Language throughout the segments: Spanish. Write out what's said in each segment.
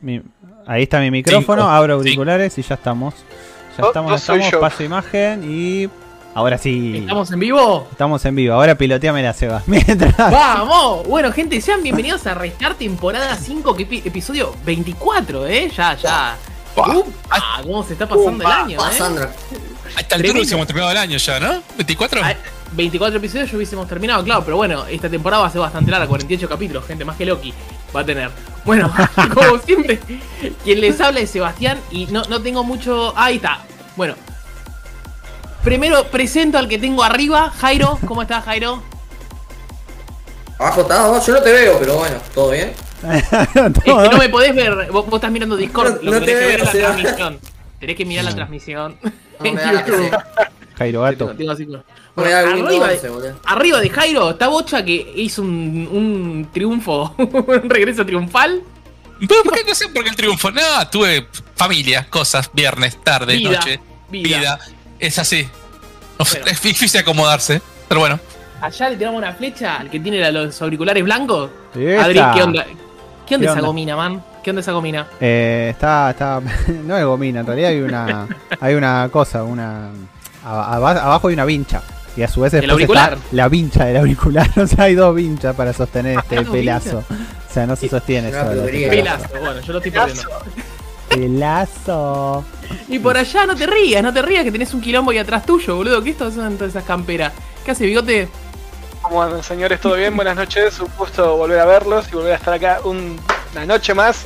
Mi- ahí está mi micrófono, Cinco. abro auriculares y ya estamos. Ya Oh, estamos, no estamos, yo. paso imagen y. Ahora sí. ¿Estamos en vivo? Estamos en vivo. Ahora piloteame la Seba. Mientras. ¡Vamos! Bueno, gente, sean bienvenidos a Restart temporada 5, que epi- episodio 24, ¿eh? Ya, ya. Buah. Upa, ¿Cómo se está pasando el año, Ah, eh? Sandra. A esta altura Tremendo. hubiésemos terminado el año ya, ¿no? ¿24? Ah, 24 episodios ya hubiésemos terminado, claro, pero bueno, esta temporada va a ser bastante larga, 48 capítulos, gente, más que Loki va a tener. Bueno, como siempre, quien les habla es Sebastián y no, no tengo mucho... Ahí está. Bueno. Primero presento al que tengo arriba, Jairo. ¿Cómo estás, Jairo? Abajo está, abajo. Yo no te veo, pero bueno, ¿todo bien? Es que no me podés ver, vos, vos estás mirando Discord, No- lo no que te tenés que ver veo, es la transmisión. Tenés que mirar la transmisión. No en YouTube. Jairo Tengo- Gato. tengo así como- No Bueno, arriba, de, 11, boludo. arriba de Jairo está Bocha que hizo un, un triunfo, un regreso triunfal. ¿Pero ¿Por qué no sé por qué el triunfo? No, tuve familia, cosas, viernes, tarde, Vida, noche, vida. vida. Es así. Bueno. Es difícil acomodarse, pero bueno. Allá le tiramos una flecha al que tiene los auriculares blancos. Esa. Adri, ¿qué onda? ¿Qué onda esa onda? gomina, man? ¿Qué onda esa gomina? Eh, está, está. No es gomina, en realidad hay una. Hay una cosa, una. Aba- aba- abajo hay una vincha. Y a su vez después auricular? está la vincha del auricular. O sea, hay dos vinchas para sostener este Ah, dos pelazo. O sea, no se sostiene Una solo. Pelazo, bueno, yo lo estoy perdiendo. Pelazo. Y por allá no te rías, no te rías que tenés un quilombo ahí atrás tuyo, boludo. ¿Qué estas son todas esas camperas? ¿Qué hace, bigote? ¿Cómo andan, señores? ¿Todo bien? Buenas noches. Un gusto volver a verlos y volver a estar acá un- una noche más.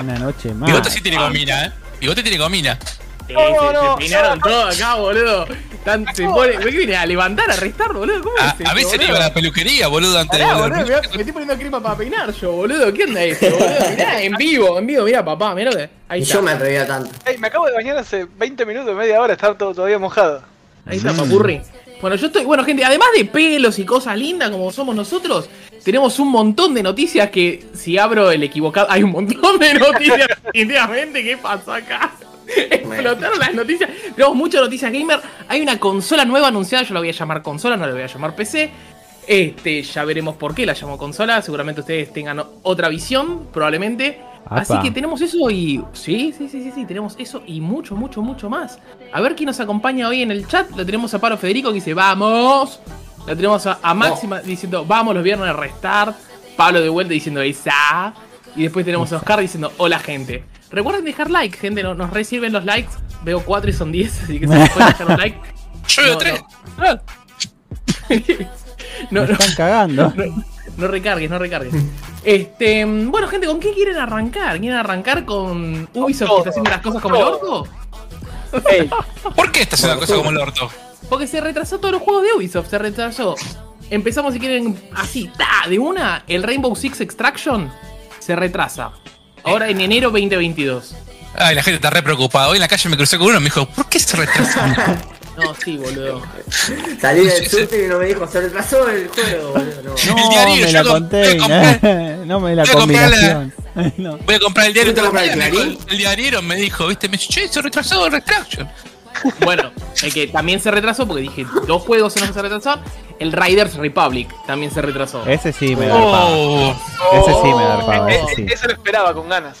Una noche más. Bigote sí tiene gomina, ¿eh? Bigote tiene gomina. Sí, No, se, no, se peinaron no. todo acá, boludo. Tan, se pone, ¿qué viene? ¿A levantar, a restar, boludo? ¿Cómo A, es esto, a veces boludo? iba a la peluquería, boludo, antes Pará, de boludo, volver. mirá, me estoy poniendo crema para peinar yo, boludo. ¿Qué onda esto, boludo? Mirá, en vivo, en vivo, mirá, papá, mirá que. Ahí está. yo me atrevía tanto. Ey, me acabo de bañar hace 20 minutos, media hora, estar todo todavía mojado. Ahí está, papurri. Bueno, yo estoy. Bueno, gente, además de pelos y cosas lindas como somos nosotros, tenemos un montón de noticias que si abro el equivocado. Hay un montón de noticias, definitivamente. ¿Qué pasó acá? Explotaron las noticias. Tenemos muchas noticias gamer. Hay una consola nueva anunciada. Yo la voy a llamar consola, no la voy a llamar PC. Este, ya veremos por qué la llamo consola. Seguramente ustedes tengan otra visión, probablemente. Así que tenemos eso y. Sí, sí, sí, sí, sí, tenemos eso y mucho, mucho, mucho más. A ver quién nos acompaña hoy en el chat. Lo tenemos a Paro Federico que dice, ¡Vamos! La tenemos a, a Máxima diciendo, vamos los viernes a restart. Pablo de vuelta diciendo, ¡Esa! Y después tenemos a Oscar diciendo, hola gente. Recuerden dejar like, gente, no- nos reciben los likes. Veo 4 y son 10, así que se les puede dejar un like. Yo veo No, tres. no. Me están cagando. no, no recargues, no recargues. Este, bueno, gente, ¿con qué quieren arrancar? ¿Quieren arrancar con Ubisoft que está haciendo las cosas como el orto? ¿Por qué estás haciendo cosas como el orto? Porque se retrasó todos los juegos de Ubisoft, se retrasó. Empezamos si quieren así, ¡ta! de una, el Rainbow Six Extraction se retrasa. Ahora en enero 2022. Ay, la gente está re preocupada. Hoy en la calle me crucé con uno y me dijo, ¿por qué se retrasa? No, sí, boludo. Salí del sí. surte y no me dijo, se retrasó el juego, boludo. No. No, El diario, me yo la conté. No me la voy a comprar la- combinación. No. Voy a comprar el diario ¿Fuiste a toda la comprar el? El diario me dijo, viste, me dijo, che, se retrasó el Retraction. Bueno, el que también se retrasó, porque dije dos juegos los que se retrasó. El Riders Republic también se retrasó. Ese sí me garpaba. Oh, Ese sí me eh, ese sí. eh, Eso lo esperaba con ganas.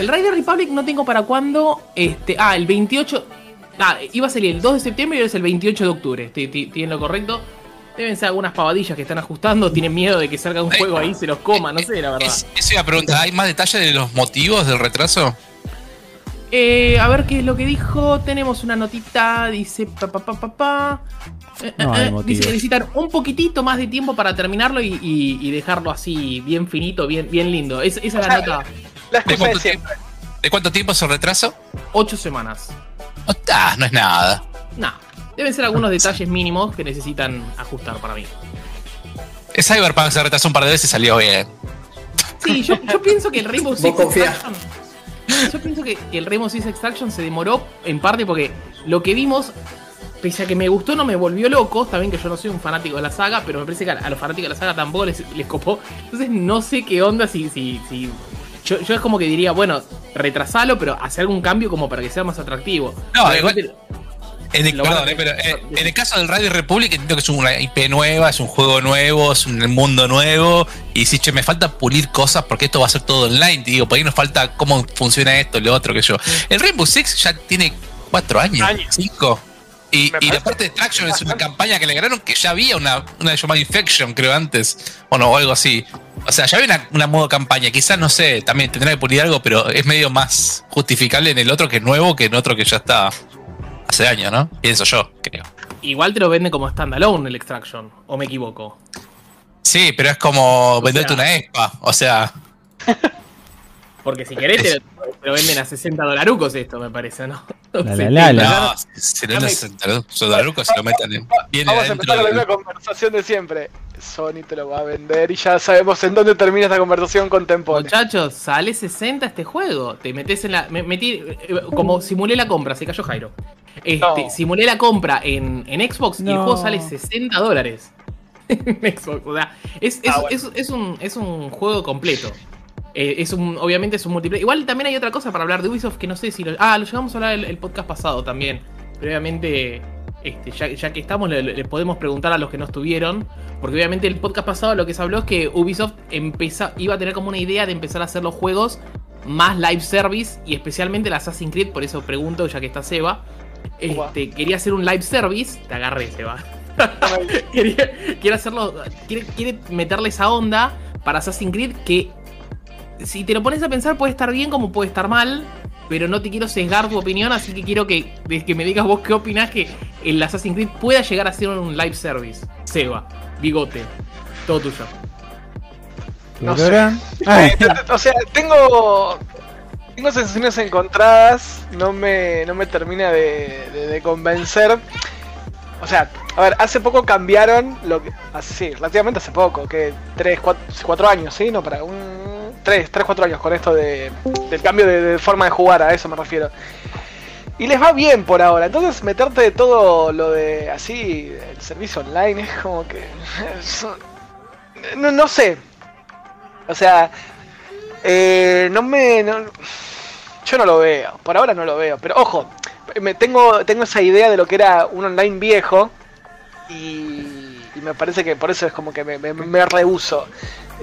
El Rider Republic no tengo para cuándo. Este, ah, el 28. Ah, iba a salir el 2 de septiembre y ahora es el 28 de octubre. ¿Tienen lo correcto? Deben ser algunas pavadillas que están ajustando. Tienen miedo de que salga un juego ahí y se los coma. No sé, la verdad. es- eso iba a preguntar, ¿hay más detalles de los motivos del retraso? Eh, a ver qué es lo que dijo. Tenemos una notita. Dice. Pa, pa, pa, pa, pa. Eh, No eh, hay eh, dice que necesitan un poquitito más de tiempo para terminarlo y, y- y dejarlo así, bien finito, bien, bien lindo. Es- esa es la nota. La ¿De cuánto, tiempo, ¿De cuánto tiempo es retraso? Ocho semanas. No, ah, no es nada. No. Deben ser algunos detalles mínimos que necesitan ajustar para mí. El Cyberpunk se retrasó un par de veces y salió bien. Sí, yo, yo pienso que el Rainbow Six. Yo pienso que, que el Rainbow Six Extraction se demoró en parte porque lo que vimos, pese a que me gustó, no me volvió loco. Está bien que yo no soy un fanático de la saga, pero me parece que a, los fanáticos de la saga tampoco les, les copó. Entonces no sé qué onda si. si, si yo, yo es como que diría, bueno, retrasalo, pero hacer algún cambio como para que sea más atractivo. No, igual- En el, perdón, eh, pero, eh, en el caso del Radio Republic entiendo que es una IP nueva, es un juego nuevo, es un mundo nuevo. Y si che, me falta pulir cosas porque esto va a ser todo online. Te digo, por ahí nos falta cómo funciona esto, lo otro que yo. El Rainbow Six ya tiene cuatro años, Años. cinco. Y, la parte de Traction es una campaña que le agregaron que ya había una, una llamada Infection, creo, antes. O no, o algo así. O sea, ya había una, una modo campaña. Quizás, no sé, también tendrá que pulir algo, pero es medio más justificable en el otro que es nuevo que en otro que ya está hace años, ¿no? Pienso yo, creo. Igual te lo venden como standalone el Extraction, o me equivoco. Sí, pero es como O venderte sea- una ESPA. O sea, Porque si querés te lo, te lo venden a 60 dolarucos esto, me parece, ¿no? La, la, la, la. no, si no es Sodaruco, se lo metan en, viene Vamos a empezar con la conversación de siempre. Sony te lo va a vender y ya sabemos en dónde termina esta conversación con Tempone. Muchachos, sale 60 este juego. Te metes en la. Me metí. eh, Como simulé la compra, se cayó Jairo. Este, No. Simulé la compra en, en Xbox y el juego sale 60 dólares. en Xbox. O sea, es, es, Ah, bueno. es- es un, es un juego completo. Eh, es un, obviamente es un multiplayer. Igual también hay otra cosa para hablar de Ubisoft que no sé si lo. Ah, lo llegamos a hablar el, el podcast pasado también. Pero obviamente. Este, ya, ya que estamos, le, le podemos preguntar a los que no estuvieron. Porque obviamente el podcast pasado lo que se habló es que Ubisoft empeza, iba a tener como una idea de empezar a hacer los juegos más live service y especialmente el Assassin's Creed, por eso pregunto, ya que está Seba. Este, quería hacer un live service, te agarré Seba. quería, quiere hacerlo, quiere, quiere meterle esa onda para Assassin's Creed que si te lo pones a pensar puede estar bien como puede estar mal, pero no te quiero sesgar tu opinión, así que quiero que, que me digas vos qué opinás que el Assassin's Creed pueda llegar a ser un live service. Seba, bigote, todo tuyo. No t- o sea, tengo. Tengo sensaciones encontradas. No me, no me termina de, de- de convencer. O sea, a ver, hace poco cambiaron lo que. Así, relativamente hace poco, que 3, 4, años, ¿sí? No, para un. 3, 3, 4 años con esto de, del cambio de, forma de jugar, a eso me refiero. Y les va bien por ahora. Entonces, meterte todo lo de así, el servicio online, es como que. No, no sé. O sea, eh, no me. yo no lo veo, por ahora no lo veo. Pero ojo, me tengo, tengo esa idea de lo que era un online viejo. Y, y me parece que por eso es como que me, me, me rehuso.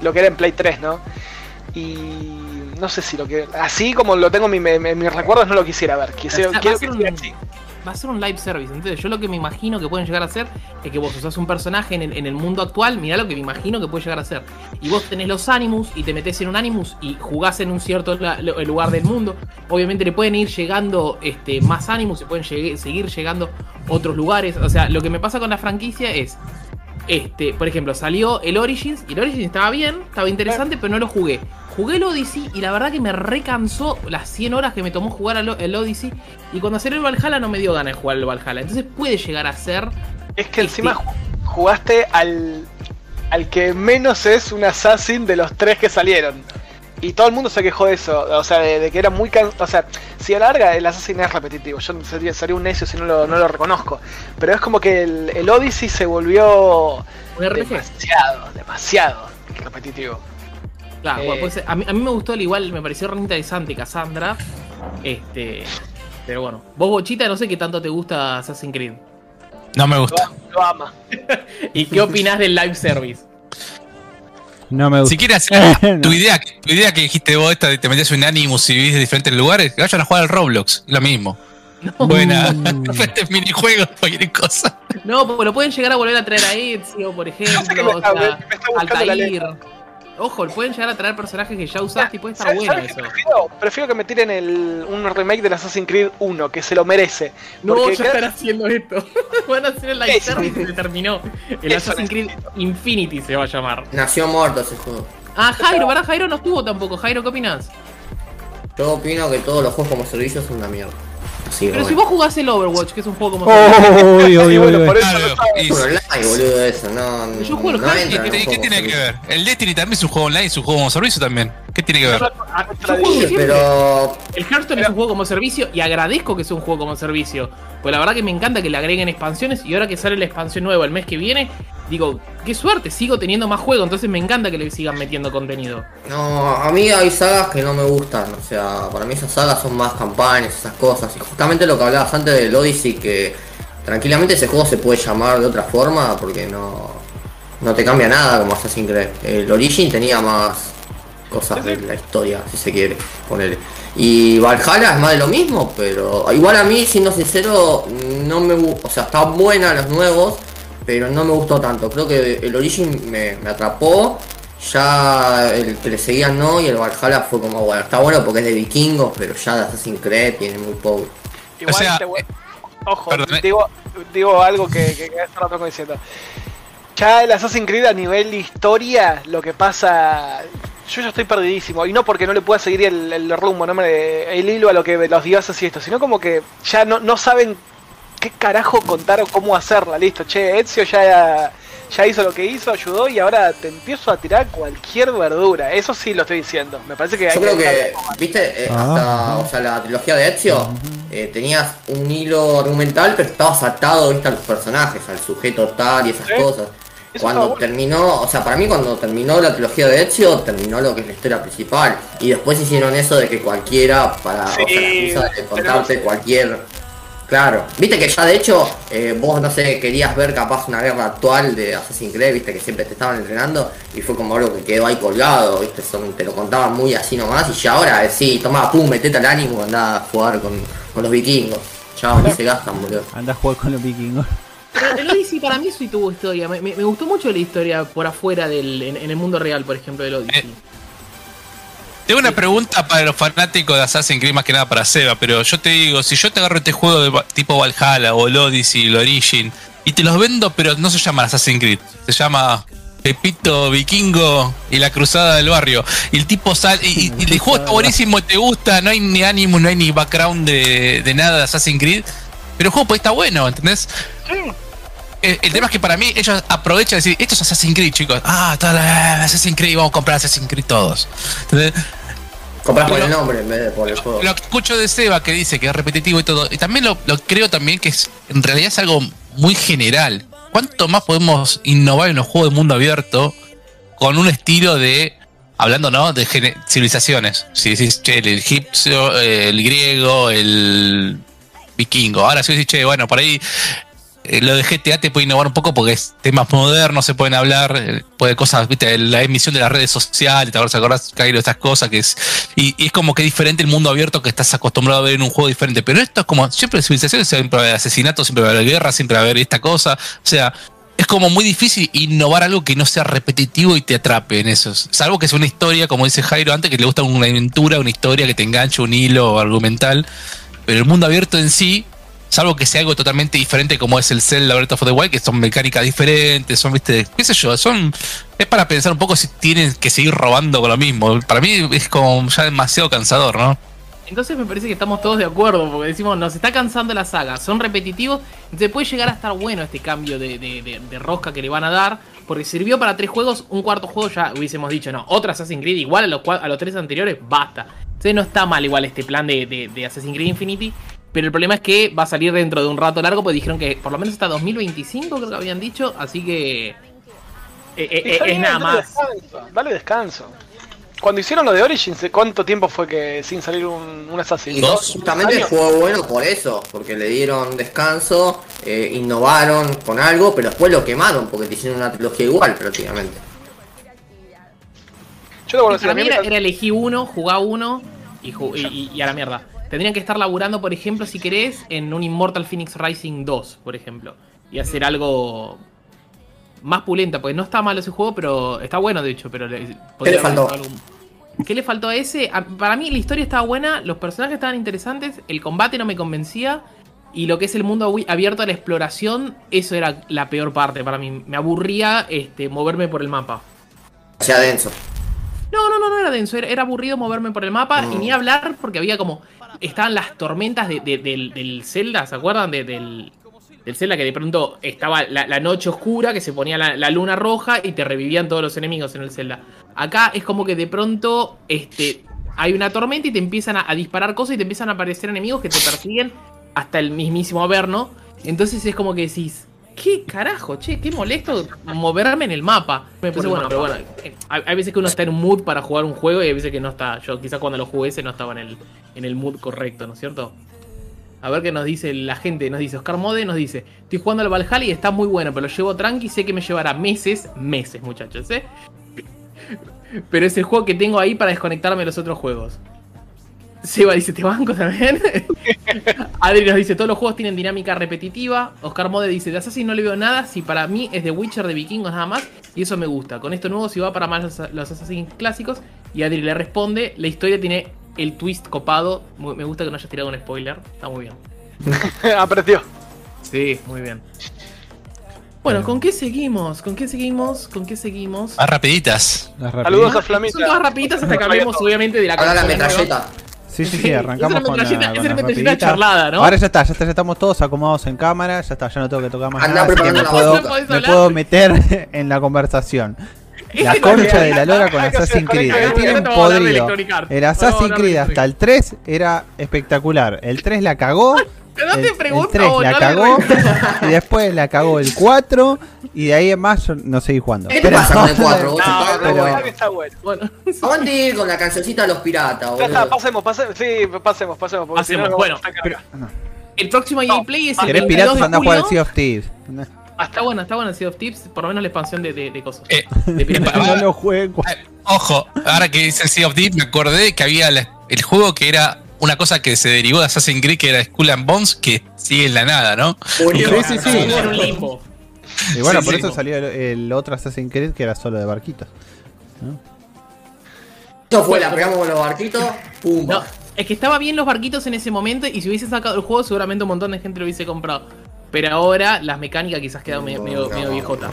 Lo que era en Play 3, ¿no? Y no sé si lo que. Así como lo tengo en, mi- en mis recuerdos, no lo quisiera ver. Quisiera, sea, quiero va que sea un- así. va a ser un live service. Entonces, yo lo que me imagino que pueden llegar a hacer es que vos usás un personaje en el, en el mundo actual. Mirá lo que me imagino que puede llegar a ser. Y vos tenés los Animus y te metés en un Animus y jugás en un cierto la- lo- lugar del mundo. Obviamente le pueden ir llegando este, más Animus y pueden llegue- seguir llegando otros lugares. O sea, lo que me pasa con la franquicia es. Este, por ejemplo, salió el Origins y el Origins estaba bien, estaba interesante, pero no lo jugué. Jugué el Odyssey y la verdad que me recansó las 100 horas que me tomó jugar el Odyssey. Y cuando salió el Valhalla no me dio ganas de jugar el Valhalla. Entonces puede llegar a ser. Es que encima ju- jugaste al, al que menos es un assassin de los tres que salieron. Y todo el mundo se quejó de eso, o sea, de, de que era muy cansado. O sea, si a la larga el Assassin es repetitivo, yo sería, sería un necio si no lo, no lo reconozco. Pero es como que el, el Odyssey se volvió demasiado, demasiado repetitivo. Claro, Eh. ser. a, mí, a mí me gustó el igual, me pareció re interesante Cassandra. Este. Pero bueno, vos, Bochita, no sé qué tanto te gusta Assassin's Creed. No me gusta. lo ama. ¿Y qué opinás del live service? no me gusta. Si quieres hacer No. tu idea, tu idea que dijiste vos, esta de te metes en Animus y vivís de diferentes lugares, vayan a jugar al Roblox, lo mismo. Buena, diferentes minijuegos, cualquier cosa. No, porque lo pueden llegar a volver a traer a Ezio, por sé ejemplo. me o está- sea, me- está buscando la Altair. Ojo, pueden llegar a traer personajes que ya usaste y puede estar ¿Sabes- bueno eso. Prefiero, prefiero que me tiren el, un remake del Assassin's Creed 1, que se lo merece. No, ya queda- están haciendo esto. Van a hacer el service y se terminó. El Eso Assassin's Creed Infinity se va a llamar. Nació muerto ese juego. Ah, Jairo, ¿verdad? Jairo no estuvo tampoco. Jairo, ¿qué opinas? Yo opino que todos los juegos como servicio son una mierda. Pero bueno. si vos jugás el Overwatch, que es un juego como. Oh, uy, uy, uy, por eso Claro, no online, boludo, eso. No, Yo juego el no Hearthstone, ¿Y entra qué, qué tiene que ver? El Destiny también es un juego online, es un juego como servicio también. ¿Qué tiene que ver? Pero El Hearthstone es un juego como servicio y agradezco que sea un juego como servicio. Pues la verdad que me encanta que le agreguen expansiones y ahora que sale la expansión nueva el mes que viene, digo, qué suerte, sigo teniendo más juego, entonces me encanta que le sigan metiendo contenido. no, a mí hay sagas que no me gustan. O sea, para mí esas sagas son más campañas, esas cosas. Y justamente lo que hablabas antes del Odyssey, que tranquilamente ese juego se puede llamar de otra forma porque no, no te cambia nada como Assassin's Creed. El Origin tenía más cosas de la historia, si se quiere poner. Y Valhalla es más de lo mismo, pero igual a mí, siendo sincero, no me o sea, están buenas los nuevos, pero no me gustó tanto. Creo que el Origin me, me atrapó, ya el que le seguían no, y el Valhalla fue como, bueno, está bueno porque es de vikingos, pero ya de Assassin's Creed tiene muy poco. Igual sea, te voy- Ojo, perdón, eh. digo, digo algo que, que, que hace rato vengo diciendo. Ya el Assassin's Creed a nivel de historia, lo que pasa. Yo ya estoy perdidísimo. Y no porque no le pueda seguir el, el rumbo, no me, el hilo a lo que los dioses y esto, sino como que ya no, no saben qué carajo contar o cómo hacerla. Listo, che, Ezio ya, ya hizo lo que hizo, ayudó y ahora te empiezo a tirar cualquier verdura. Eso sí lo estoy diciendo. Me parece que hay Yo creo que, viste, eh, Ah. hasta, o sea, la trilogía de Ezio, eh, tenías un hilo argumental, pero estabas atado, viste, a los personajes, al sujeto tal y esas Sí. cosas. Cuando terminó, o sea, para mí cuando terminó la trilogía de Ezio, terminó lo que es la historia principal. Y después hicieron eso de que cualquiera, para, o sea, Sí, la excusa de pero- contarte cualquier... Claro, viste que ya de hecho eh, vos no sé, querías ver capaz una guerra actual de Assassin's Creed, viste que siempre te estaban entrenando y fue como algo que quedó ahí colgado, viste, son, te lo contaban muy así nomás y ya ahora eh, sí, toma, pum, metete al ánimo, andá a jugar con, con los vikingos. Chao, ni se gastan, boludo. Anda a jugar con los vikingos. El Odyssey para mí sí tuvo historia. Me, gustó mucho la historia por afuera del. En, el mundo real, por ejemplo, del Odyssey. Eh, Tengo una pregunta para los fanáticos de Assassin's Creed, más que nada para Seba, pero yo te digo, si yo te agarro este juego de tipo Valhalla o el Odyssey, el Origin, y te los vendo, pero no se llama Assassin's Creed, se llama Pepito Vikingo y la Cruzada del Barrio. Y el tipo sale, y el juego está buenísimo, te gusta, no hay ni ánimo, no hay ni background de, de nada de Assassin's Creed, pero el juego pues está bueno, ¿entendés? El tema es que para mí ellos aprovechan de decir, esto es Assassin's Creed, chicos. Ah, toda la- Assassin's Creed, vamos a comprar Assassin's Creed todos. ¿Entendés? Compras por el nombre en vez de por el juego. Lo que escucho de Seba que dice que es repetitivo y todo, y también lo, lo creo también que es en realidad es algo muy general. ¿Cuánto más podemos innovar en los juegos de mundo abierto con un estilo de, hablando no, de civilizaciones? Si decís, che, el egipcio, el griego, el vikingo. Ahora si decís, che, bueno, por ahí eh, lo de GTA te puede innovar un poco porque es temas modernos, se pueden hablar, eh, puede cosas, viste, la emisión de las redes sociales, te acordás, Cairo, estas cosas que es. Y, es como que diferente el mundo abierto que estás acostumbrado a ver en un juego diferente. Pero esto es como, siempre civilizaciones siempre va a haber asesinatos, siempre va a haber guerra, siempre va a haber esta cosa. O sea, es como muy difícil innovar algo que no sea repetitivo y te atrape en eso. Salvo que sea una historia, como dice Jairo antes, que le gusta una aventura, una historia que te enganche, un hilo argumental. Pero el mundo abierto en sí, salvo que sea algo totalmente diferente como es el Zelda Breath of the Wild, que son mecánicas diferentes, son, viste, qué sé yo, son... Es para pensar un poco si tienen que seguir robando con lo mismo. Para mí es como ya demasiado cansador, ¿no? Entonces me parece que estamos todos de acuerdo, porque decimos, nos está cansando la saga, son repetitivos, entonces puede llegar a estar bueno este cambio de, de- de- rosca que le van a dar, porque sirvió para tres juegos, un cuarto juego ya hubiésemos dicho, no, otra Assassin's Creed igual a los, a los tres anteriores, basta. Entonces no está mal igual este plan de Assassin's Creed Infinity, pero el problema es que va a salir dentro de un rato largo, porque dijeron que por lo menos hasta 2025 creo que habían dicho, así que... eh, eh, eh, es nada dale más. Descanso, dale descanso. Cuando hicieron lo de Origins, ¿cuánto tiempo fue que sin salir un, un Assassin? Y Dos justamente juego bueno por eso, porque le dieron descanso, eh, innovaron con algo, pero después lo quemaron porque te hicieron una trilogía igual prácticamente. Yo te vuelvo a decir, para a mí era, era elegí uno, jugá uno y, ju- y, y- y a la mierda. Tendrían que estar laburando, por ejemplo, si querés, en un Immortal Phoenix Rising 2, por ejemplo. Y hacer algo más pulenta, porque no está mal ese juego, pero está bueno, de hecho. pero le, podría le faltó? algo- ¿Qué le faltó a ese? A- para mí la historia estaba buena, los personajes estaban interesantes, el combate no me convencía. Y lo que es el mundo abierto a la exploración, eso era la peor parte para mí. Me aburría este, moverme por el mapa. Sea, denso. No, no, no, no era denso, era, era aburrido moverme por el mapa y Mm. ni hablar porque había como. Estaban las tormentas de- de- del, del Zelda, ¿se acuerdan? De- del, Zelda que de pronto estaba la, noche oscura, que se ponía la, luna roja y te revivían todos los enemigos en el Zelda. Acá es como que de pronto este, hay una tormenta y te empiezan a, a disparar cosas y te empiezan a aparecer enemigos que te persiguen hasta el mismísimo Averno. Entonces es como que decís. ¿Qué carajo, che? Qué molesto moverme en el mapa. Me parece bueno, pero bueno, eh, hay, hay veces que uno está en un mood para jugar un juego y hay veces que no está. Yo quizás cuando lo jugué ese no estaba en el, en el mood correcto, ¿no es cierto? A ver qué nos dice la gente. Nos dice Oscar Mode, nos dice: Estoy jugando al Valhalla y está muy bueno, pero lo llevo tranqui. Sé que me llevará meses, meses, muchachos, ¿eh? Pero es el juego que tengo ahí para desconectarme de los otros juegos. Seba dice, ¿te banco también? Adri nos dice, todos los juegos tienen dinámica repetitiva. Oscar Mode dice, de Assassin no le veo nada. Si para mí es de Witcher, de Vikingos nada más. Y eso me gusta. Con esto nuevo, si va para más los, los Assassin clásicos. Y Adri le responde, la historia tiene el twist copado. Me gusta que no hayas tirado un spoiler. Está muy bien. Aprendió. Sí, muy bien. Bueno, ¿con qué seguimos? ¿Con qué seguimos? ¿Con qué seguimos? Más rapiditas. Las Saludos rapiditas. a Flamita. Son todas rapiditas hasta que hablemos, obviamente, de la Ahora la nueva. Sí, sí, sí, arrancamos con la, metralleta- con es una charlada, ¿no? Ahora ya está, ya está, ya estamos todos acomodados en cámara, ya está, ya no tengo que tocar más Andá nada, así que me la puedo, meter en la conversación. La concha de la lora con Assassin's Creed, me tienen podrido. El Assassin's Creed hasta el 3 era espectacular, el 3 la cagó, no el, te el pregunto, 3 vos, la no cagó, y después la cagó el 4, y de ahí en más yo no seguí jugando. ¿Qué te pasa con el 4? Vos No, no, pero- bueno. está bueno. Bueno, Aguante ir con la cancioncita de los piratas, Ya está, pasemos, pasemos. Sí, pasemos, pasemos. Porque si no, Pasemos, bueno. a. Pero, no. el próximo EA Play es el ¿Querés 22 piratas? Anda a jugar al. Sea of Thieves. Ah, está bueno, está bueno el Sea of Tips, por lo menos la expansión de, de, de cosas. Eh, de piratas. pa- No lo juego. eh, ojo, ahora que dice Sea of Thieves, me acordé que había la- el juego que era una cosa que se derivó de Assassin's Creed, que era Skull and Bones, que sigue en la nada, ¿no? Sí, sí, sí. en un limbo. Y bueno, Sí, por sí. eso salió el, el otro Assassin's Creed que era solo de barquitos. Esto fue, la pegamos con los barquitos, pum. No, es que estaba bien los barquitos en ese momento y si hubiese sacado el juego seguramente un montón de gente lo hubiese comprado. Pero ahora las mecánicas quizás quedan medio, medio, medio viejotas.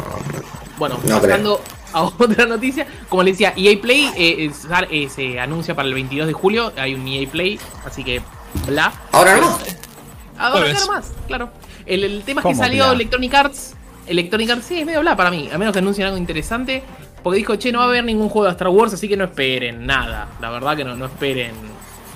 Bueno, No pasando a otra noticia. Como les decía, EA Play eh, es- eh, se anuncia para el 22 de julio. Hay un EA Play, así que bla. Ahora no. Ahora Jueves. claro más, claro. El, el tema es que ¿Cómo salió bla? Electronic Arts. Electronic Arts sí es medio bla para mí, a menos que anuncien algo interesante. Porque dijo, che, no va a haber ningún juego de Star Wars, así que no esperen nada. La verdad que no, no esperen,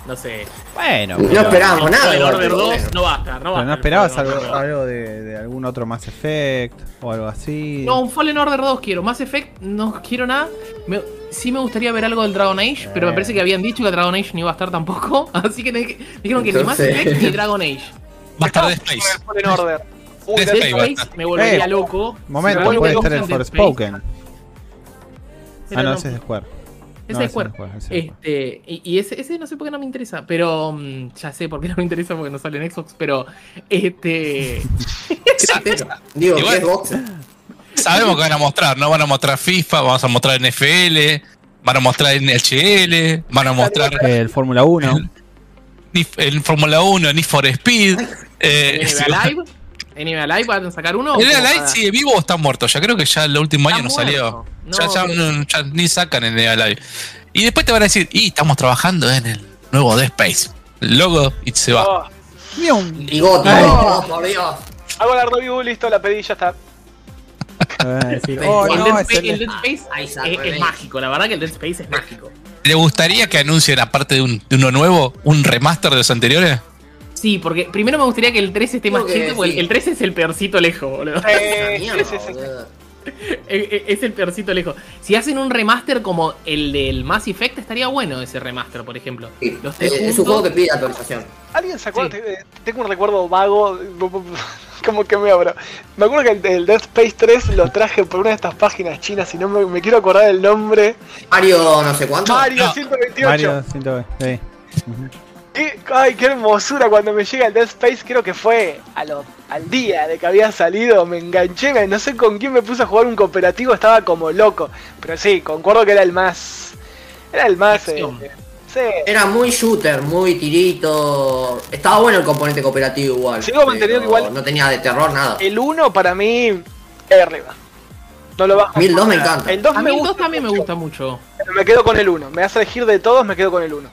no sé. Bueno, No esperábamos nada. Fallen igual, Order pero 2 bueno. no va a estar, no va a pero no estar. esperabas algo, Order 2. algo de, de algún otro Mass Effect o algo así. No, un Fallen Order 2 quiero. Mass Effect no quiero nada. Me- sí me gustaría ver algo del Dragon Age, pero me Eh. parece que habían dicho que Dragon Age no iba a estar tampoco. Así que dijeron que ni Mass Effect ni Dragon Age. Va a estar de el Space. Fallen Order. Uy, Dead Dead Space. Dead Space me volvería Eh, loco. Momento, Si me puede estar el Dead. Forspoken. Ah, no, no- ese es de Square. Ese No, es ese Square. Este, y, y ese, ese no sé por qué no me interesa, pero mm, ya sé por qué no me interesa porque no sale en Xbox, pero este Digo, Igual- ¿qué es box? Sabemos que van a mostrar, ¿no? Van a mostrar FIFA, vamos a mostrar NFL, van a mostrar NHL, van a mostrar El Fórmula 1. Need- el Fórmula 1, Need for Speed. Eh, sí, NBA Live, NBA Live van a sacar uno. ¿El como Live para- sigue vivo o está muerto? Ya creo que ya el último año no salió. muerto. No, ya, ya no- ya ni sacan el Live. Y después te van a decir, y estamos trabajando en el nuevo Dead Space. El logo y se va. Oh. Y oh, por Dios. hago la review, listo, la pedí, ya está. Decir, oh, el, no, Dead es Space, el- Dead Space es, es mágico, la verdad que el Dead Space es mágico. ¿Le gustaría que anuncien, aparte de, un- de uno nuevo, un remaster de los anteriores? Sí, porque primero me gustaría que el 3 esté más cheto, porque sí. el 3 es el peorcito lejos, boludo. Eh, mierda, sí. boludo. Es es el peorcito lejos. Si hacen un remaster como el del Mass Effect, estaría bueno ese remaster, por ejemplo. Sí, Los tres es, es un juego que pide actualización. ¿Alguien se acuerda? Te- eh, Tengo un recuerdo vago. Como que me abro. Me acuerdo que el, el Dead Space 3 lo traje por una de estas páginas chinas y no me, me quiero acordar el nombre. Mario, no sé cuánto. Mario No. 128. Mario 120. Sí. Qué- ay, qué hermosura cuando me llega el Dead Space. Creo que fue a lo- al día de que había salido. Me enganché. me- no sé con quién me puse a jugar un cooperativo. Estaba como loco. Pero sí, concuerdo que era el más. Era el más. eh, sí. Era muy shooter, muy tirito. Estaba bueno el componente cooperativo igual. Sigo manteniendo igual- No tenía de terror nada. El 1 para mí es arriba. No lo bajo. 1002 me encanta. El 2 A me mí el gusta. 2 también me mucho, gusta mucho. pero Me quedo con el 1. Me hace elegir de todos, me quedo con el 1.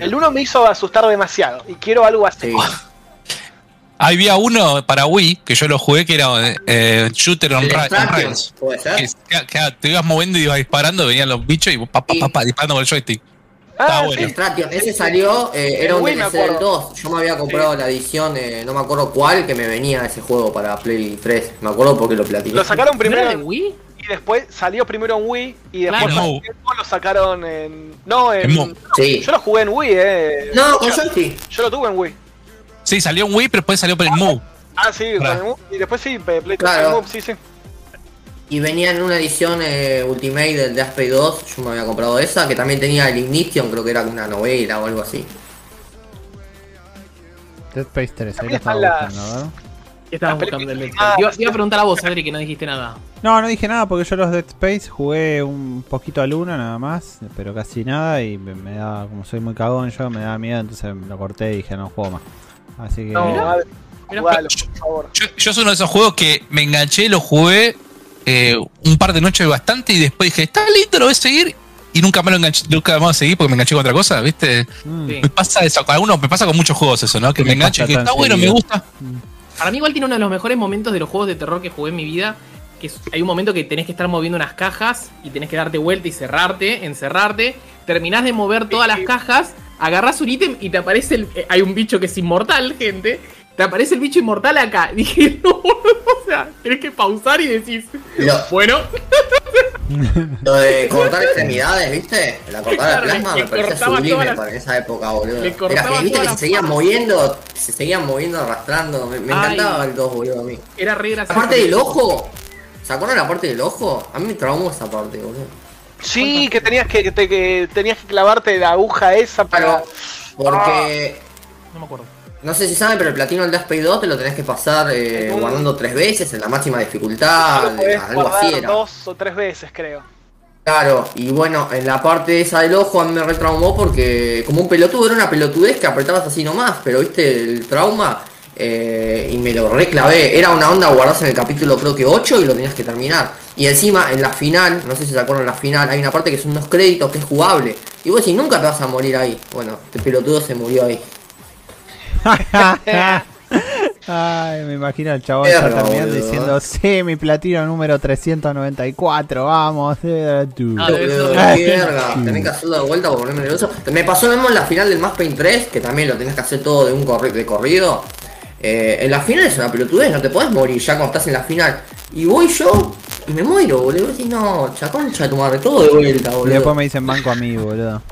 El 1 me hizo asustar demasiado. Y quiero algo así. Sí. Había uno para Wii, que yo lo jugué, que era eh, Shooter on, Rails. ¿Puede ser? Que, que- te ibas moviendo y ibas disparando, venían los bichos y pa, pa, pa, pa, disparando con el joystick. Está Ah, bueno. sí. Ese salió, eh, era un DLC del acuerdo. 2. Yo me había comprado la edición, eh, no me acuerdo cuál, que me venía ese juego para Play 3. Me acuerdo porque lo platiné. Lo sacaron ¿No era primero de en- Wii? Y después salió primero en Wii y después Claro. lo sacaron en. No, en. En Mo- Sí. Yo lo jugué en Wii, eh. No, con yo, joystick. yo lo tuve en Wii. Sí, salió en Wii, pero después salió por el Move. Ah, sí, con Claro. el Move. Y después sí, PlayStation Claro. Move, sí, sí. Y venía en una edición eh, Ultimate del Death Space 2, yo me había comprado esa, que también tenía el Ignition, creo que era una novela o algo así. Dead Space 3, ahí lo estaba buscando, a ver. ¿Qué estabas buscando el Dead Space? Iba, a preguntar a vos, Adri, que no dijiste nada. No, no dije nada porque yo los Dead Space jugué un poquito al uno nada más, pero casi nada y me, me da, como soy muy cagón yo, me da miedo, entonces lo corté y dije no juego más. Así que... No, madre, Mirá. jugalo, por favor. Yo, yo soy uno de esos juegos que me enganché, lo jugué eh, un par de noches bastante y después dije, está lindo, lo voy a seguir. Y nunca me lo enganché, nunca más seguí porque me enganché con otra cosa, ¿viste? mm, Sí. Me pasa eso, con algunos, me pasa con muchos juegos eso, ¿no? Que me Me engancho y está bueno, me gusta. Para mí igual tiene uno de los mejores momentos de los juegos de terror que jugué en mi vida. Que es- hay un momento que tenés que estar moviendo unas cajas y tenés que darte vuelta y cerrarte, encerrarte. Terminás de mover todas las cajas, agarrás un ítem y te aparece el. eh, hay un bicho que es inmortal, gente. Te aparece el bicho inmortal acá. Dije, no, o sea, tenés que pausar y decís, Lo, bueno, lo de cortar extremidades, ¿viste? La cortada de plasma me parecía cortaba sublime las- para esa época, boludo. Era que, viste que se seguían moviendo, se seguían moviendo, arrastrando. Me, encantaba el 2, boludo, a mí. era re La gracioso. parte del ojo, ¿se acuerdan la parte del ojo? A mí me traumó esa parte, boludo. Sí, que tenías que, que te- que tenías que clavarte la aguja esa para. Claro, porque No me acuerdo. No sé si saben, pero el platino del Death Space 2 te lo tenés que pasar eh, un- guardando tres veces en la máxima dificultad, algo así era. dos o tres veces, creo. Claro, y bueno, en la parte esa del ojo a mí me retraumó porque como un pelotudo era una pelotudez que apretabas así nomás, pero viste el trauma eh, y me lo reclavé. Era una onda guardarse en el capítulo creo que 8 y lo tenías que terminar. Y encima en la final, no sé si se acuerdan la final, hay una parte que son unos créditos que es jugable. Y vos decís, nunca te vas a morir ahí. Bueno, este pelotudo se murió ahí. Ay, me imagino al chabón ya terminando diciendo, sí, mi platino número 394, vamos. eh, tú". Qué verga, tenés que hacerlo de vuelta por ponerme nervioso. Me pasó lo mismo en la final del Mass Paint 3, que también lo tenés que hacer todo de un corri- de corrido. Eh, en la final es una pelotudez, no te podés morir ya cuando estás en la final. Y voy yo y me muero, boludo. Y vos decís, no, chaconcha tu madre, todo de vuelta, Y boludo. después me dicen banco a mí, boludo.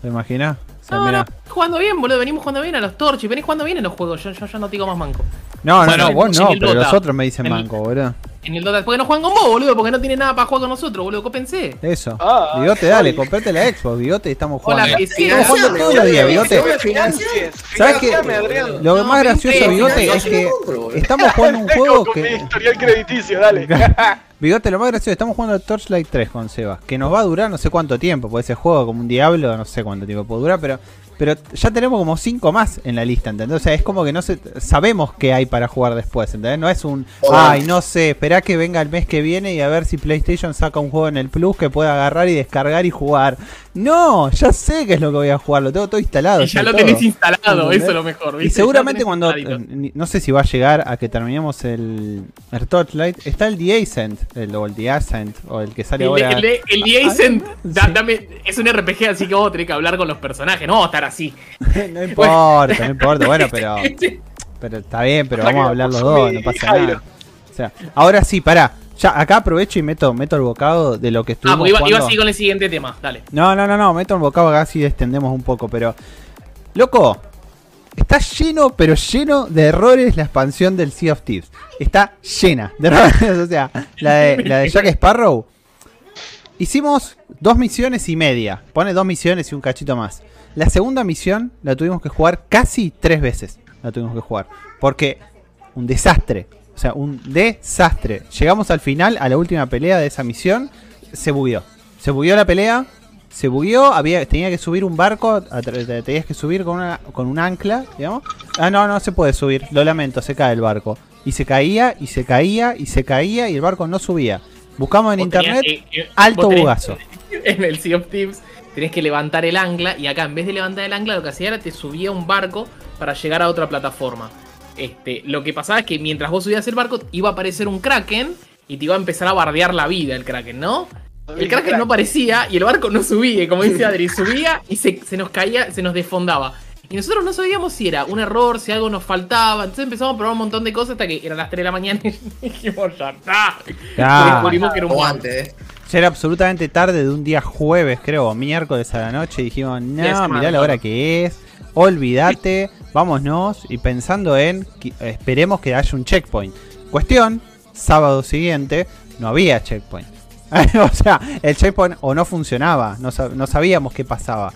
¿Te imaginas? O sea, No, mirá. no, jugando bien, boludo. Venimos jugando bien a los torches. Venís jugando bien en los juegos. Yo, yo ya no te digo más manco. No, no, Bueno, no, vos no, el pero los otros me dicen En el- banco, boludo. En el Dota. Porque no juegan con vos, boludo. Porque no tienen nada para jugar con nosotros, boludo. Cópense. Eso. Ah, bigote, dale, sorry. comprate la Xbox, bigote, y estamos Hola, jugando. que sí. Estamos jugando todos los días, bigote. ¿Sabes qué? Lo No, más gracioso, bigote, es yo que estamos jugando un juego que. historial crediticio, dale. Bigote, lo más gracioso, estamos jugando Torchlight 3 con Seba, que nos va a durar no sé cuánto tiempo, porque ese juego como un diablo, no sé cuánto tiempo puede durar, pero pero ya tenemos como 5 más en la lista, ¿entendés? O sea, es como que no sé, sabemos que hay para jugar después, ¿entendés? No es un, ay, no sé, esperá que venga el mes que viene y a ver si PlayStation saca un juego en el Plus que pueda agarrar y descargar y jugar. No, ya sé qué es lo que voy a jugar, lo tengo todo instalado. Y ya lo todo. tenés instalado. ¿Entendés? Eso es lo mejor. Y seguramente cuando, eh, no sé si va a llegar a que terminemos el, el Torchlight, está el The Ascent, el, o el The Ascent, o el que sale El, ahora. el, de- el The Ascent, Ah, da- sí. dame- es un RPG, así que vos tenés que hablar con los personajes. No vamos así. no importa, no importa, bueno, pero, pero está bien, pero vamos a hablar los lo dos, no pasa nada. O sea, ahora sí, pará, ya acá aprovecho y meto, meto el bocado de lo que Ah, estuvimos porque iba, iba jugando. así con el siguiente tema. Dale. No, no, no, no, meto el bocado acá así extendemos un poco, pero. Loco, está lleno, pero lleno de errores la expansión del Sea of Thieves. Está llena de errores. O sea, la de, la de Jack Sparrow. Hicimos dos misiones y media. Pone dos misiones y un cachito más. La segunda misión la tuvimos que jugar casi tres veces. La tuvimos que jugar. Porque un desastre. O sea, un desastre. Llegamos al final, a la última pelea de esa misión. Se bugueó. Se bugueó la pelea. Se bugueó. Había, tenía que subir un barco. Tenías que subir con, una, con un ancla, digamos. Ah, no, no se puede subir. Lo lamento, se cae el barco. Y se caía, y se caía, y se caía, y el barco no subía. Buscamos en tenías internet. alto bugazo. En el Sea of Thieves tenés que levantar el ancla y acá en vez de levantar el ancla lo que hacía era te subía un barco para llegar a otra plataforma. Este, lo que pasaba es que mientras vos subías el barco iba a aparecer un kraken y te iba a empezar a bardear la vida el kraken, ¿no? El kraken no aparecía y el barco no subía, y como dice Adri, subía y se, se nos caía, se nos desfondaba. Y nosotros no sabíamos si era un error, si algo nos faltaba. Entonces empezamos a probar un montón de cosas hasta que eran las 3 de la mañana y dijimos, ya está. Ya. Y descubrimos que era un. Aguante, eh. Ya era absolutamente tarde de un día jueves, creo, o miércoles a la noche. Y dijimos, no, mirá malo. la hora que es. Olvídate. vámonos y pensando en que- esperemos que haya un checkpoint. Cuestión, sábado siguiente no había checkpoint. o sea, el checkpoint o no funcionaba, no, sab- no sabíamos qué pasaba.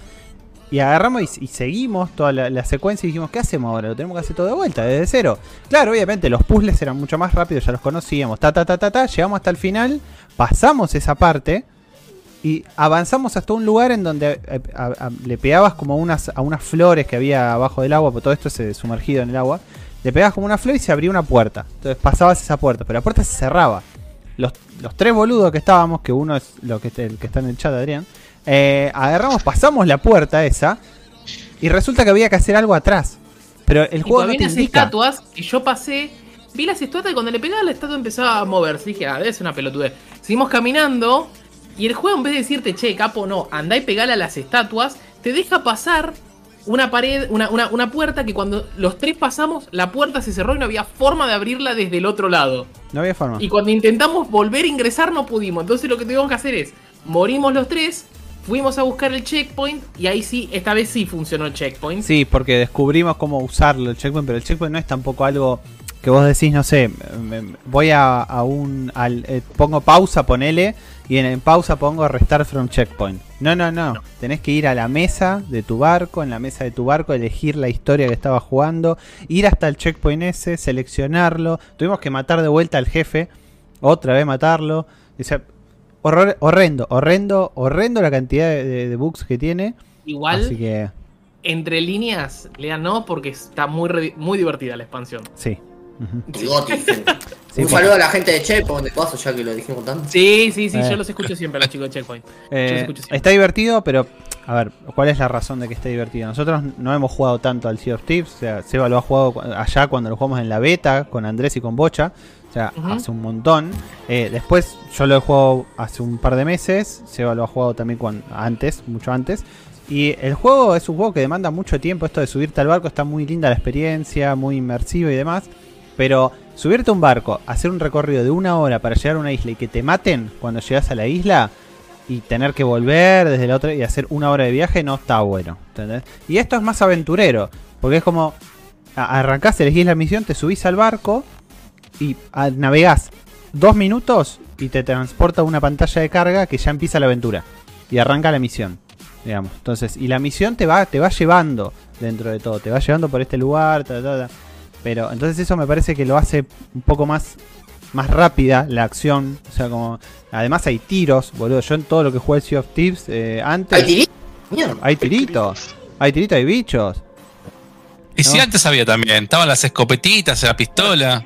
Y agarramos y, y seguimos toda la, la secuencia y dijimos, ¿qué hacemos ahora? Lo tenemos que hacer todo de vuelta, desde cero. Claro, obviamente los puzzles eran mucho más rápidos, ya los conocíamos. Ta, ta, ta, ta, ta, llegamos hasta el final, pasamos esa parte y avanzamos hasta un lugar en donde eh, a- a- le pegabas como unas, a unas flores que había abajo del agua, porque todo esto es sumergido en el agua. Le pegabas como una flor y se abría una puerta. Entonces pasabas esa puerta, pero la puerta se cerraba. Los, los tres boludos que estábamos, que uno es lo que, el que está en el chat, Adrián, eh, agarramos, pasamos la puerta esa y resulta que había que hacer algo atrás. Pero el Y juego no te indica. estatuas y yo pasé, vi las estatuas y cuando le pegaba la estatua empezaba a moverse. Dije, ah, debe ser una pelotudez. Seguimos caminando y el juego en vez de decirte, che, capo, no, andá y pegale a las estatuas, te deja pasar una pared, una, una, una puerta que cuando los tres pasamos, la puerta se cerró y no había forma de abrirla desde el otro lado. No había forma. Y cuando intentamos volver a ingresar no pudimos. Entonces lo que tuvimos que hacer es, morimos los tres, fuimos a buscar el checkpoint y ahí sí, esta vez sí funcionó el checkpoint. Sí, porque descubrimos cómo usarlo el checkpoint, pero el checkpoint no es tampoco algo que vos decís, no sé, voy a, a un... al- eh, pongo pausa, ponele, y en, en pausa pongo restar from checkpoint. No, no, no, tenés que ir a la mesa de tu barco, en la mesa de tu barco, elegir la historia que estaba jugando, ir hasta el checkpoint ese, seleccionarlo, tuvimos que matar de vuelta al jefe, otra vez matarlo, o sea, horror- horrendo, horrendo, horrendo la cantidad de, de- de bugs que tiene. Igual, Así que, entre líneas, lean no, porque está muy, muy divertida la expansión. sí. Sí, Un saludo a la gente de Checkpoint de paso, ya que lo dijimos tanto. Sí, sí, sí, Eh. yo los escucho siempre a los chicos de Checkpoint. Eh, Yo los escucho siempre. está divertido, pero a ver, ¿cuál es la razón de que esté divertido? Nosotros no hemos jugado tanto al Sea of Thieves, o sea, Seba lo ha jugado allá cuando lo jugamos en la beta con Andrés y con Bocha, o sea, hace un montón. Eh, después yo lo he jugado hace un par de meses, Seba lo ha jugado también cuan- antes, mucho antes. Y el juego es un juego que demanda mucho tiempo, esto de subirte al barco está muy linda la experiencia, muy inmersiva y demás. Pero subirte a un barco, hacer un recorrido de una hora para llegar a una isla y que te maten cuando llegas a la isla y tener que volver desde la otra y hacer una hora de viaje no está bueno. Y esto es más aventurero, porque es como arrancás, elegís la misión, te subís al barco y navegás dos minutos y te transporta una pantalla de carga que ya empieza la aventura y arranca la misión. Digamos. Entonces, y la misión te va, te va llevando dentro de todo, te va llevando por este lugar, ta, ta, ta. Pero entonces eso me parece que lo hace un poco más más rápida la acción, o sea, como además hay tiros, boludo. Yo en todo lo que jugué el Sea of Thieves eh, antes ¡Ay, tirito! Mierda. hay tiritos, hay tiritos, hay bichos. Y si antes había también, estaban las escopetitas, la pistola.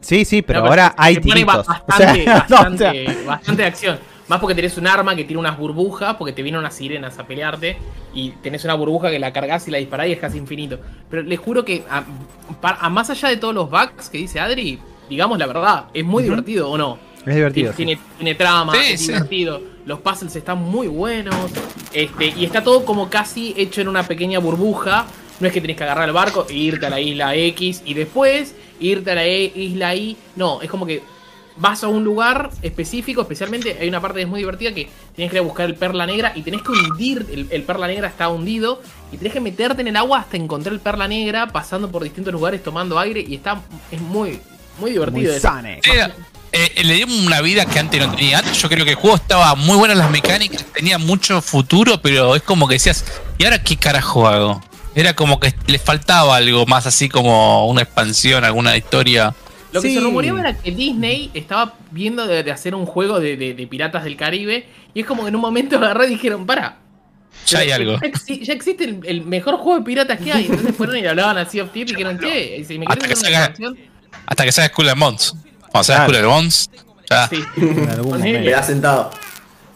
Sí, sí, pero No, ahora hay tiritos. ba- O sea, Bastante, no, o sea, bastante, bastante acción. Más porque tenés un arma que tiene unas burbujas, porque te vienen unas sirenas a pelearte, y tenés una burbuja que la cargas y la disparás y es casi infinito. Pero les juro que, a, más allá de todos los bugs que dice Adri, digamos la verdad, es muy divertido o no. es divertido. Tiene, sí. tiene, tiene trama, Sí, es sí. divertido. Los puzzles están muy buenos. Este, y está todo como casi hecho en una pequeña burbuja. No es que tenés que agarrar el barco e irte a la isla X y después irte a la E- isla Y. No, es como que vas a un lugar específico, especialmente hay una parte que es muy divertida que tienes que ir a buscar el perla negra y tenés que hundir, el, el perla negra está hundido y tenés que meterte en el agua hasta encontrar el perla negra, pasando por distintos lugares, tomando aire y está, es muy, muy divertido. sane. Era- eh, le dio una vida que antes no tenía. Antes yo creo que el juego estaba muy buenas las mecánicas, tenía mucho futuro, pero es como que decías, ¿y ahora qué carajo hago? Era como que le faltaba algo más así como una expansión, alguna historia. Lo que Sí. se rumoreaba era que Disney estaba viendo de, de hacer un juego de, de- de piratas del Caribe. Y es como que en un momento agarré y dijeron, para. Ya hay algo. Ya, exi- ya existe el, el mejor juego de piratas que hay. Entonces fueron y le hablaban a Sea of Thieves y dijeron, ¿qué? Y si me Hasta que hacer una salga- expansión, Hasta que salga Skull and Bones. Cuando salga and Bones, ya. Sí. En algún momento. Me da sentado.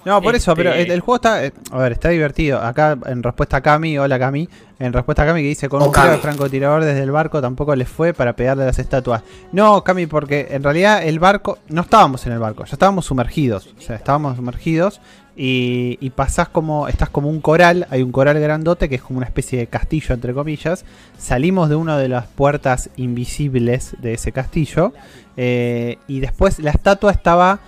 No, por eso, Este- pero el, el juego está. eh, A ver, está divertido. Acá, en respuesta a Cami, hola Cami. En respuesta a Cami que dice: Con Oh, un tiro de francotirador desde el barco tampoco les fue para pegarle a las estatuas. No, Cami, porque en realidad el barco. No estábamos en el barco, ya estábamos sumergidos. O sea, estábamos sumergidos. Y, y pasás como. Estás como un coral. Hay un coral grandote que es como una especie de castillo, entre comillas. Salimos de una de las puertas invisibles de ese castillo. eh, y después la estatua estaba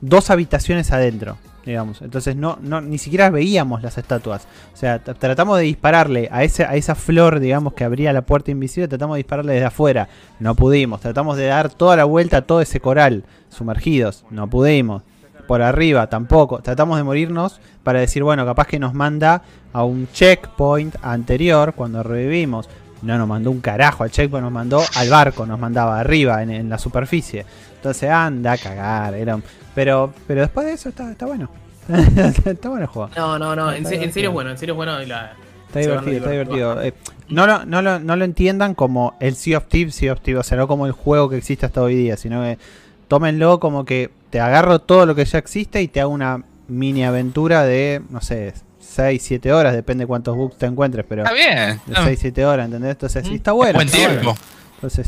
dos habitaciones adentro. Digamos. Entonces no, no, ni siquiera veíamos las estatuas. O sea, tratamos de dispararle a ese, a esa flor, digamos, que abría la puerta invisible, tratamos de dispararle desde afuera. No pudimos. Tratamos de dar toda la vuelta a todo ese coral, sumergidos. No pudimos. Por arriba tampoco. Tratamos de morirnos para decir, bueno, capaz que nos manda a un checkpoint anterior cuando revivimos. No nos mandó un carajo al checkpoint, nos mandó al barco, nos mandaba arriba en, en la superficie. Entonces anda a cagar. Era un- pero, pero después de eso está, está bueno. está bueno el juego. No, no, no, en, se- serio es bueno, en serio es bueno. y la- Está divertido, está divertido. Eh, no, lo, no, lo, no lo entiendan como el Sea of Thieves, Sea of Thieves, o sea, no como el juego que existe hasta hoy día, sino que tómenlo como que te agarro todo lo que ya existe y te hago una mini aventura de, no sé, 6, 7 horas, depende cuántos bugs te encuentres, pero Está bien. de 6, 7 horas, ¿entendés? Entonces, sí, Mm. está bueno. Buen está bueno.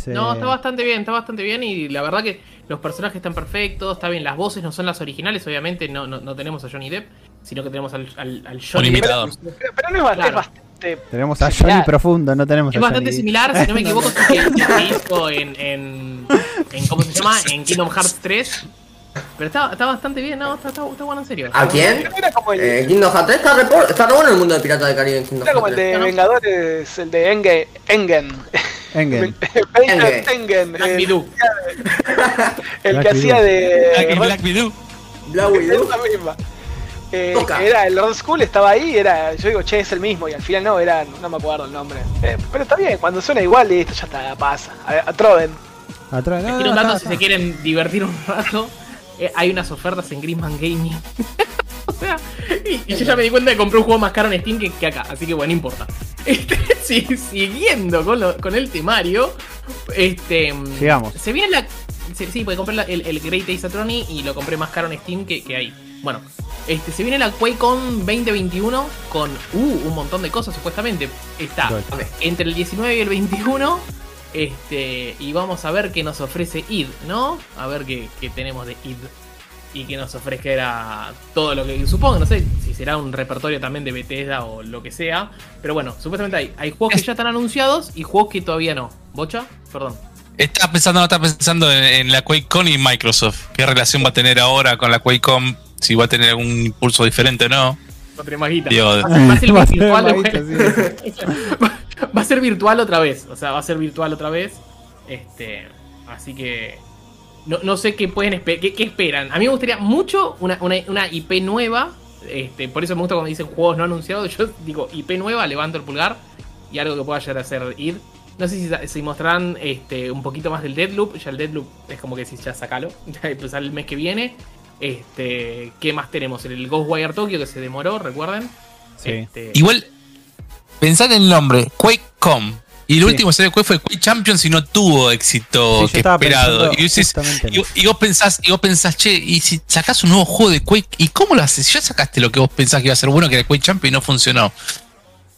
No, eh, está bastante bien, está bastante bien y la verdad que los personajes están perfectos, está bien, las voces no son las originales, obviamente no, no, no tenemos a Johnny Depp, sino que tenemos al, al, al Un Johnny Depp. imitador. Pero, pero no es, Claro. bastante. tenemos a similar. Johnny Profundo, no tenemos Es a bastante Johnny- similar, si no me equivoco, es que hizo en, en, en- ¿Cómo se llama? En Kingdom Hearts 3. Pero está, está bastante bien, no, está, está, está bueno en serio. ¿A quién? No era como el, Eh, Kingdom Hearts 3 está re, está re bueno el mundo de Pirata del Caribe en Kingdom era como el Hearts de 3. ¿no? Vengadores, el de Engen. Engen. Engen. Black El, Widow. el Black que hacía de. Black, Black Widow. Black Widow. Esa misma. Eh, era el old school, estaba ahí, era, yo digo, che, es el mismo, y al final no, era, no me acuerdo el nombre. Eh, pero está bien, cuando suena igual, listo, ya está, pasa. A, a Troden. Atrás, Les no, tiro un no, dato si se quieren divertir un rato. eh, hay unas ofertas en Grisman Gaming. o sea, y, y yo ya me di cuenta que compré un juego más caro en Steam que, que acá, así que bueno, no importa. Este, si- siguiendo con, lo- con el temario, este. Sigamos. Se viene la. Sí, sí, porque compré la- el, el Great Ace Attorney y lo compré más caro en Steam que, que ahí. Bueno, este, se viene la QuakeCon 2021 con uh, un montón de cosas supuestamente. Está entre el 19 y el 21. Este, y vamos a ver qué nos ofrece id, ¿no? A ver qué, qué tenemos de id. Y que nos ofrezca todo lo que supongo, no sé si será un repertorio también de Bethesda o lo que sea. Pero bueno, supuestamente hay, hay juegos que ya están anunciados y juegos que todavía no. ¿Bocha? Perdón. Estaba pensando, no, estaba pensando en, en la QuakeCon y Microsoft. ¿Qué relación va a tener ahora con la QuakeCon? Si va a tener algún impulso diferente o no. Guita. Digo, Va a ser Va a ser virtual, maguito, güey. sí. Va- Va a ser virtual otra vez. O sea, va a ser virtual otra vez. Este. Así que. No, no sé qué pueden esper- qué, qué esperan. A mí me gustaría mucho una, una, una IP nueva. Este, por eso me gusta cuando dicen juegos no anunciados. Yo digo IP nueva, levanto el pulgar. Y algo que pueda llegar a ser id. No sé si, si mostrarán este, un poquito más del Deadloop. Ya el Deadloop es como que si ya sacalo. Ya empezar el mes que viene. Este, ¿Qué más tenemos? El Ghostwire Tokyo que se demoró, recuerden. Sí. Este, igual, pensad en el nombre, QuakeCon. Y el Sí. último Quake fue Quake Champions y no tuvo éxito Sí, que esperado. Y, vos pensás, y vos pensás, che, y si sacás un nuevo juego de Quake, ¿y cómo lo haces? Ya sacaste lo que vos pensás que iba a ser bueno, que era Quake Champions y no funcionó.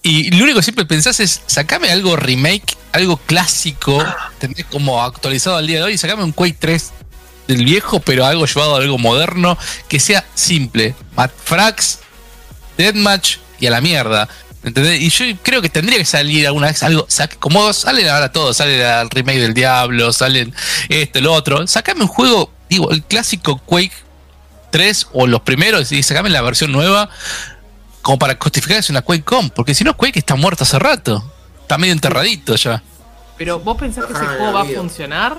Y lo único que siempre pensás es, sacame algo remake, algo clásico, tenés como actualizado al día de hoy, y sacame un Quake 3 del viejo, pero algo llevado a algo moderno, que sea simple. Frags, Deathmatch y a la mierda. ¿Entendés? Y yo creo que tendría que salir alguna vez algo. Como salen ahora todos, sale el remake del Diablo, salen esto, lo otro. Sacame un juego, digo, el clásico Quake 3 o los primeros y sacame la versión nueva como para justificar que es una QuakeCon. Porque si no, Quake está muerto hace rato. Está medio enterradito ya. Pero vos pensás que ese Ah, juego va a funcionar?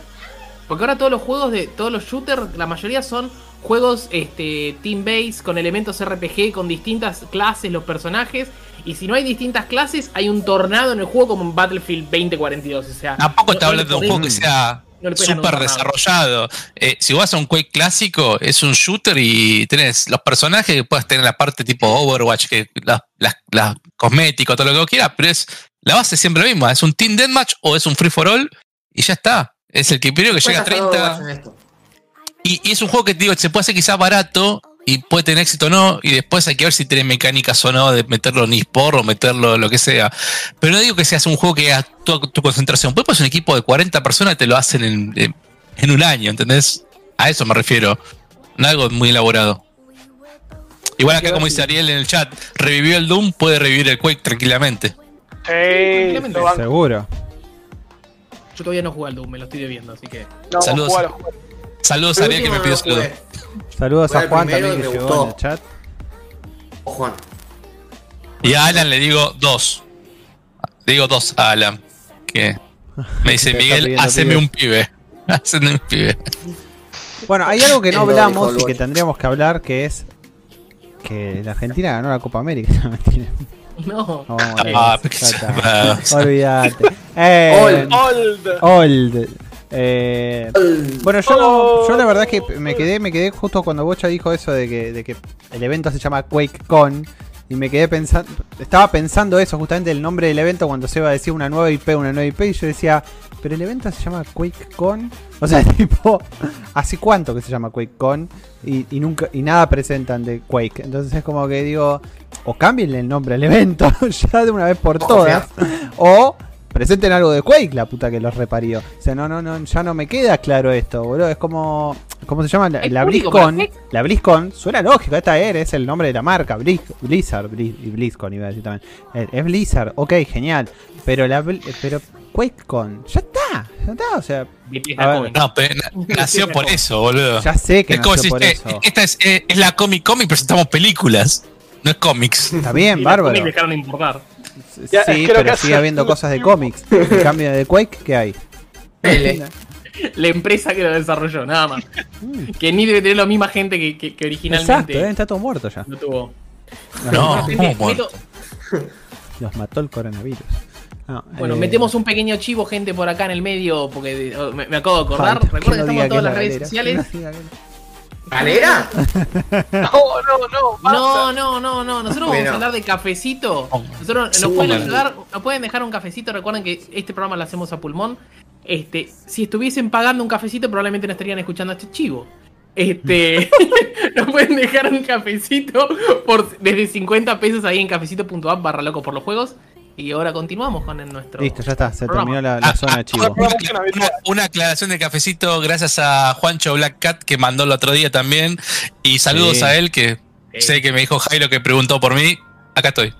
Porque ahora todos los juegos de todos los shooters, la mayoría son juegos este team base con elementos RPG con distintas clases, los personajes, y si no hay distintas clases, hay un tornado en el juego como en Battlefield 2042, o sea, Tampoco no- está no hablando de un juego que sea no súper desarrollado. Eh, si vas a un Quake clásico, es un shooter y tenés los personajes que puedes tener la parte tipo Overwatch, que las las- las cosméticos, todo lo que vos quieras, pero es la base es siempre la misma. Es un Team Deathmatch o es un Free for All y ya está. Es el que primero que llega a 30. Y, y es un juego que te digo, se puede hacer quizás barato y puede tener éxito o no, y después hay que ver si tiene mecánicas o no de meterlo en eSport o meterlo en lo que sea. Pero no digo que seas un juego que a tu, tu concentración. Puedes poner un equipo de 40 personas y te lo hacen en, en- en un año, ¿entendés? A eso me refiero. No algo muy elaborado. Igual acá, como dice Ariel en el chat, revivió el Doom, puede revivir el Quake tranquilamente. Sí. Seguro. Yo todavía no jugué al Doom, me lo estoy debiendo, así que No, Saludos. Saludos a El Ariel que me pidió saludos. Saludos a Juan también que llegó gustó. en el chat. Oh, Juan. Y a Alan le digo dos. Le digo dos a Alan. Que me dice Miguel, haceme un pibe. Haceme un pibe. Bueno, hay algo que no hablamos y que tendríamos que hablar que es que la Argentina ganó la Copa América. No, Ah, se- Olvídate. Eh, Old. Old. Old. Eh, bueno, yo, no- yo la verdad que me quedé, me quedé justo cuando Bocha dijo eso de que, de que el evento se llama QuakeCon. Y me quedé pensando, estaba pensando eso, justamente el nombre del evento cuando se iba a decir una nueva IP, una nueva IP, y yo decía, pero el evento se llama QuakeCon. O sea, tipo, ¿hace cuánto que se llama QuakeCon? Y, y nunca, y nada presentan de Quake. Entonces es como que digo, o cambien el nombre al evento, ya de una vez por todas. O presenten algo de Quake, la puta que los reparió. O sea, no, no, no, ya no me queda claro esto, boludo. Es como. ¿Cómo se llama? La, ¿Hay la BlizzCon. La BlizzCon suena lógico. Esta era, es el nombre de la marca. Blizz- Blizzard. Blizz- y BlizzCon iba a decir también. Es Blizzard, ok, genial. Pero la Bl- pero QuakeCon, ya está. Ya está, o sea. No, pero na- nació por eso, boludo. ya sé que Es como nació si por eh, eso. esta es, eh, es la Comic Comic, presentamos películas. No es cómics. Está bien, Y bárbaro. dejaron de importar. Ya, sí, creo pero que sigue habiendo cosas de cómics. En cambio de Quake, ¿qué hay? L. La empresa que lo desarrolló, nada más. que ni debe tener la misma gente que, que, que Exacto, originalmente eh, está todo muerto ya. no tuvo. No, Gente, ¿cómo meto- Los mató el coronavirus. No, bueno, eh, metemos un pequeño chivo, gente, por acá en el medio, porque eh, me, me acabo de acordar. Recuerden que no estamos en todas las es redes sociales. No diga que- ¿Galera? No, no, no. basta. No, no, no, no. Nosotros vamos a hablar de cafecito. Nosotros nos pueden ayudar, nos pueden dejar un cafecito. Recuerden que este programa lo hacemos a pulmón. Este, si estuviesen pagando un cafecito, probablemente no estarían escuchando a este chivo. Este, nos pueden dejar un cafecito por desde 50 pesos ahí en cafecito.app barra loco por los juegos. Y ahora continuamos con el nuestro. Listo, ya está, se Programa. terminó la, la Ah, zona de ah, chivo. Una, una- una aclaración de cafecito gracias a Juancho Black Cat que mandó el otro día también. Y saludos Sí. a él que Sí. sé que me dijo Jairo que preguntó por mí. Acá estoy.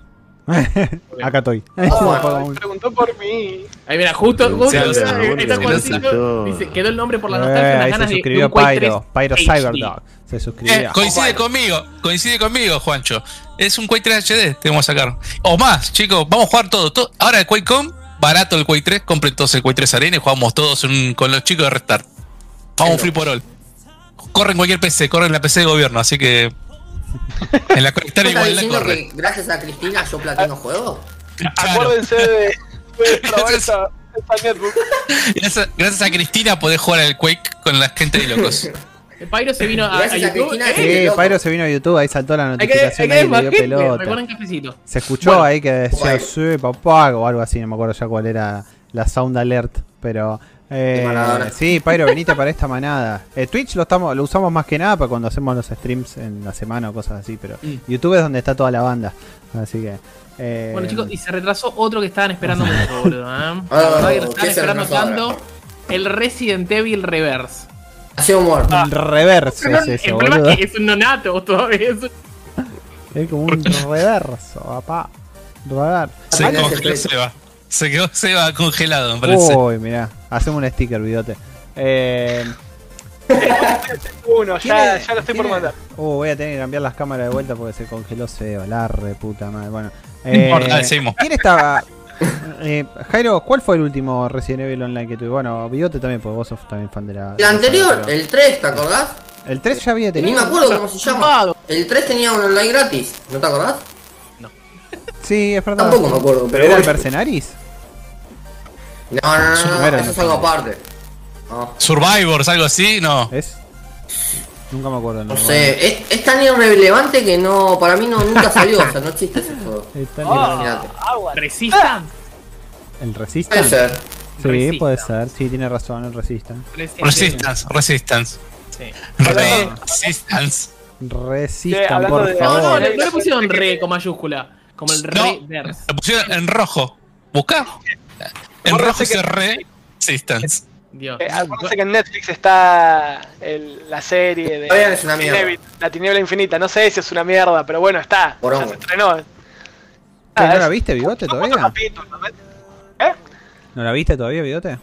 Acá estoy. Ah, preguntó por mí. Ahí mira, justo, justo Sí, sí, eh, está sí, Juancito, sí. dice, quedó el nombre por la Eh, nostalgia, ahí ganas se suscribió Pyro, 3 Pyro. Cyberdog. Se Eh, suscribió. coincide conmigo, coincide conmigo, Juancho. Es un Quake 3 HD, tenemos que sacar. O más, chicos, vamos a jugar todo. todo. Ahora el QuakeCon, barato el Quake 3, compren todos el Quake 3 Arena y jugamos todos un- con los chicos de Restart. Vamos free por all. Corren cualquier PC, corren la PC de gobierno, así que. En la conectar ¿Estás igual la diciendo corre. que gracias a Cristina yo platino? Claro. Acuérdense de, esa netbook. Gracias, gracias a Cristina podés jugar al Quake con la gente de locos. El Pyro se vino a, a a YouTube. Cristina, eh, Sí, loco. Pyro se vino a YouTube, ahí saltó la hay que, hay notificación que ahí le dio pelota. Recuerden cafecito. Se escuchó Bueno. ahí que decía, Bueno. sí, papá, o algo así, no me acuerdo ya cuál era la sound alert, pero... eh, sí, Pyro, venite para esta manada. Eh, Twitch lo estamos lo usamos más que nada para cuando hacemos los streams en la semana o cosas así, pero Mm. YouTube es donde está toda la banda. Así que... eh, Bueno, chicos, y se retrasó otro que estaban esperando mucho, boludo. ¿eh? Ah, La verdad que lo ¿qué estaban esperando ahora? tanto. El Resident Evil Reverse. Ha sido muerto. Un reverso No, es eso, el problema boludo. es que es un nonato todavía. es un- Es como un reverso, papá. Reverso. Se Seba. Se quedó Seba congelado, me parece. Uy, mirá, hacemos un sticker, videote. Eh, Uno, ¿quién ya, ya lo estoy por mandar. Uh, voy a tener que cambiar las cámaras de vuelta porque se congeló Seba, la re puta madre. Bueno, No importa, seguimos. ¿Quién estaba? Eh, Jairo, ¿cuál fue el último Resident Evil Online que tuve? Bueno, Videote también, porque vos sos también fan de la. El anterior, pero- el 3, ¿te acordás? El 3 ya había Ni tenido. me acuerdo cómo se llama. El 3 tenía un online gratis, ¿no te acordás? Sí, es verdad. Tampoco me acuerdo, ¿Pero era el. Mercenaris? No, no, no, Eso no, no eso es algo aparte. No, Survivors, algo así, no. ¿Es? Nunca me acuerdo. el no nombre. sé, es, es tan irrelevante que no, para mí no, nunca salió, o sea, no existe ese juego. Está Ah, bien. Imagínate. agua. Resistan. ¿El Puede Resistance? ser. Sí, Resistance. puede ser. Sí, tiene razón, el Resistance. Resistance, Resistance. Sí. Resistance. Resistan, hablando por de- No, favor. no, no, no le pusieron re con mayúscula. Como el No, reverse. lo pusieron en rojo. Busca. En rojo que- se re. Resistance. Dios. Eh, acuérdense que en Netflix está el- la serie de Todavía es una mierda. Tiniebla- La Tiniebla Infinita. No sé si es una mierda, pero bueno, está. Porongo. Ya se estrenó. ¿Qué, Ah, ¿No la es- viste, Bigote, todavía? ¿Eh? ¿No la viste todavía, Bigote?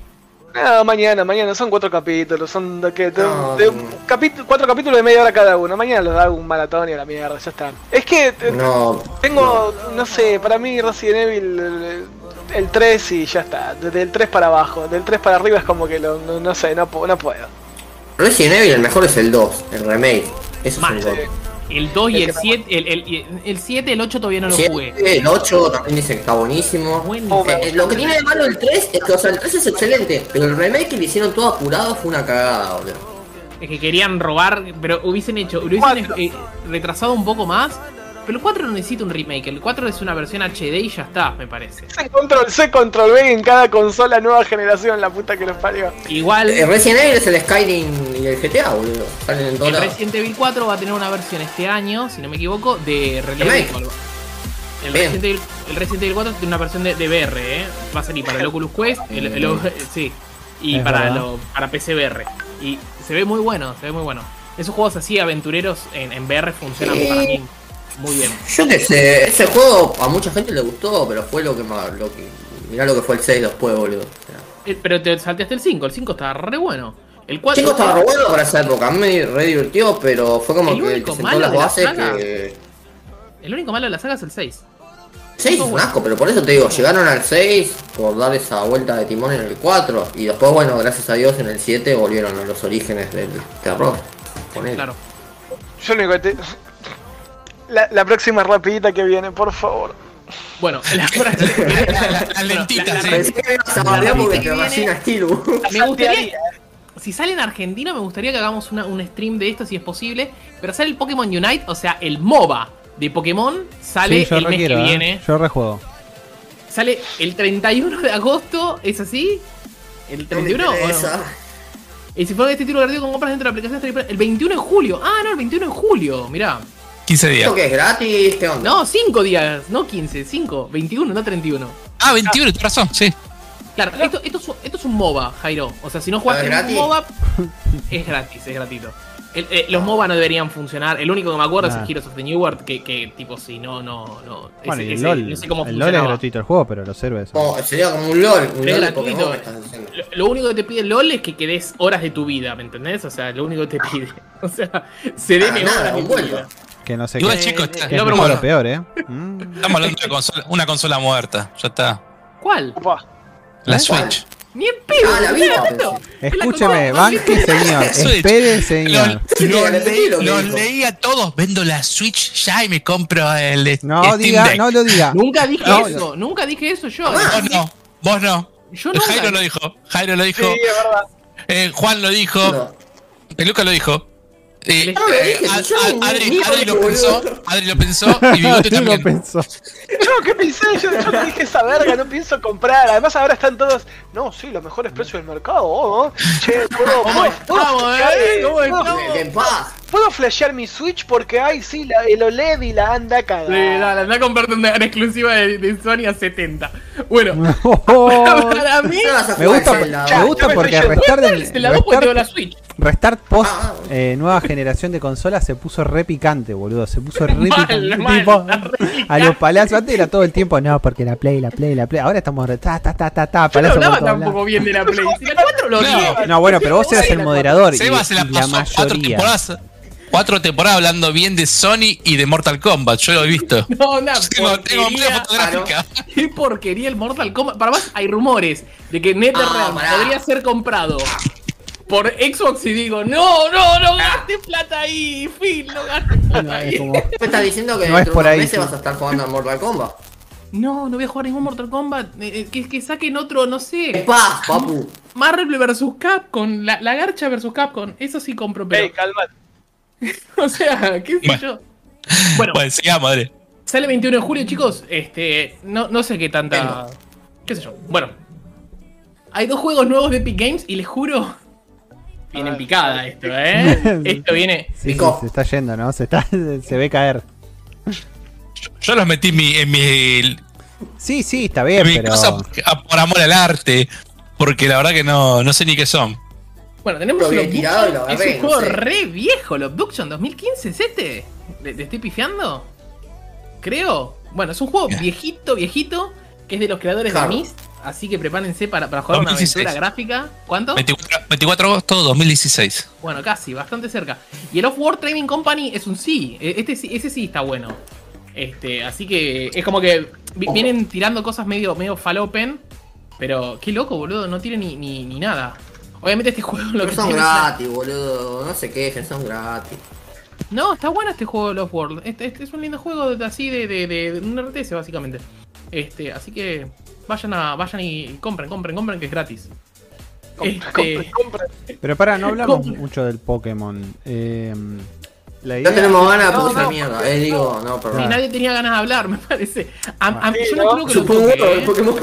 No, mañana, mañana, son cuatro capítulos, son de, que, de- No, de- no. capi- cuatro capítulos de media hora cada uno. Mañana los hago un maratón y a la mierda, ya está. Es que eh, No. tengo, no sé, para mí Resident Evil el, el 3 y ya está. Desde el 3 para abajo, del 3 para arriba es como que lo- no, no sé, no, no puedo. Resident Evil, el mejor es el 2, el remake. Eso es un Sí. gol. El 2 y el que- 7, el, el, el 7, el 8 todavía no lo Sí, jugué. El 8 también dice que está buenísimo. Buenísimo. Eh, eh, lo que tiene de malo el 3 es que, o sea, el 3 es excelente, pero el remake que le hicieron todo apurado fue una cagada, boludo. Es que querían robar, pero hubiesen hecho, hubiesen eh, retrasado un poco más. Pero el 4 no necesita un remake, el 4 es una versión HD y ya está, me parece. C, control C, control B en cada consola nueva generación, la puta que los parió. Igual, El Resident Evil es el Skyrim y el GTA, boludo. Salen en todos el. Resident Evil 4 va a tener una versión este año, si no me equivoco, de realidad Remake. virtual. El. Resident, Evil, el Resident Evil 4 tiene una versión de, de VR, ¿eh? Va a salir para el Oculus Quest, el, el- sí, y Es para, lo, para PC VR. Y se ve muy bueno, se ve muy bueno. Esos juegos así aventureros en, en VR funcionan Sí. para mí muy bien. Yo qué sé, ese juego a mucha gente le gustó, pero fue lo que más. Lo que, mirá lo que fue el 6 después, boludo. Eh, Pero te salteaste el 5, el 5 está re bueno. El 4 Chico estaba re bueno para esa época, a mí me re divirtió, pero fue como El que, único que sentó malo las de la bases saga- que. El único malo de la saga es el 6. 6 es un asco, pero por eso te digo, llegaron al 6 por dar esa vuelta de timón en el 4 y después, bueno, gracias a Dios en el 7 volvieron a los orígenes del terror. Ponele. Claro. Yo lo único que te... La, la próxima rapidita que viene, por favor. Bueno, la, La- la- la Bueno, lentita, la- sí. Pensé que me gustaría. Si sale en Argentina, me gustaría que hagamos una- un stream de esto si es posible. Pero sale el Pokémon Unite, o sea, el MOBA de Pokémon sale Sí, el mes que ¿eh? viene. Yo rejuego. Sale el 31 de agosto, ¿es así? ¿El 31? o no? Y si fue este título gratuito con compras dentro de la aplicación, el 21 de julio. Ah, no, el 21 de julio, mirá. 15 días. ¿Esto que es gratis? ¿Qué onda? No, 5 días, no 15, 5, 21, no 31. Ah, 21, tienes razón, sí. Claro, esto, esto, es, un- esto es un MOBA, Jairo. O sea, si no jugaste ¿Es en un? MOBA, es gratis, es gratuito. El- eh, los MOBA no deberían funcionar. El único que me acuerdo Nah. es el Heroes of the New World, que, que tipo, si no, no, no. Bueno, ese- y el ese- LOL. no sé cómo el LOL es gratuito el juego, pero los héroes. No, sería como un LOL, un LOL gratuito. Lo, lo único que te pide el LOL es que quedes horas de tu vida, ¿me entendés? O sea, lo único que te pide. O sea, se Ah, deme nada, horas de un tu vida. Que no sé Igual, qué. chicos, eh, está- que es no, pero mejor bueno. o peor, ¿eh? Mm. estamos hablando de una consola, una consola muerta. Ya está. ¿Cuál? La ¿Eh? Switch. Ni en pedo. Ah, la ¿me vida, Escúcheme, banque, señor. Espere, señor. Lo, Sí, lo repetí lo que lo dijo. leí a todos. Vendo la Switch ya y me compro el No Steam diga, Deck. no lo diga. Nunca dije No, eso, nunca dije eso yo. Ah, Vos no, vos no. Yo nunca. Jairo lo dijo. Jairo lo Sí, dijo. es verdad. eh, Juan lo dijo. No. Peluca lo dijo. Eh, No eh, dije, Ad- Ad- Adri, lo Adri dije, lo pensó. Adri lo pensó y Bigote Tú lo también. pensó. Yo, ¿qué pensé? Yo, yo no dije esa verga, no pienso comprar. Además, ahora están todos. No, sí, los mejores precios del mercado. oh, oh. Che. ¿Cómo puedo estamos, eh? ¿Cómo estamos? En paz. Puedo flashear mi Switch porque hay, sí, la, el OLED y la anda cagada. Sí, dale, anda a comprarte una, una exclusiva de, de Sony a 70. Bueno, Oh, para mí. No me gusta, me gusta porque restar, del- Se la doy porque tengo la restar, Switch. restar post Ah. eh, nueva generación de consolas se puso re picante, boludo. Se puso re Mal, picante. mal, tipo, a los palazos. Antes era todo el tiempo, no, porque la Play, la Play, la Play. Ahora estamos re, ta, ta, ta, ta, ta, Yo no hablaba tampoco bien de la Play. Si la 4 lo No. No, bueno, pero vos eras el moderador y, Seba se la y la pasó cuatro mayoría. temporadas, cuatro temporadas hablando bien de Sony y de Mortal Kombat. Yo lo he visto. No, una Tengo, tengo fotográfica. Qué porquería el Mortal Kombat. Para más, hay rumores de que NetherRealm Ah, podría ser comprado por Xbox y digo, no, no, no gastes plata ahí, Phil, no gastes plata No, es como- Me estás diciendo que No es dentro por de unos ahí, meses sí. vas a estar jugando al Mortal Kombat. No, no voy a jugar ningún Mortal Kombat. Eh, eh, que, que saquen otro, no sé. paz, papu. Marvel vs Capcom, la, la garcha vs Capcom. Eso sí compro, pero. Ey, calmate. O sea, qué sé Bueno. yo. Bueno, Bueno, sigamos, madre. sale 21 de julio, chicos. Este, no, no sé qué tanta. ¿Qué sé yo? Bueno, hay dos juegos nuevos de Epic Games y les juro. Viene en picada esto, ¿eh? Esto viene. Sí, sí, se está yendo, ¿no? Se, está, se ve caer. Yo los metí en mi, en mi, Sí, sí, está en bien, mi pero. cosa a- por amor al arte. Porque la verdad que no, no sé ni qué son. Bueno, tenemos Lo un había tirado y lo Obduction. Es un no juego sé. re viejo, el Obduction 2015, ¿es este? ¿Le, le estoy pifiando? Creo. Bueno, es un juego viejito, viejito, que es de los creadores Claro. de Myst. así que prepárense para, para jugar una 2016. aventura gráfica. ¿Cuánto? 24, 24 de agosto 2016. Bueno, casi, bastante cerca. Y el Off-World Trading Company es un sí. E- Este, sí- ese sí está bueno. Este, así que es como que vi- vienen tirando cosas medio, medio falopen. Pero qué loco, boludo, no tiene ni, ni, ni nada. Obviamente este juego lo Pero que son tiene es una- gratis, boludo. No se quejen, son gratis. No, está bueno este juego de Off-World. Este, este es un lindo juego de- así de, de, de- de un RTS básicamente. Este, así que vayan a vayan y compren, compren, compren que es gratis. Compre, Este- compre, compre. Pero para, no hablamos mucho del Pokémon. Eh, la idea- tenemos ganas No, no, mierda. Eh, digo, no, nadie tenía ganas de hablar, me parece. A- a- Sí, yo no, ¿no? creo que lo toque, ¿eh? Pokémon.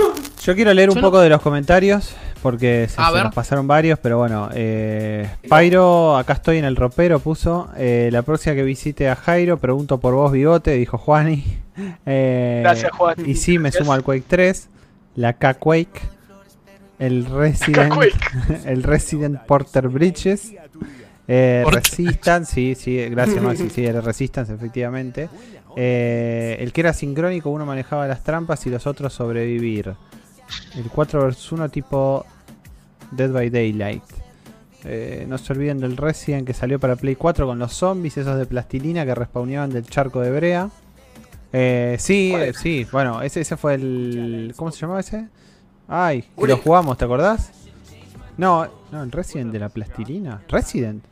Yo quiero leer un Yo no- poco de los comentarios porque se, nos pasaron varios, pero bueno, eh, Pyro, acá estoy en el ropero, puso, eh, la próxima que visite a Jairo, pregunto por vos, Bigote, dijo Juani. Eh, Gracias, Juan. Y sí, me Gracias. sumo al Quake 3, la K-Quake, el Resident, el Resident Porter Bridges, eh. Resistance, sí, sí, gracias Maxi, sí, el Resistance, efectivamente. Eh, el que era sincrónico, uno manejaba las trampas y los otros sobrevivir. El 4 vs 1 tipo Dead by Daylight. Eh, no se olviden del Resident que salió para Play 4 con los zombies, esos de plastilina que respawneaban del charco de brea. Eh, sí, ¿Cuál eh, es? sí, bueno, ese, ese fue el... ¿Cómo se llamaba ese? Ay, que lo jugamos, ¿te acordás? No, no, el Resident de la plastilina. ¿Resident?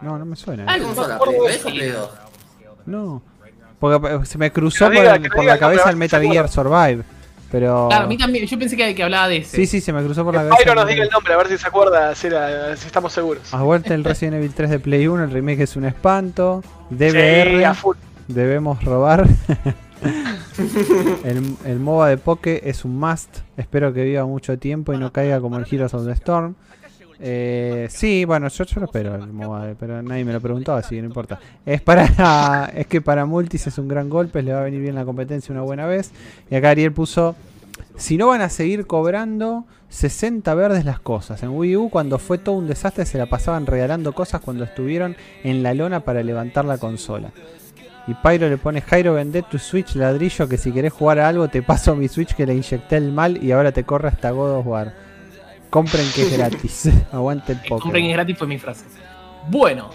No, no me suena. Ah, eh. ¿Cómo no son las me acuerdo Play de 3 o Play 2? No. Porque eh, se me cruzó por, el- por la cabeza el Metal Gear Survive. Pero... Claro, a mí también, yo pensé que, que hablaba de ese. Sí, sí, se me cruzó por la Que cabeza. Pyro el nos diga el nombre, a ver si se acuerda, si, era- si estamos seguros. A vuelta el Resident Evil 3 de Play 1, el remake es un espanto. Sí, DBR, a full. debemos robar. el, el MOBA de Poke es un must. Espero que viva mucho tiempo y no caiga como el Heroes of the Storm. Eh, sí, bueno, yo, lo espero el pero nadie me lo preguntó, así que no importa. Es para es que para multis es un gran golpe, le va a venir bien la competencia una buena vez. Y acá Ariel puso si no van a seguir cobrando 60 verdes las cosas. En Wii U cuando fue todo un desastre se la pasaban regalando cosas cuando estuvieron en la lona para levantar la consola. Y Pyro le pone Jairo vende tu Switch ladrillo que si querés jugar a algo te paso mi Switch que le inyecté el mal y ahora te corre hasta God of. Compren que es gratis. Aguante el Eh, Compren es Pokémon. gratis fue mi frase. Bueno.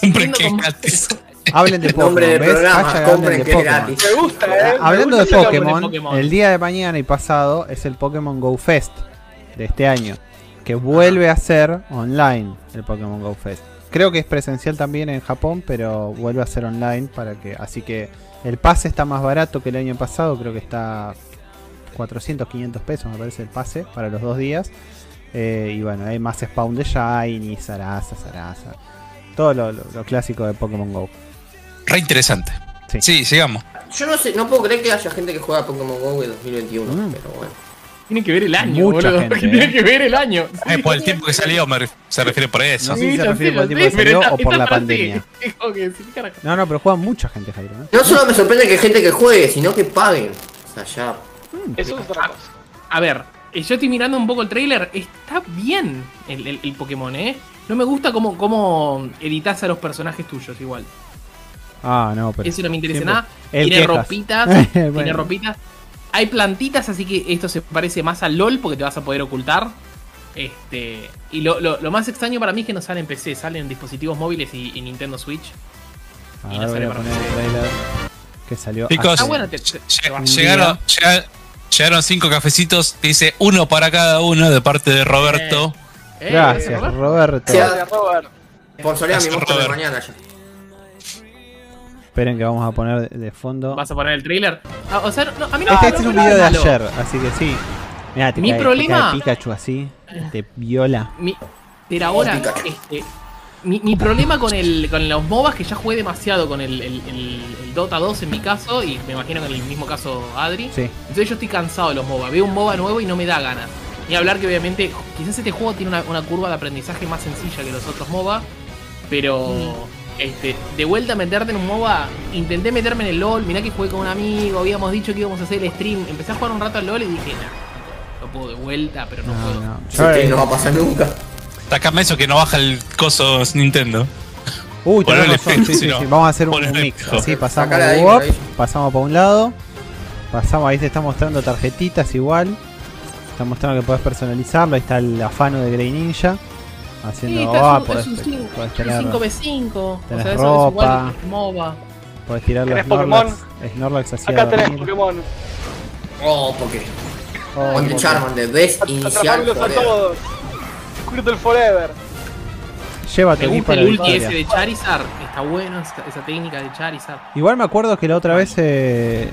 Compren que es gratis. Hablen de Pokémon. Nombre del ¿ves? programa, compren de que es Pokémon. gratis. Me gusta, eh. me Hablando gusta de. Pokémon, Pokémon. el día de mañana y pasado es el Pokémon Go Fest de este año, que vuelve a ser online el Pokémon Go Fest. Creo que es presencial también en Japón, pero vuelve a ser online para que, así que el pase está más barato que el año pasado, creo que está 400, 500 pesos me parece el pase para los dos días. Eh, y bueno, hay más spawn de Shiny, Sarasa, Sarasa, todo lo, lo- lo clásico de Pokémon Go. Re interesante. Sí. Sí, sigamos. Yo no sé, no puedo creer que haya gente que juega Pokémon GO en 2021, Mm. pero bueno. Tienen que ver el año, Mucha boludo. gente, Tienen eh. que ver el año. Eh, por el tiempo que salió me ref- se refiere por eso. No sé si se refiere por el tiempo que salió o por la pandemia. sí. No, no, pero juega mucha gente, Jairo. ¿eh? No solo me sorprende que hay gente que juegue, sino que paguen. O sea, ya. Eso es otra cosa. A ver, eh, yo estoy mirando un poco el trailer. Está bien el, el- el Pokémon, ¿eh? No me gusta cómo, cómo editas a los personajes tuyos igual. Ah, no, pero. Eso no me interesa nada. Tiene quejas. ropitas. Tiene ropitas. Hay plantitas, así que esto se parece más al LOL porque te vas a poder ocultar. Este. Y lo, lo- lo más extraño para mí es que no sale en PC, sale en dispositivos móviles y, y Nintendo Switch. A Y ver, no voy sale a para poner el PC. trailer que salió. Chicos, Ah, bueno, te- llegaron, llega- llegaron cinco cafecitos. Dice uno para cada uno de parte de Roberto. Eh, Gracias, Roberto. Gracias, Robert. Sponsorea mi Gracias, monstruo de mañana ya. Esperen que vamos a poner de, fondo. ¿Vas a poner el trailer? Ah, o sea, no, a mí no Este, no, este es un video de malo. ayer, así que sí. Mirá, te Mi cae- te problema- cae Pikachu así, te viola. Mi, pero ahora, este, mi, mi problema con el con los MOBAs que ya jugué demasiado con el, el- el- el Dota 2 en mi caso, y me imagino que en el mismo caso Adri. Sí. Entonces yo estoy cansado de los MOBA. Veo un MOBA nuevo y no me da ganas. Ni hablar que obviamente quizás este juego tiene una, una curva de aprendizaje más sencilla que los otros MOBA. Pero este, de vuelta a meterte en un MOBA, intenté meterme en el LOL, mirá que jugué con un amigo, habíamos dicho que íbamos a hacer el stream, empecé a jugar un rato al LOL y dije, nah, no puedo de vuelta, pero no, No, puedo. no. Yo, que eh, no va a pasar nunca. Sacame eso que no baja el coso Nintendo. Uy, tenés razón, sí, sí, sí. Vamos a hacer un Ponele mix. Así pasamos de ahí, WOP, pasamos para un lado. Pasamos, ahí te está mostrando tarjetitas igual. Está mostrando que puedes personalizarlo. Ahí está el afano de Grey Ninja. Haciendo. Ah, un- podés, es un cin- podés un tener, 5v5. O sea, eso es igual ropa. que MOBA. podés tirar los ¿Tenés Snorlax. Snorlax hacia Acá tenés dormir. Pokémon. Oh, porque. Oh. Charmander, ves inicial Atraparlos a todos. Squirtle Forever. Lleva tu Me gusta el ulti ese de Charizard. Está bueno esa, esa técnica de Charizard. Igual me acuerdo que la otra vez. Eh...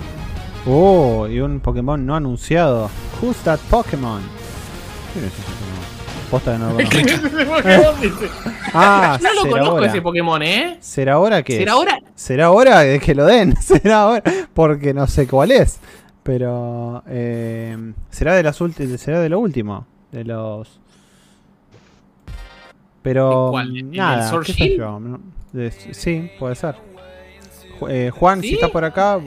Oh, y un Pokémon no anunciado. Who's that Pokémon? ¿Quién es ese Pokémon? Posta que no lo conozco. Ese Pokémon dice. Ah, no lo será conozco ahora. ese Pokémon, ¿eh? ¿Será ahora que ¿Será ahora? Será hora de que lo den. Será ahora. Porque no sé cuál es. Pero. eh, será de las ulti- será de lo último. De los. Pero. ¿El del Nada. Sword qué sé Shield? yo, no- de- sí, puede ser. Eh, Juan, si ¿Sí? está por acá.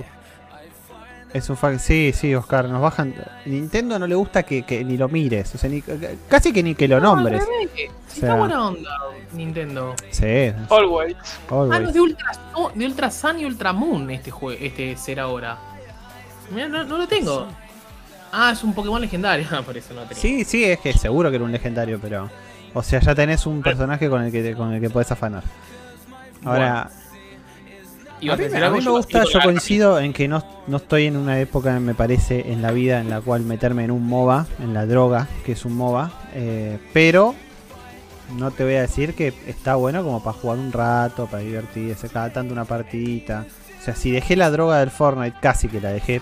Es un fan. Sí, sí, Oscar. Nos bajan. Nintendo no le gusta que, que ni lo mires. O sea, ni- casi que ni que lo nombres. No, que- O sí sea- está buena onda Nintendo. Sí. Always. Ah, no, always. de Ultra, de Ultra Sun y Ultra Moon este juego, este ser ahora. Mira, no, no lo tengo. Ah, es un Pokémon legendario. Ah, por eso no tenía. Sí, sí, es que seguro que era un legendario, pero. O sea, ya tenés un personaje con el que, con el que podés afanar. Ahora, a mí, me- a algo, mí me yo gusta, yo coincido en que no, no estoy en una época, me parece, en la vida en la cual meterme en un MOBA, en la droga, que es un MOBA, eh, pero no te voy a decir que está bueno como para jugar un rato, para divertirse, cada tanto una partidita. O sea, si dejé la droga del Fortnite, casi que la dejé, eh,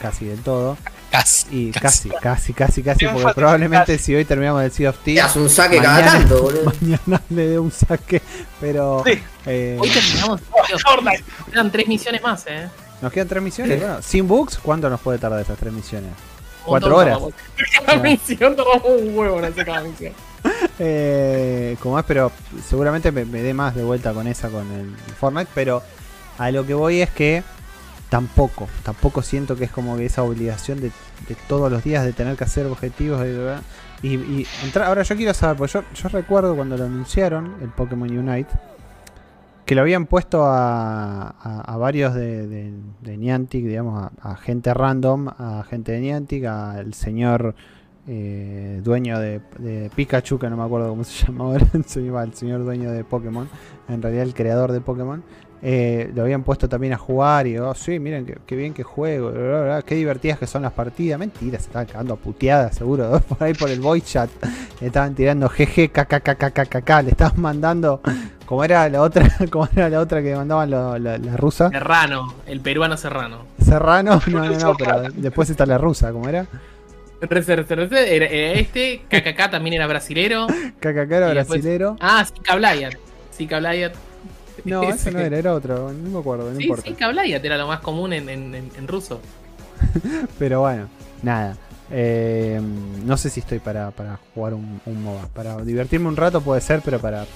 casi del todo, Casi. y casi, casi, casi, casi, porque probablemente casi. si hoy terminamos el Sea of Te Thieves, das un saque cada Mañana- tanto, boludo. mañana le dé un saque, pero Sí. eh, Hoy terminamos. Fortnite. Quedan tres misiones más, eh. nos quedan tres misiones. Sí. Bueno, sin bugs, ¿cuánto nos puede tardar esas tres misiones? Cuatro horas. Cada misión tardamos un huevo en hacer cada misión. Eh, como es, pero seguramente me, me dé más de vuelta con esa, con el Fortnite, pero a lo que voy es que tampoco, tampoco siento que es como que esa obligación de, de todos los días de tener que hacer objetivos y, y ahora yo quiero saber, pues yo, yo recuerdo cuando lo anunciaron, el Pokémon Unite, que lo habían puesto a, a- varios de, de, Niantic, digamos, a, gente random, a gente de Niantic, al señor eh, dueño de, Pikachu, que no me acuerdo cómo se llama ahora, el señor dueño de Pokémon, en realidad el creador de Pokémon, eh, lo habían puesto también a jugar y, oh, sí, miren qué, qué bien que juego, bla, bla, bla, qué divertidas que son las partidas. Mentira, se estaban cagando a puteadas, seguro, por ahí por el voice chat. Le estaban tirando GG, KKKKKK, le estaban mandando, como era la otra, como era la otra que mandaban lo- la, la rusa. Serrano, el peruano Serrano. Serrano, no, no, no, pero después está la rusa, ¿cómo era? Este, KKK también era brasilero. KKK era después- brasilero. Ah, Sika Blayat. Sika Blayat. No, ese no era, era otro, no me acuerdo, no Sí, importa. Blayat era lo más común en, en, en- en ruso. Pero bueno, nada. Eh, no sé si estoy para, para jugar un, un MOBA. Para divertirme un rato puede ser, pero para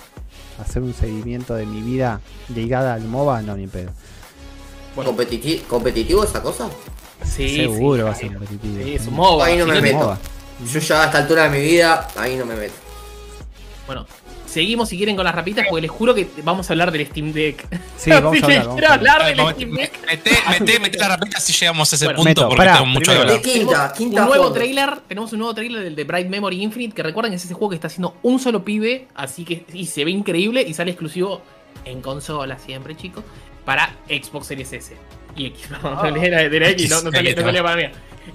hacer un seguimiento de mi vida ligada al MOBA, no, ni en pedo. Bueno, ¿Competiti- ¿Competitivo esa cosa? sí, Seguro sí, va a ser sí, competitivo. Sí, es un MOBA. Ahí no Si me meto. MOBA. Yo ya a esta altura de mi vida, ahí no me meto. Bueno, seguimos si quieren con las rapitas porque les juro que vamos a hablar del Steam Deck. Sí, vamos a hablar. vamos quiero a hablar. hablar del Steam Deck. Mete, mete, mete la rapita si llegamos a ese Bueno, punto Meto, porque pará, tengo mucho que hablar. Quinta, quinta un nuevo trailer, tenemos un nuevo trailer del de Bright Memory Infinite, que recuerden que es ese juego que está haciendo un solo pibe, así que y se ve increíble y sale exclusivo en consola siempre, chicos, para Xbox Series S y X. No, de la, de la X, no, no salía, no salía para mí.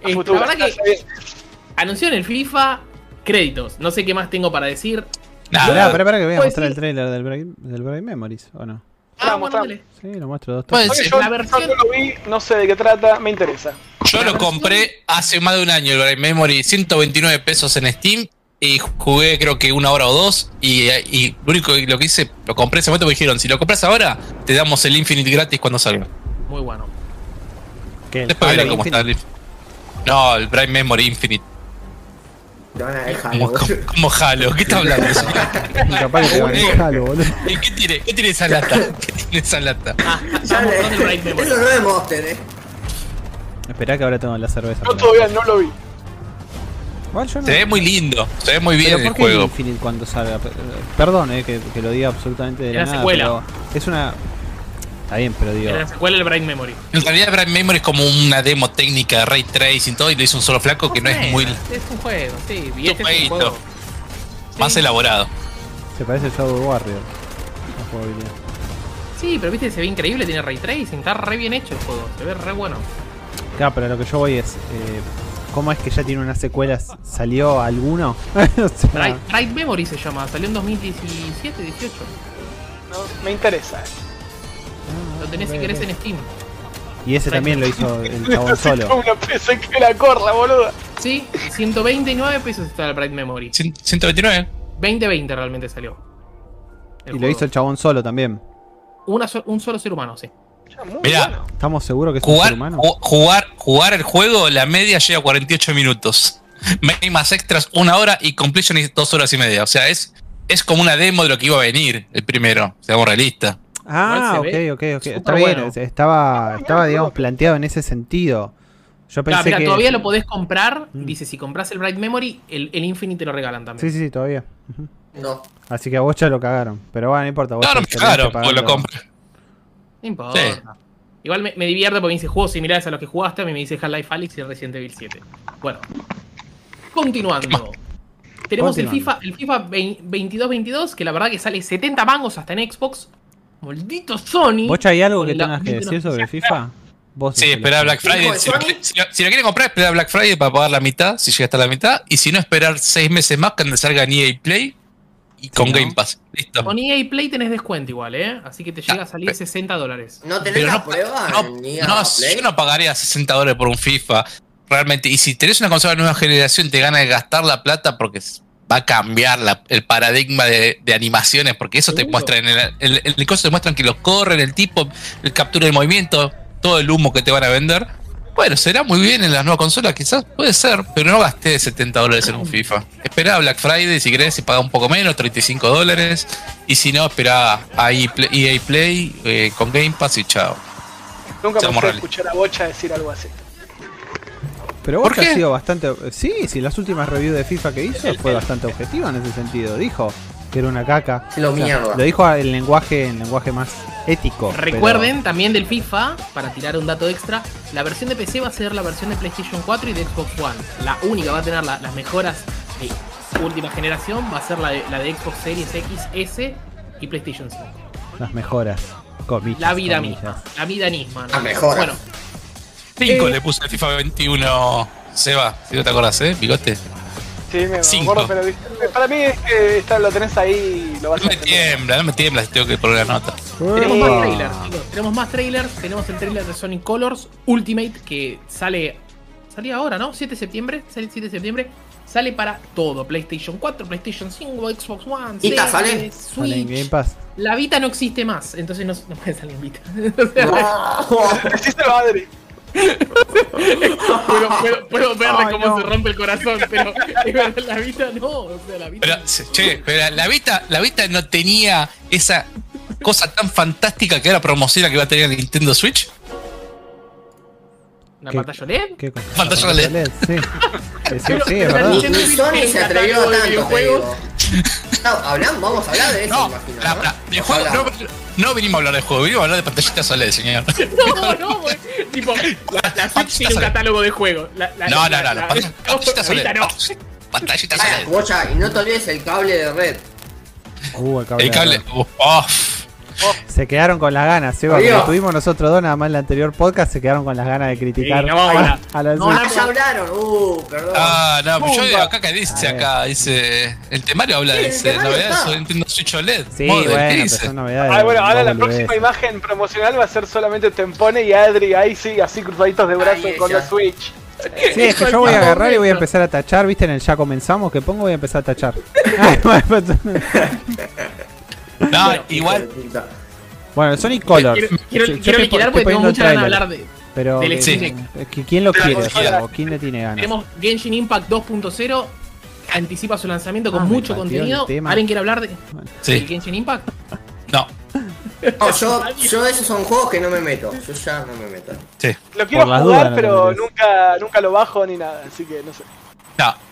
Eh, futuro, la verdad que en el FIFA créditos, no sé qué más tengo para decir. Nada. pará, pará, que voy a Pues mostrar el trailer del Bright, del Memories, ¿o no? Ah, bueno, dale. Sí, lo muestro dos Pues, sí. Yo la versión- no lo vi, no sé de qué trata, me interesa. Yo lo compré hace más de un año el Bright Memory, 129 pesos en Steam. Y jugué creo que una hora o dos. Y, y lo único que lo que hice, lo compré en ese momento me dijeron, si lo compras ahora, te damos el Infinite gratis cuando salga. Muy bueno. ¿Qué, Después Halo veré cómo está Infinite? el No, el Bright Memory Infinite. Te van a boludo. como Halo. ¿Qué está hablando? Capaz que te van a Halo, boludo. ¿Y ¿Qué tiene? ¿Qué tiene esa lata? ¿Qué tiene esa lata? Ah, Ya el Bright le-. Eso no es Monster, eh. Esperá que ahora tengo la cerveza. Para- todavía no lo vi. Igual yo no- Se ve muy lindo, se ve muy bien Pero el ¿por qué juego. Infinite cuando salga? P- Perdón, eh, que, que lo diga absolutamente de la la nada, secuela. pero es una... Está bien, pero digo. En la secuela el Bright Memory. En realidad, Bright Memory es como una demo técnica de ray tracing y todo, y lo hizo un solo flaco que no es muy Es un juego, sí. Y este es un juego. más Sí. elaborado. Se parece a Shadow Warrior. Sí, pero viste, se ve increíble, tiene ray tracing, está re bien hecho el juego, se ve re bueno. Claro, pero lo que yo voy es. Eh, ¿Cómo es que ya tiene unas secuelas? ¿Salió alguno? O sea, Bright Memory se llama, salió en 2017, 18. No, me interesa. Lo tenés si querés en Steam. Y ese también lo hizo el chabón solo. una PC que la corra, boludo. Sí, 129 pesos está el Bright Memory. Cien- 129. 2020 realmente salió. Y lo hizo el chabón solo también. Una so- un solo ser humano, sí. Ya, muy Mirá. bueno. ¿Estamos seguros que es un ser Jugar, humano? ju- jugar, jugar el juego, la media llega a 48 minutos. Más extras, una hora y completion dos horas y media. O sea, es, es como una demo de lo que iba a venir el primero, seamos realistas. Ah, ok, ve ok, ok. Está bien, bueno. estaba, estaba digamos, planteado en ese sentido. Yo pensé Claro, mira, que. todavía lo podés comprar. Mm. Dice, si compras el Bright Memory, el, el Infinite te lo regalan también. Sí, sí, sí, todavía. No. Así que a vos ya lo cagaron. Pero bueno, no importa. Vos No, no me cagaron, porque lo compré. No importa. Sí. Igual me, me divierte porque me dice juegos similares a los que jugaste. A mí me dice Half-Life Alyx y Resident Evil 7. Bueno. Continuando. Tenemos el. FIFA, el FIFA 22-22, que la verdad que sale 70 mangos hasta en Xbox. Maldito Sony. ¿Vos hay algo que tengas que decir sobre FIFA? Vos Sí, esperar Black. Friday. ¿Hijo de Si lo, si lo- si lo quieren comprar, esperar Black Friday para pagar la mitad, si llega hasta la mitad. Y si no, esperar seis meses más cuando salga en EA Play y con ¿no? Game Pass. Listo. Con EA Play tenés descuento igual, ¿eh? Así que te llega a salir pe- 60 dólares. ¿No tenés Pero la no, prueba no, EA no, Play? yo no pagaría 60 dólares por un FIFA. Realmente. Y si tenés una consola de nueva generación, te gana de gastar la plata porque va a cambiar la- el paradigma de, de animaciones. Porque eso te muestra en el, el, el coso te muestran que los corren, el tipo, el captura de movimiento, todo el humo que te van a vender. Bueno, será muy bien en las nuevas consolas, quizás puede ser, pero no gasté 70 dólares en un FIFA. Esperá a Black Friday si querés y paga un poco menos, 35 dólares. Y si no, esperá a EA Play, Play, eh, con Game Pass y chao. Nunca me escuchar a Bocha decir algo así. Pero vos ¿Por que has sido bastante. Sí, sí, las últimas reviews de FIFA que hizo fue bastante objetiva en ese sentido. Dijo que era una caca. Lo mierda. Lo dijo en lenguaje, en lenguaje más ético. pero- Recuerden también del FIFA, para tirar un dato extra, la versión de PC va a ser la versión de PlayStation 4 y de Xbox One. La única va a tener la- las mejoras de última generación, va a ser la de, la de Xbox Series X, S y PlayStation 5. Las mejoras. Comillas, La vida comillas. misma. La vida misma. ¿no? Las mejoras. Bueno, 5 Eh. le puse el FIFA 21. Seba, si no te acordás, ¿eh? Bigote. Sí, me Cinco. acuerdo, pero para mí es que está- lo tenés ahí lo vas No a me tiembla, no me tiembla si tengo que poner la nota. tenemos más trailers, chicos. Tenemos más trailers. Tenemos el trailer de Sonic Colors Ultimate que sale. Salía ahora, ¿no? 7 de septiembre. Sale el 7 de septiembre. Sale para todo: PlayStation 4, PlayStation 5, Xbox One, ¿Vita sale? Switch. Game Pass. La Vita no existe más, entonces no, no puede salir en Vita. O sea, Puedo, puedo- puedo verle Ay, cómo no. se rompe el corazón, pero la Vita no. O sea, la Vita. Pero, che, pero la Vita, la Vita no tenía esa cosa tan fantástica que era promociona que va a tener el Nintendo Switch. ¿Una pantalla LED? ¿Qué cosa? Pantalla LED. Sí. Sí, sí, Pero- sí, es pero verdad. Ni, Nintendo ni Switch Sony se atrevió a tanto, te videojuegos. digo. No, hablamos, vamos a hablar de eso, No, imagino, la- ¿no? la- de juego, a no, hablar. no vinimos a hablar de juego, vinimos a hablar de pantallitas OLED, señor. No, no, güey. tipo, la, la Switch tiene un catálogo de juegos. La, la- No, no, la- no, no, pantallitas OLED. No. Pantallitas OLED. Y no te olvides el cable de red. Uh, el cable. El de cable. red. uh, oh, Se quedaron con las ganas, Seba. Como tuvimos nosotros dos nada más en el anterior podcast, se quedaron con las ganas de criticar Sí, no vamos a a la No, ya hablaron. Uh, perdón. Ah, no, pero yo acá que dice, acá dice. El temario habla Sí, ese, temario novedades está. sobre Nintendo Switch OLED. Sí, Model, ¿qué bueno, pero dice? son novedades. Ah, bueno, ahora la próxima imagen promocional va a ser solamente Tempone y Adri ahí sí, así cruzaditos de brazos con la Switch. Sí, es que yo voy a agarrar y voy a empezar a tachar, viste, en el ya comenzamos, que pongo voy a empezar a tachar. No, Bueno, igual. Bueno, Sonic Colors. Quiero, quiero, Yo- quiero liquidar po- porque tengo poniendo mucha ganas de hablar de. Pero del que ¿quién lo quiere? o sea, ¿o ¿Quién le tiene ganas? Tenemos Genshin Impact 2.0. Anticipa su lanzamiento con Ah, mucho contenido. ¿Alguien quiere hablar de Sí, Genshin Impact? no, No, yo, yo esos son juegos que no me meto. Yo ya no me meto. sí, Lo quiero jugar, dudas no te pero nunca, nunca lo bajo ni nada, así que no sé. no.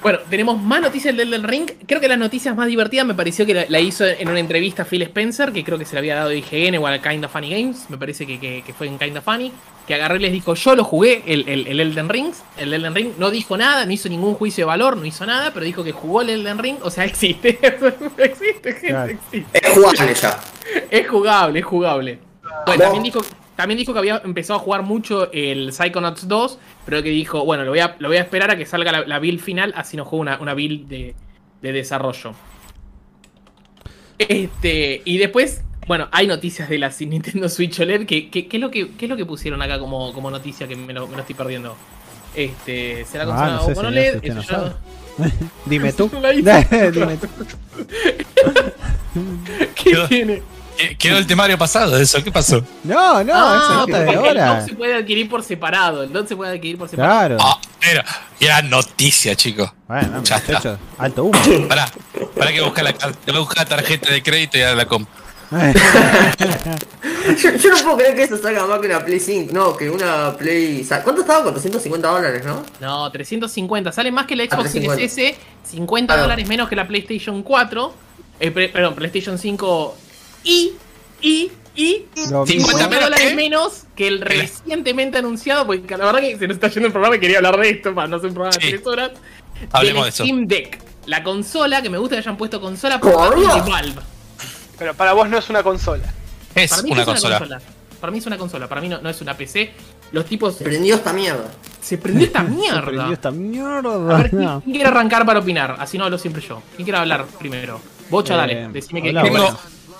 Bueno, tenemos más noticias del Elden Ring. Creo que las noticias más divertidas me pareció que la, la hizo en una entrevista Phil Spencer, que creo que se la había dado IGN o a Kind of Funny Games. Me parece que, que- que fue en Kind of Funny. Que agarré y les dijo: Yo lo jugué, el, el, el Elden Ring. El Elden Ring no dijo nada, no hizo ningún juicio de valor, no hizo nada, pero dijo que jugó el Elden Ring. O sea, existe. existe, gente, existe. Es jugable ya. Es jugable, es jugable. Bueno, No. también dijo, también dijo que había empezado a jugar mucho el Psychonauts 2, pero que dijo, bueno, lo voy a, lo voy a esperar a que salga la, la build final, así no juego una, una build de, de desarrollo. Este, y después, bueno, hay noticias de la Nintendo Switch OLED, que, que- ¿qué es lo que, qué es lo que pusieron acá como, como noticia que me lo, me lo estoy perdiendo? Este, ¿será Ah, consola no sé, con OLED? no sabe. Dime tú. Dime tú. ¿Qué Yo- tiene? Eh, Quedó el temario pasado de eso, ¿qué pasó? No, no, Ah, esa nota de porque El ahora. DOT se puede adquirir por separado. El DOT se puede adquirir por separado. Claro. Ah, era, era noticia, chicos. Bueno, Ya está. muchacho, alto humo. Pará, pará que buscar la, a buscar la tarjeta de crédito y ahora la compro. Yo, yo no puedo creer que eso salga más que una Play 5. No, que una Play. ¿Cuánto estaba? 450 dólares, ¿no? No, 350. Sale más que la Xbox 350. Series S. 50 Claro. dólares menos que la PlayStation 4. Eh, pre- perdón, PlayStation 5. Y. Y. Y. Lo 50 mismo. 50 menos dólares que- menos que el recientemente anunciado. Porque la verdad que se nos está yendo el programa y quería hablar de esto para no hacer un programa de Sí. 3 horas. Hablemos del de eso. Steam Deck. La consola, que me gusta que hayan puesto consola por Valve. Pero para vos no es una consola. Es Para mí una es consola. Para mí es una consola. Para mí no, no es una PC. Los tipos. Se prendió esta mierda. Se prendió esta Se prendió mierda. esta A mierda. ver, ¿quién, No. quién quiere arrancar para opinar? Así no hablo siempre yo. ¿Quién quiere hablar primero? Bocha, Eh, dale. Decime que. vos.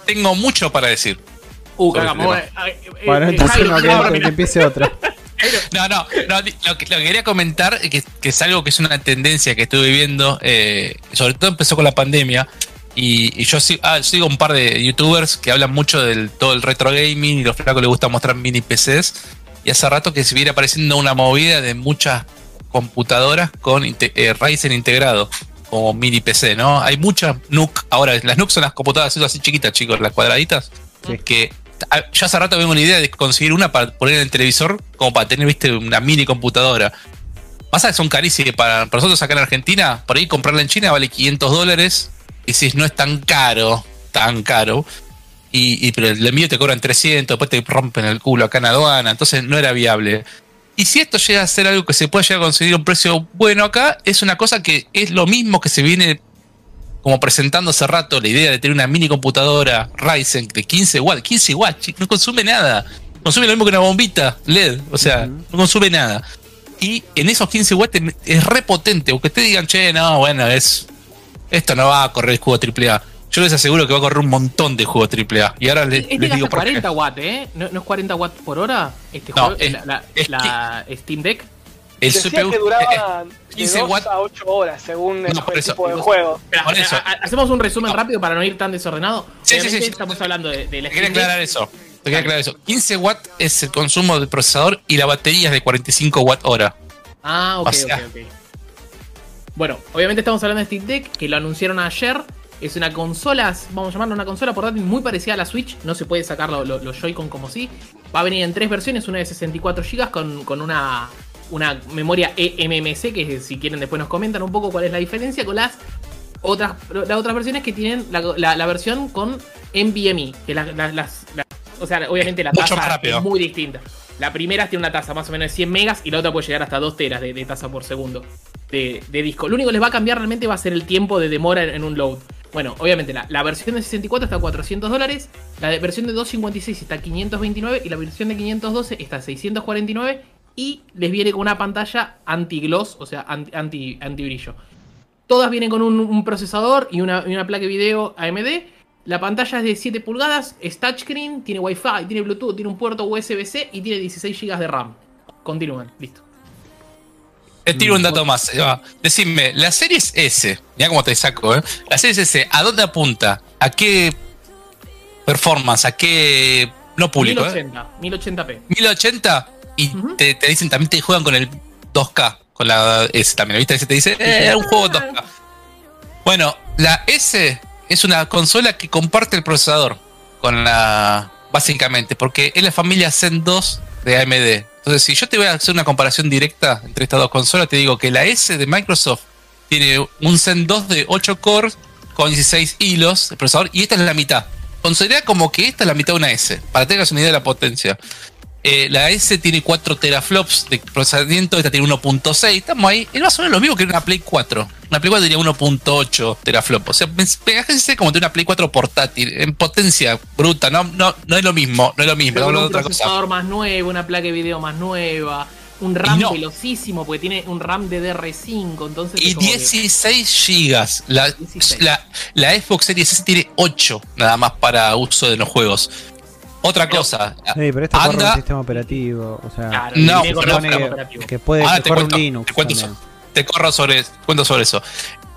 Tengo, mucho para decir. Uh, sobre cagamos. este eh, eh, eh, Bueno, entonces no, ¿quién que, que empiece otra. No, no, lo, que, lo que quería comentar es que, que es algo que es una tendencia que estuve viviendo, eh, sobre todo empezó con la pandemia, y, y yo sigo, ah, sigo un par de youtubers que hablan mucho del todo el retro gaming y los flacos les gusta mostrar mini PCs, y hace rato que se viene apareciendo una movida de muchas computadoras con inte- eh, Ryzen integrado, como mini PC, ¿no? Hay muchas NUC, ahora las NUC son las computadoras esas así chiquitas, chicos, las cuadraditas, Sí. que yo hace rato vengo una idea de conseguir una para poner en el televisor, como para tener, viste, una mini computadora. Pasa que son carísimas para, para nosotros acá en Argentina, por ahí comprarla en China vale 500 dólares, y si no es tan caro, tan caro, y, y- pero el envío te cobran 300, después te rompen el culo acá en aduana, entonces no era viable. Y si esto llega a ser algo que se puede llegar a conseguir un precio bueno acá, es una cosa que es lo mismo que se viene como presentando hace rato, la idea de tener una mini computadora Ryzen de 15 watts, 15 watts, no consume nada. Consume lo mismo que una bombita LED, o sea, no consume nada. Y en esos 15 watts es re potente, aunque te digan, che, no, bueno, es esto no va a correr el juego AAA. Yo les aseguro que va a correr un montón de juegos AAA. Y ahora les, Este les digo gasta por qué. 40 watts, ¿eh? ¿No, no es 40 watts por hora? Este No, juego, es- la, la- es la Steam Deck. El Decía CPU que duraba de 15 2 watts. a 8 horas según el, No, por el eso. tipo de juego. Por eso. ha- ha- hacemos un resumen rápido para no ir tan desordenado. Sí, sí, Obviamente sí, sí. Estamos hablando de, de la Te aclarar eso. Te quería aclarar eso. 15 watts es el consumo del procesador y la batería es de 45 watt hora. Ah, ok, O sea. ok, ok. Bueno, obviamente estamos hablando de Steam Deck, que lo anunciaron ayer. Es una consola, vamos a llamarlo una consola portátil muy parecida a la Switch. No se puede sacar lo- lo- los Joy-Con como si. Va a venir en tres versiones, una de 64 GB con, con una, una memoria eMMC, que si quieren después nos comentan un poco cuál es la diferencia con las otras, las otras versiones que tienen la, la- la versión con NVMe, que la- la- las, la- o sea, obviamente la tasa es muy distinta. La primera tiene una tasa más o menos de 100 megas y la otra puede llegar hasta 2 teras de, de tasa por segundo de, de disco. Lo único que les va a cambiar realmente va a ser el tiempo de demora en, en un load. Bueno, obviamente la, versión de 64 está a 400 dólares, la versión de 256 está a 529 y la versión de 512 está a 649 y les viene con una pantalla anti-gloss, o sea, anti, anti, anti-brillo. Todas vienen con un, procesador y una, una placa de video AMD. La pantalla es de 7 pulgadas, es touchscreen, tiene Wi-Fi, tiene Bluetooth, tiene un puerto USB-C y tiene 16 GB de RAM. Continúan, listo. Te tiro un dato más. eh, va. Decime, la Series S, mira cómo te saco, ¿eh? La Series S, ¿a dónde apunta? ¿A qué performance? ¿A qué. No público, ¿eh? 1080, 1080p. 1080 y te, te dicen también te juegan con el 2K, con la S también, ¿viste? Te dice, eh, un juego 2K. Bueno, la S es una consola que comparte el procesador con la. Básicamente, porque es la familia Zen 2 de AMD. Entonces, si yo te voy a hacer una comparación directa entre estas dos consolas, te digo que la S de Microsoft tiene un Zen 2 de 8 cores con 16 hilos de procesador y esta es la mitad. Considera como que esta es la mitad de una S, para que tengas una idea de la potencia. Eh, la S tiene 4 teraflops de procesamiento, esta tiene 1.6. Estamos ahí. Es más o menos lo mismo que una Play 4. Una Play 4 tenía 1.8 teraflops. O sea, fíjense como tiene una Play 4 portátil, en potencia bruta. No, no, no es lo mismo, no es lo mismo. Pero un de procesador más nuevo, una placa de video más nueva, un RAM no. velocísimo, porque tiene un RAM de DR5, entonces... Y es como que- 16 gigas. La, 16. la, la Xbox Series S tiene 8 nada más para uso de los juegos. Otra Pero- cosa. Sí, pero corre anda- un sistema operativo. O sea, Claro, No, pero- sistema que, puede Ahora te cuento, un Linux. te cuento te corro sobre, cuento sobre eso.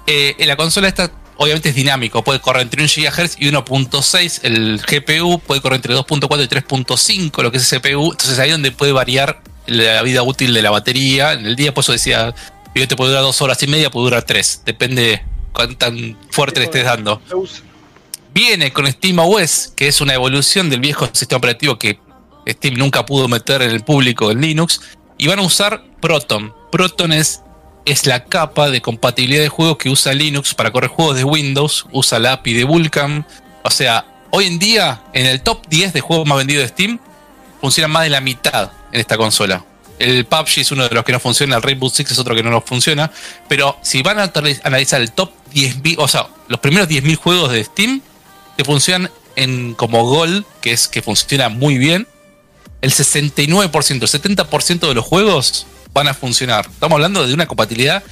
Eh, en la consola esta obviamente es dinámico, puede correr entre 1 GHz y 1.6, el GPU puede correr entre 2.4 y 3.5, lo que es el CPU, entonces ahí es donde puede variar la vida útil de la batería, en el día por eso decía, yo te puede durar dos horas y media, puede durar tres, depende de cuán tan fuerte le estés dando. Viene con SteamOS, que es una evolución del viejo sistema operativo que Steam nunca pudo meter en el público en Linux. Y van a usar Proton. Proton es, la capa de compatibilidad de juegos que usa Linux para correr juegos de Windows. Usa la API de Vulkan. O sea, hoy en día, en el top 10 de juegos más vendidos de Steam, funciona más de la mitad en esta consola. El PUBG es uno de los que no funciona, el Rainbow Six es otro que no nos funciona. Pero si van a analiz- analizar el top 10.000, o sea, los primeros 10.000 juegos de Steam, que funcionan en como Gold, que es que funciona muy bien, el 69%, el 70% de los juegos van a funcionar. Estamos hablando de una compatibilidad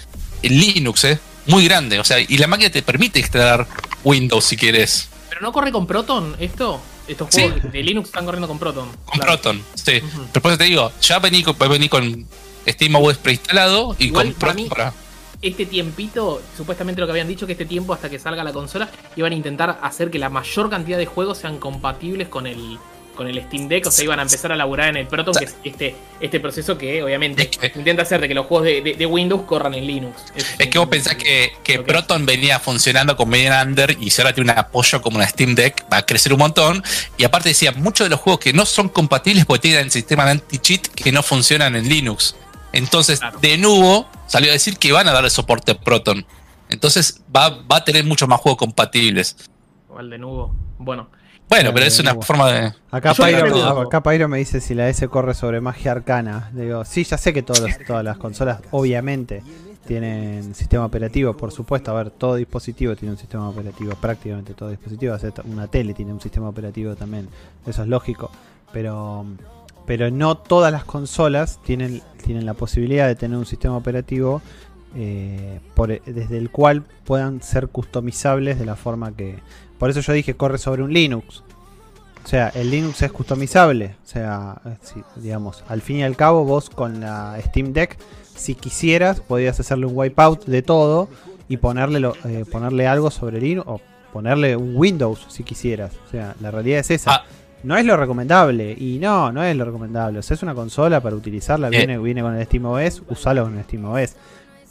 en Linux, ¿eh? Muy grande. O sea, y la máquina te permite instalar Windows si quieres. ¿Pero no corre con Proton esto? Estos Sí. juegos de Linux están corriendo con Proton. Con Claro. Proton, sí. Ujú. Pero por eso te digo, ya vení con, vení con SteamOS preinstalado y Igual, con para Proton mí- para. Este tiempito, supuestamente lo que habían dicho, que este tiempo hasta que salga la consola, iban a intentar hacer que la mayor cantidad de juegos sean compatibles con el con el Steam Deck, o sea, iban a empezar a laburar en el Proton, que es este, este proceso que obviamente intenta hacer de que los juegos de, de- de Windows corran en Linux. Eso Es que vos pensás que, que Proton venía funcionando con Median Under y si ahora tiene un apoyo como una Steam Deck, va a crecer un montón. Y aparte decía, muchos de los juegos que no son compatibles porque tienen sistemas de anti-cheat que no funcionan en Linux. Entonces, Claro. de nuevo, salió a decir que van a darle soporte a Proton. Entonces, va, va a tener muchos más juegos compatibles. Igual de nuevo. Bueno, Bueno, pero es una forma de. Acá Pyro, acá Pyro me dice si la S corre sobre magia arcana. Digo, sí, ya sé que todos los- todas las consolas, obviamente, tienen sistema operativo, por supuesto. A ver, todo dispositivo tiene un sistema operativo, prácticamente todo dispositivo. Una tele tiene un sistema operativo también, eso es lógico. Pero, pero no todas las consolas tienen, tienen la posibilidad de tener un sistema operativo eh, por- desde el cual puedan ser customizables de la forma que. Por eso yo dije corre sobre un Linux. O sea, el Linux es customizable. O sea, digamos, al fin y al cabo, vos con la Steam Deck, si quisieras, podías hacerle un wipeout de todo y ponerle, lo- eh, ponerle algo sobre Linux o ponerle un Windows si quisieras. O sea, la realidad es esa. Ah. No es lo recomendable. Y no, no es lo recomendable. O sea, es una consola para utilizarla. Eh. Viene, viene con el SteamOS, usalo con el SteamOS.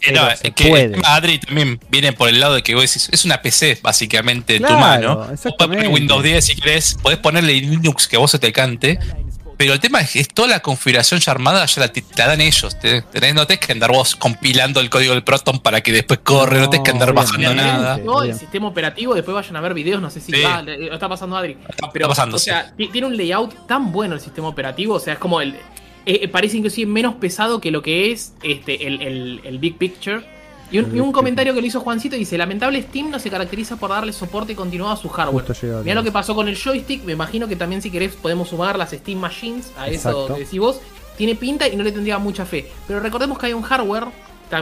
Eh, no, es se que puede. Adri también viene por el lado de que vos decís, es una PC básicamente Claro, tu mano. Vos podés exactamente. poner Windows 10 si querés, podés ponerle Linux que a vos se te cante. Pero el tema es que es toda la configuración ya armada, ya la, te la dan ellos. Te- tenés, no tenés que andar vos compilando el código del Proton para que después corre, no, tenés que andar No, bajando nada. No, el bien. sistema operativo, después vayan a ver videos, no sé si Sí. va, está pasando Adri. Está- Pero, está pasando, o sea, ti- tiene un layout tan bueno el sistema operativo, o sea, es como el. eh, eh, parece inclusive menos pesado que lo que es este el, el- el Big Picture. Y un, y comentario que le hizo Juancito dice: Lamentable Steam no se caracteriza por darle soporte continuado a su hardware. Mira lo que pasó con el joystick, me imagino que también si querés podemos sumar las Steam Machines a eso que decís vos. Tiene pinta y no le tendría mucha fe. Pero recordemos que hay un hardware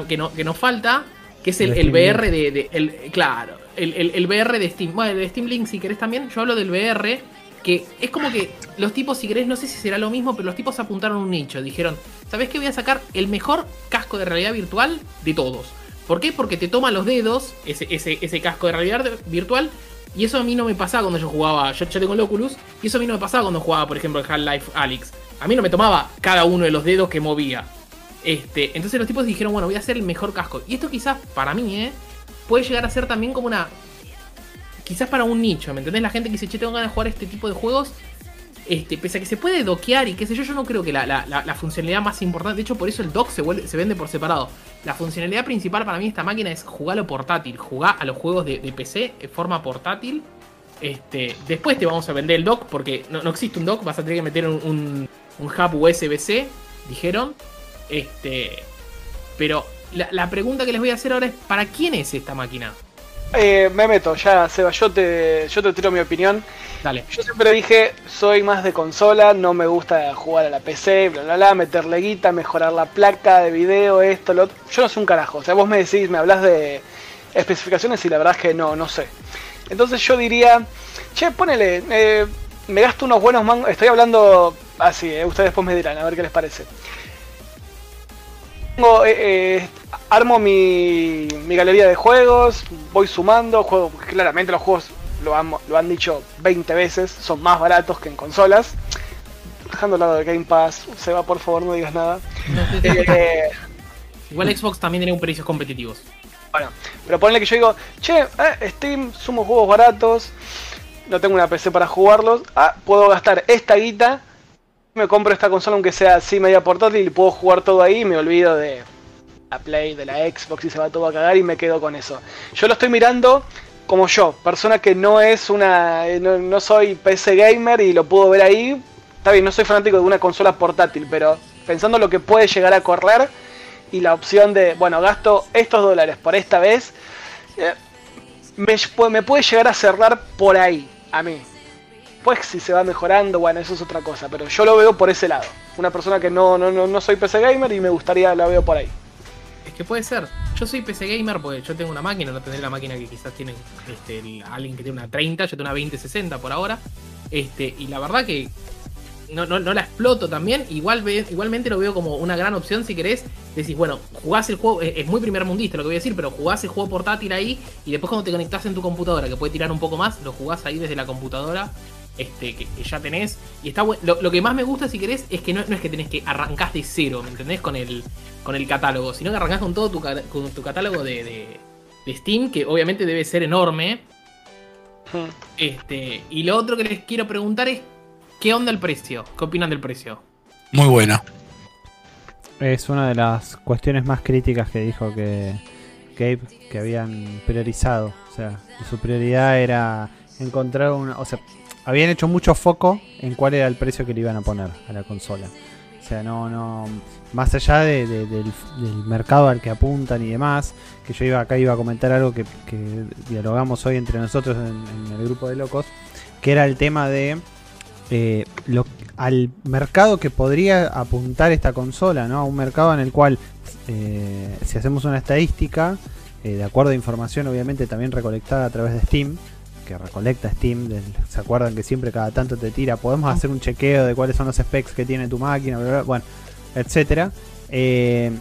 que, no, que nos falta, que es el, El VR de, de- el, claro, el, el- el VR de Steam. Bueno, el de Steam Link si querés también. Yo hablo del VR, que es como que los tipos, si querés, no sé si será lo mismo, pero los tipos apuntaron un nicho. Dijeron, ¿sabés qué? Voy a sacar el mejor casco de realidad virtual de todos. ¿Por qué? Porque te toma los dedos, ese, ese, ese casco de realidad virtual, y eso a mí no me pasaba cuando yo jugaba. Yo, yo tengo el Oculus, y eso a mí no me pasaba cuando jugaba, por ejemplo, el Half-Life Alyx. A mí no me tomaba cada uno de los dedos que movía. Este, entonces los tipos dijeron, bueno, voy a hacer el mejor casco. Y esto quizás, para mí, ¿eh? puede llegar a ser también como una. Quizás para un nicho, ¿me entendés? La gente que dice, che, tengo ganas de jugar este tipo de juegos. Este, pese a que se puede doquear y qué sé yo, yo no creo que la, la- la- funcionalidad más importante, de hecho por eso el dock se, vuelve- se vende por separado. La funcionalidad principal para mí de esta máquina es jugarlo portátil, jugar a los juegos de, de PC de forma portátil. Este, después te vamos a vender el dock porque no, no existe un dock, vas a tener que meter un, un, un hub USB-C, dijeron. Este, pero la, la pregunta que les voy a hacer ahora es, ¿para quién es esta máquina? Eh, me meto, ya, Seba, yo te, yo te tiro mi opinión. Dale. Yo siempre dije, soy más de consola, no me gusta jugar a la PC, bla, bla, bla, meterle guita, mejorar la placa de video, esto, lo otro. Yo no sé un carajo. O sea, vos me decís, me hablas de especificaciones y la verdad es que no, no sé. Entonces yo diría, che, ponele, eh, me gasto unos buenos mangos. Estoy hablando así, eh, ustedes después me dirán, a ver qué les parece. Tengo, eh, eh, armo mi, mi galería de juegos, voy sumando, juego, claramente los juegos lo han, lo han dicho 20 veces, son más baratos que en consolas. Dejando al lado de Game Pass, se va por favor, no digas nada. Eh, Igual Xbox también tiene un precios competitivos. bueno, pero ponle que yo digo, che, eh, Steam, sumo juegos baratos, no tengo una PC para jugarlos, ah, puedo gastar esta guita, me compro esta consola aunque sea así media portátil y puedo jugar todo ahí y me olvido de la Play, de la Xbox y se va todo a cagar y me quedo con eso. Yo lo estoy mirando como yo, persona que no es una, eh, no, no soy PC gamer y lo puedo ver ahí. Está bien, no soy fanático de una consola portátil, pero pensando lo que puede llegar a correr y la opción de, bueno, gasto estos dólares por esta vez, eh, me, me puede llegar a cerrar por ahí, a mí. Pues si se va mejorando, bueno, eso es otra cosa, pero yo lo veo por ese lado. Una persona que no, no, no, no soy PC gamer y me gustaría, la veo por ahí. Es que puede ser. Yo soy PC gamer porque yo tengo una máquina, no tendré la máquina que quizás tiene este, alguien que tiene una 30, yo tengo una 2060 por ahora. Este, y la verdad que no, no, no la exploto también. Igual igualmente lo veo como una gran opción si querés. Decís, bueno, jugás el juego, es muy primer mundista lo que voy a decir, pero jugás el juego portátil ahí y después cuando te conectás en tu computadora, que puede tirar un poco más, lo jugás ahí desde la computadora. Este, que, que ya tenés. Y está lo, lo que más me gusta, si querés, es que no, no es que tenés que arrancás de cero, ¿me entendés? Con el, con el catálogo, sino que arrancás con todo tu, con tu catálogo de, de- de Steam, que obviamente debe ser enorme. Hmm. Este, y lo otro que les quiero preguntar es: ¿qué onda el precio? ¿Qué opinan del precio? Muy bueno. Es una de las cuestiones más críticas que dijo que Gabe que habían priorizado. O sea, su prioridad era encontrar una. O sea, habían hecho mucho foco en cuál era el precio que le iban a poner a la consola. O sea, no, no. Más allá de- de- del, mercado al que apuntan y demás, que yo iba acá iba a comentar algo que, dialogamos hoy entre nosotros en, en el grupo de locos, que era el tema de eh, lo, al mercado que podría apuntar esta consola, ¿no? A un mercado en el cual, eh, si hacemos una estadística, eh, de acuerdo a información obviamente también recolectada a través de Steam, que recolecta Steam, ¿se acuerdan que siempre cada tanto te tira? Podemos hacer un chequeo de cuáles son los specs que tiene tu máquina, bla, bla, bueno, etcétera. Eh,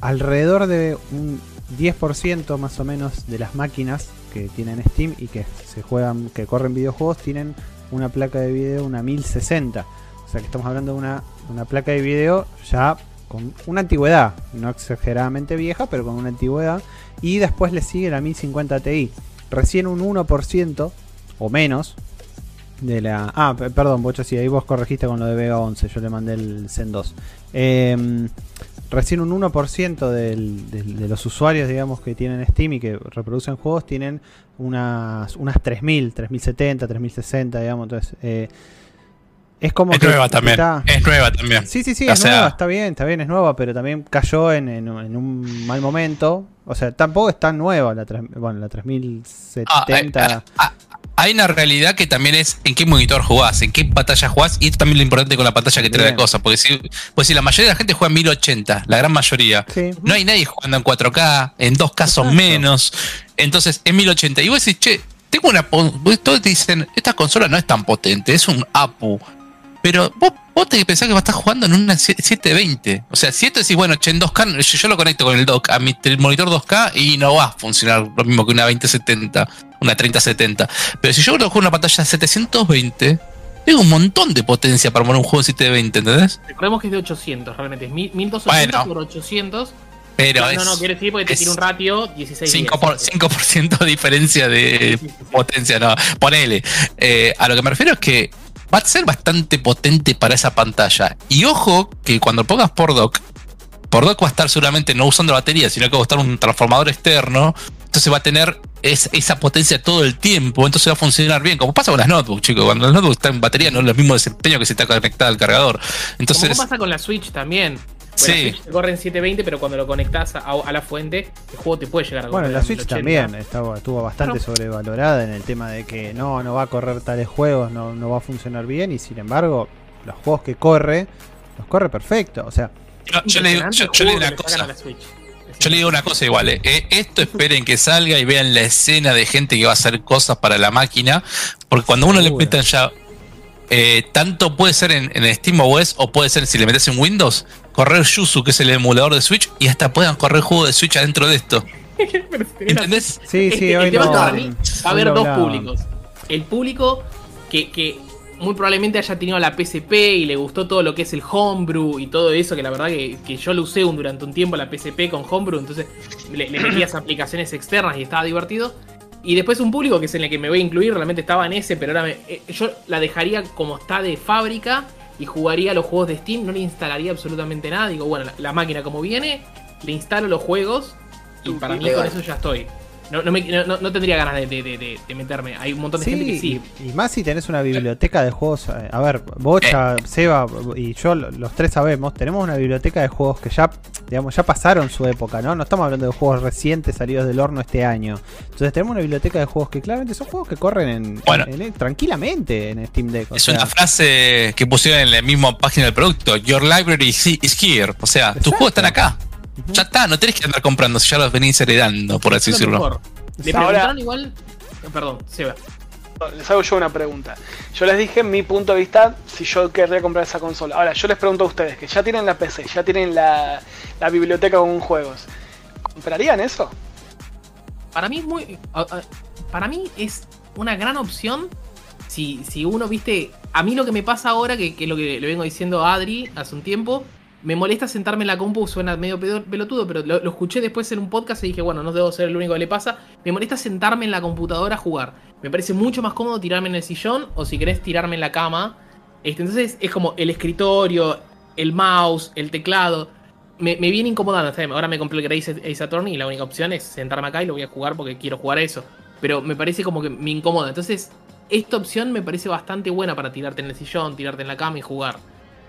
alrededor de un 10% más o menos de las máquinas que tienen Steam y que se juegan, que corren videojuegos, tienen una placa de video, una 1060. O sea que estamos hablando de una, una placa de video ya con una antigüedad, no exageradamente vieja, pero con una antigüedad. Y después le sigue la 1050 Ti. Recién un 1% o menos de la... Ah, pe- perdón, Bocho, sí, ahí vos corregiste con lo de Vega 11, yo le mandé el Zen 2. Em, recién un 1% del- del- de los usuarios, digamos, que tienen Steam y que reproducen juegos, tienen unas, unas 3000, 3070, 3060, digamos. Entonces, eh, es como Es que nueva también. está- Es nueva también. Sí, sí, sí, O es sea- nueva, está bien, está bien, es nueva, pero también cayó en, en- en un mal momento. O sea, tampoco es tan nueva la, bueno, la Ah, 3070. ah, ah, hay una realidad que también es en qué monitor jugás, en qué pantalla jugás, y esto también es lo importante con la pantalla que trae la cosa. Porque si, pues si la mayoría de la gente juega en 1080, la gran mayoría, Sí. no hay nadie jugando en 4K, en dos casos Exacto. menos. Entonces, en 1080. Y vos decís, che, tengo una. Todos te dicen, esta consola no es tan potente, es un APU. Pero vos, vos te pensás que vas a estar jugando en una 720. O sea, si esto decís, bueno, che, en 2K, yo, yo lo conecto con el dock a mi monitor 2K y no va a funcionar lo mismo que una 2070, una 3070. Pero si yo lo juego en una pantalla 720, tengo un montón de potencia para poner un juego en 720, ¿entendés? Recordemos que es de 800, realmente. Es 1000 1280 Bueno. por 800. Pero no, es no, no, quiere decir porque te tiene un ratio 16 5%, por, 5 de diferencia de potencia, no. Ponele. Eh, a lo que me refiero es que va a ser bastante potente para esa pantalla. Y ojo que cuando pongas por dock, por dock va a estar seguramente no usando batería, sino que va a estar un transformador externo. Entonces va a tener es- esa potencia todo el tiempo, entonces va a funcionar bien. Como pasa con las notebooks, chicos. Cuando las notebooks están en batería no es el mismo desempeño que si está conectada al cargador. Entonces, Como pasa con la Switch también. Bueno, la Switch te corre en 720, pero cuando lo conectas a, a la fuente, el juego te puede llegar a Bueno, correr la en Switch 1080. también estaba, estuvo bastante Claro. sobrevalorada en el tema de que no, no va a correr tales juegos, no, no va a funcionar bien y sin embargo los juegos que corre, los corre perfecto. O sea, yo, yo le digo, Impresionante yo- el yo le digo juego una cosa. a la Switch. Yo le digo una cosa igual, eh. Eh, esto esperen que salga y vean la escena de gente que va a hacer cosas para la máquina, porque cuando uno le metan ya, eh, tanto puede ser en, en Steam OS o puede ser si le metes en Windows, correr Yuzu, que es el emulador de Switch, y hasta puedan correr juegos de Switch adentro de esto. ¿Entendés? sí, sí, hoy el tema no- es que para mí va a hoy haber dos hablaban. públicos. El público que, que muy probablemente haya tenido la PSP y le gustó todo lo que es el homebrew y todo eso, que la verdad que, que yo lo usé un- durante un tiempo la PSP con homebrew, entonces le, le metías aplicaciones externas y estaba divertido. Y después un público que es en el que me voy a incluir, realmente estaba en ese, pero ahora me- eh, yo la dejaría como está de fábrica y jugaría los juegos de Steam, no le instalaría absolutamente nada. Digo, bueno, la, la máquina como viene, le instalo los juegos y para mí Legal. con eso ya estoy. No, no, me- no- tendría ganas de, de- de- de- de meterme. Hay un montón de gente que sí. Y, y más si tenés una biblioteca de juegos. eh, A ver, Bocha, Seba y yo, lo- los tres sabemos, tenemos una biblioteca de juegos que ya, digamos, ya pasaron su época, ¿no? No estamos hablando de juegos recientes salidos del horno este año. Entonces tenemos una biblioteca de juegos que claramente son juegos que corren en, Bueno. en- tranquilamente en Steam Deck. o Es sea, una frase que pusieron en la misma página del producto. Your library is here. O sea, tus juegos están acá. Ya está, no tenés que andar comprando, si ya los venís heredando, por así decirlo. mejor. Le Ahora- preguntaron igual. eh, Perdón, Seba. Les hago yo una pregunta. Yo les dije mi punto de vista si yo querría comprar esa consola. Ahora, yo les pregunto a ustedes que ya tienen la PC, ya tienen la, la biblioteca con juegos. ¿Comprarían eso? Para mí es muy. Para mí es una gran opción. Si, si uno, viste. A mí lo que me pasa ahora, que, que es lo que le vengo diciendo a Adri hace un tiempo. Me molesta sentarme en la compu, suena medio pelotudo, pero lo, escuché después en un podcast y dije, bueno, no debo ser el único que le pasa. Me molesta sentarme en la computadora a jugar. Me parece mucho más cómodo tirarme en el sillón o si querés tirarme en la cama. Este, entonces es como el escritorio, el mouse, el teclado. Me, viene incomodando. Ahora me compré el Grace Ace Attorney y la única opción es sentarme acá y lo voy a jugar porque quiero jugar eso. Pero me parece como que me incomoda. Entonces, esta opción me parece bastante buena para tirarte en el sillón, tirarte en la cama y jugar.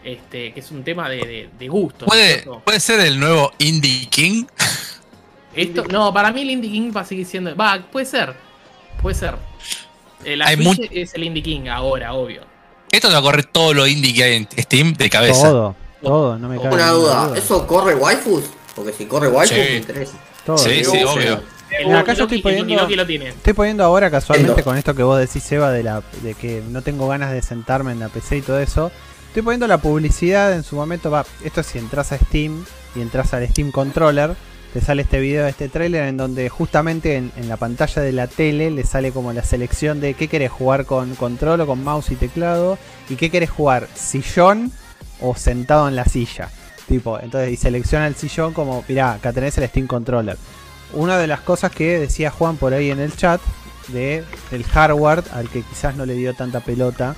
Este, que es un tema de, de- de gusto. ¿no es ¿Puede, puede ser el nuevo Indie King. Esto, no, para mí el Indie King va a seguir siendo. Va, puede ser. Puede ser. La Hay es el Indie King ahora, obvio. Esto te va a correr todo lo indie que hay en Steam de cabeza. todo, todo, no me cabe Una duda, ¿eso corre waifus? Porque si corre waifus Sí. me interesa. Todo. Sí, sí, obvio. El acá yo estoy el poniendo- lo tiene. Estoy poniendo ahora casualmente con esto que vos decís, Seba, de, la, de que no tengo ganas de sentarme en la PC y todo eso. Estoy poniendo la publicidad en su momento. Esto es si entras a Steam y entras al Steam Controller, te sale este video, este trailer, en donde justamente en, en la pantalla de la tele le sale como la selección de qué querés jugar con control o con mouse y teclado y qué querés jugar, sillón o sentado en la silla. Tipo, entonces, y selecciona el sillón como, mirá, acá tenés el Steam Controller una de las cosas que decía Juan por ahí en el chat de del hardware al que quizás no le dio tanta pelota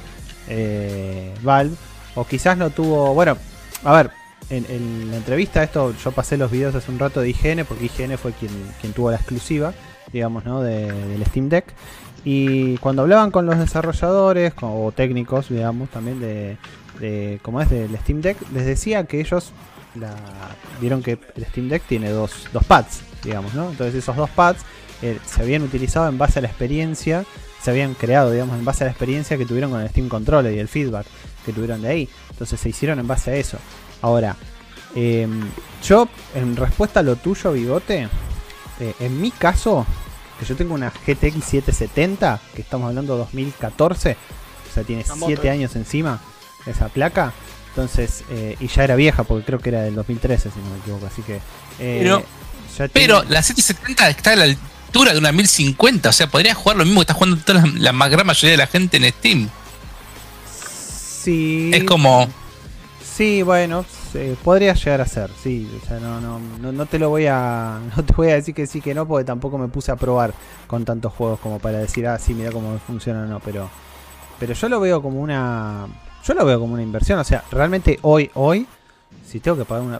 eh, Valve o quizás no tuvo bueno a ver en, la entrevista esto yo pasé los videos hace un rato de IGN porque IGN fue quien, quien tuvo la exclusiva digamos no de- del Steam Deck. Y cuando hablaban con los desarrolladores o técnicos digamos también de, de cómo es del Steam Deck les decía que ellos vieron que el Steam Deck tiene dos, dos pads, digamos, ¿no? Entonces esos dos pads eh, se habían utilizado en base a la experiencia, se habían creado, digamos, en base a la experiencia que tuvieron con el Steam Controller y el feedback que tuvieron de ahí. Entonces se hicieron en base a eso. Ahora, eh, yo, en respuesta a lo tuyo, Bigote, eh, en mi caso, que yo tengo una GTX 770, que estamos hablando 2014, o sea, tiene Una moto, 7 eh. años encima esa placa. Entonces, eh, y ya era vieja porque creo que era del 2013, si no me equivoco. Así que. Pero- ya Pero tiene- la 770 está a la altura de una 1050. O sea, podría jugar lo mismo que está jugando toda la, la gran mayoría de la gente en Steam. Sí. Es como. Sí, bueno, sí, podría llegar a ser, sí. O sea, no, no, no, no te lo voy a. No te voy a decir que sí que no, porque tampoco me puse a probar con tantos juegos como para decir, ah, sí, mira cómo funciona o no, pero. pero yo lo veo como una. Yo lo veo como una inversión. O sea, realmente hoy, hoy, si tengo que pagar una.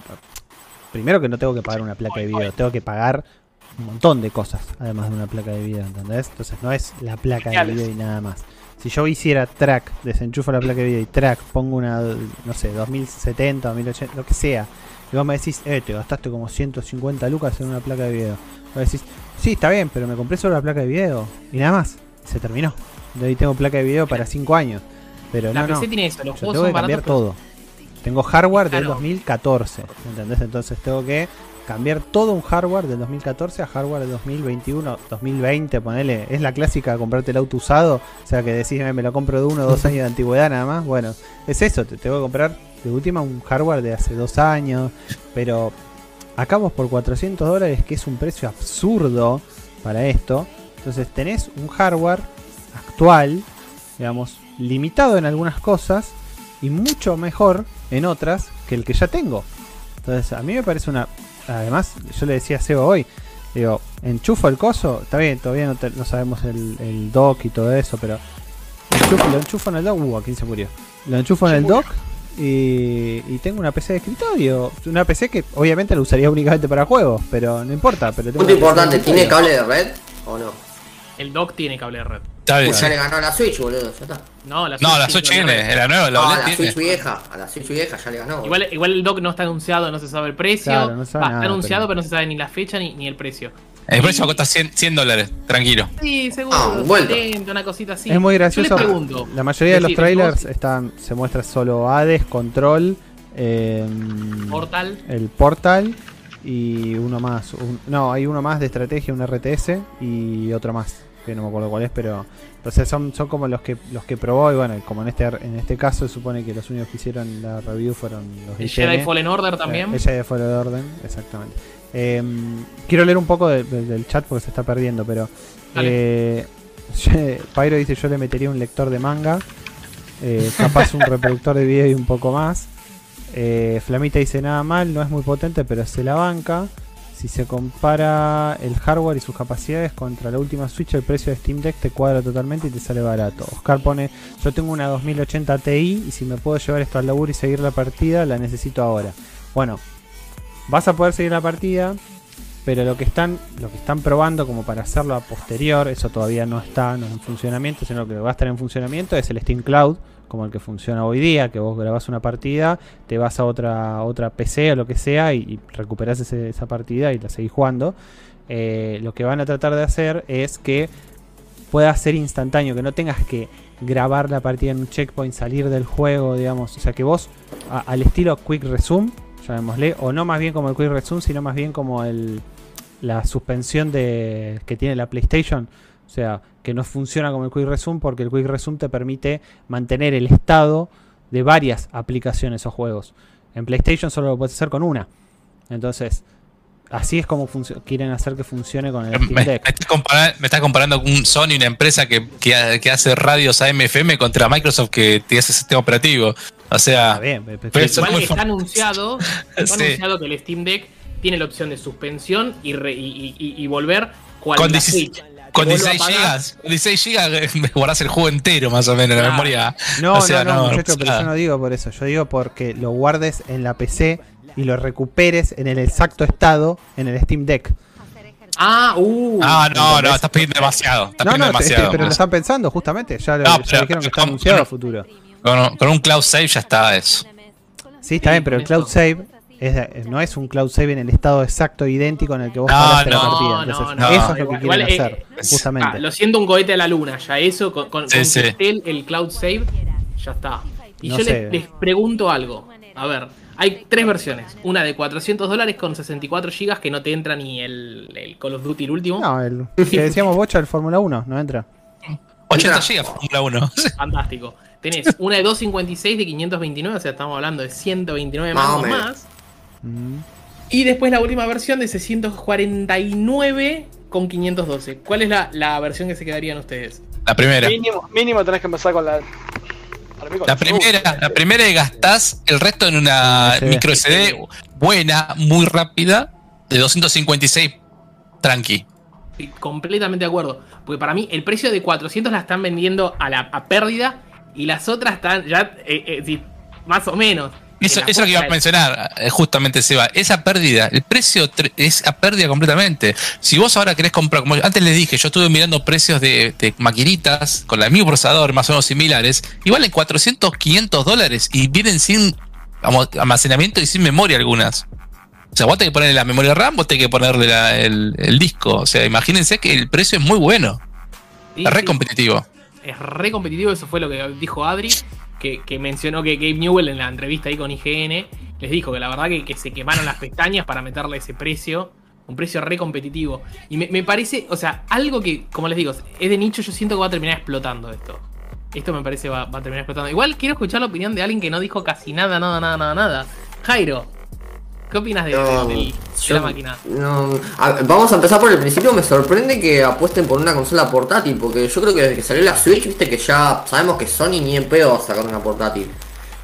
Primero que no tengo que pagar una placa de video, tengo que pagar un montón de cosas, además de una placa de video, ¿entendés? Entonces no es la placa de video y nada más. Si yo hiciera track, desenchufo la placa de video y track, pongo una, no sé, 2070, 2080, lo que sea, y vos me decís, eh, te gastaste como 150 lucas en una placa de video. Vos decís, sí, está bien, pero me compré solo la placa de video y nada más. Se terminó. De ahí tengo placa de video para 5 años. Pero La no, no. PC tiene eso, los Yo juegos tengo que cambiar baratos. todo. Tengo hardware del Claro. 2014, ¿entendés? Entonces tengo que cambiar todo un hardware del 2014 a hardware del 2021, 2020, ponele. Es la clásica comprarte el auto usado, o sea que decís, "Eh, me lo compro de uno o dos años de antigüedad nada más. Bueno, es eso, te tengo que comprar de última un hardware de hace dos años, pero acabamos por 400 dólares, que es un precio absurdo para esto. Entonces tenés un hardware actual, digamos, limitado en algunas cosas y mucho mejor en otras que el que ya tengo. Entonces, a mí me parece una. Además, yo le decía a Seba hoy, digo, enchufo el coso, está bien, todavía no, te- no sabemos el, el dock y todo eso, pero enchufo- lo enchufo en el dock. Uh, aquí se murió. Lo enchufo en el dock y, y tengo una PC de escritorio. Una PC que obviamente la usaría únicamente para juegos, pero no importa. Pero tengo Punto importante, ¿tiene cable de red o no? El dock tiene cable de red. Está bien. Pues ya le ganó a la Switch, boludo, ya está. No, la No, Switch red. la nueva, la No, a OLED la tiene. Switch vieja, a la Switch vieja ya le ganó. boludo. Igual, igual el dock no está anunciado, no se sabe el precio. Claro, no se sabe Va, nada, está anunciado, pero- pero... no se sabe ni la fecha ni, ni el precio. El precio cuesta 100, 100 dólares, tranquilo. Sí, seguro. Ah, un vuelto. 70, una cosita así. Es muy Yo gracioso. les pregunto. La mayoría de los Decir, trailers vos- están, se muestra solo Hades, Control, eh, Portal. el Portal y uno más. un- no, hay uno más de estrategia, un RTS y otro más que no me acuerdo cuál es, pero entonces son, son como los que los que probó y bueno, como en este en este caso se supone que los únicos que hicieron la review fueron los El IGN. Jedi Fallen Order también. Eh, de fuera de orden, exactamente. Eh, quiero leer un poco de- de- del chat porque se está perdiendo, pero. Eh, Pyro dice: Yo le metería un lector de manga. eh, capaz un reproductor de video y un poco más. Eh, Flamita dice: Nada mal, no es muy potente, pero se la banca. Si se compara el hardware y sus capacidades contra la última Switch, el precio de Steam Deck te cuadra totalmente y te sale barato. Oscar pone: Yo tengo una 2080 Ti y si me puedo llevar esto al laburo y seguir la partida, la necesito ahora. Bueno, vas a poder seguir la partida, pero lo que están lo que están probando como para hacerlo a posterior, eso todavía no está no en funcionamiento, sino lo que va a estar en funcionamiento es el Steam Cloud, como el que funciona hoy día, que vos grabás una partida, te vas a otra otra PC o lo que sea y, y recuperás esa partida y la seguís jugando. Eh, lo que van a tratar de hacer es que pueda ser instantáneo, que no tengas que grabar la partida en un checkpoint, salir del juego, digamos, o sea que vos al estilo Quick Resume, llamémosle, o no más bien como el Quick Resume, sino más bien como la suspensión de que tiene la PlayStation, o sea, que no funciona como el Quick Resume porque el Quick Resume te permite mantener el estado de varias aplicaciones o juegos. En PlayStation solo lo puedes hacer con una. Entonces, así es como quieren hacer que funcione con el Me, Steam me Deck. estás me estás comparando con un Sony, una empresa que, que, que hace radios AM/FM contra Microsoft que te hace sistema operativo. O sea, Está bien, Pero muy está anunciado, está Sí. anunciado que el Steam Deck tiene la opción de suspensión y, re- y, y- volver cual Con la 16 Switch. Con Que vuelva a 16 apagar. gigas, con 16 gigas me guardás el juego entero más o menos en la memoria. No, O sea, no, no, no, muchacho, pero yo no digo por eso. Yo digo porque lo guardes en la PC y lo recuperes en el exacto estado en el Steam Deck. Ah, uh. Ah, no, no, estás pidiendo demasiado. Estás No, pidiendo no, demasiado. te- pero lo están pensando justamente. Ya, lo- No, ya pero- dijeron que está con- anunciado a futuro. Con, con un cloud save ya está eso. Sí, está bien, pero el cloud save es de- no es un cloud save en el estado exacto idéntico en el que vos No, paraste la partida. no, Entonces, no, eso es lo que Igual- quieren igual, eh, hacer, es- justamente. Ah, lo siento un cohete a la luna, ya eso, con, con, Sí, con sí. que esté el, el cloud save, ya está. Y No yo les, les pregunto algo. A ver, hay tres versiones. Una de 400 dólares con 64 gigas que no te entra ni el, el Call of Duty el último. No, el que decíamos bocha del Fórmula 1, no entra. 80 Entra. gigas Fórmula 1. Fantástico. Tenés una de 256 de 529, o sea, estamos hablando de 129 Más más. Mm. Y después la última versión de 649 con 512. ¿Cuál es la, la versión que se quedarían ustedes? La primera. Mínimo, mínimo tenés que empezar con la. con La primera, la primera y gastás el resto en una micro SD buena, muy rápida, de 256 tranqui. Estoy completamente de acuerdo. Porque para mí el precio de 400 la están vendiendo a la a pérdida y las otras están ya eh, eh, sí, más o menos. Eso, la es lo que iba a mencionar, eh, justamente Seba. Esa pérdida, el precio es a pérdida completamente. Si vos ahora querés comprar, como antes les dije, yo estuve mirando precios de, de maquinitas con el mismo procesador, más o menos similares, y valen 400, 500 dólares y vienen sin almacenamiento y sin memoria algunas. O sea, vos tenés que ponerle la memoria RAM, vos tenés que ponerle la- el, el disco. O sea, imagínense que el precio es muy bueno, Sí, es re sí. competitivo. es re competitivo, eso fue lo que dijo Adri, que, mencionó que Gabe Newell en la entrevista ahí con IGN les dijo que la verdad que, se quemaron las pestañas para meterle ese precio, un precio re competitivo. Y me, me parece, o sea, algo que, como les digo, es de nicho, yo siento que va a terminar explotando esto. Esto me parece va, va a terminar explotando. Igual quiero escuchar la opinión de alguien que no dijo casi nada, nada, nada, nada, nada. Jairo, ¿qué opinas de, No, de- del- de yo- la máquina? no, a- vamos a empezar por el principio. Me sorprende que apuesten por una consola portátil, porque yo creo que desde que salió la Switch, viste que ya sabemos que Sony ni en pedo va a sacar una portátil.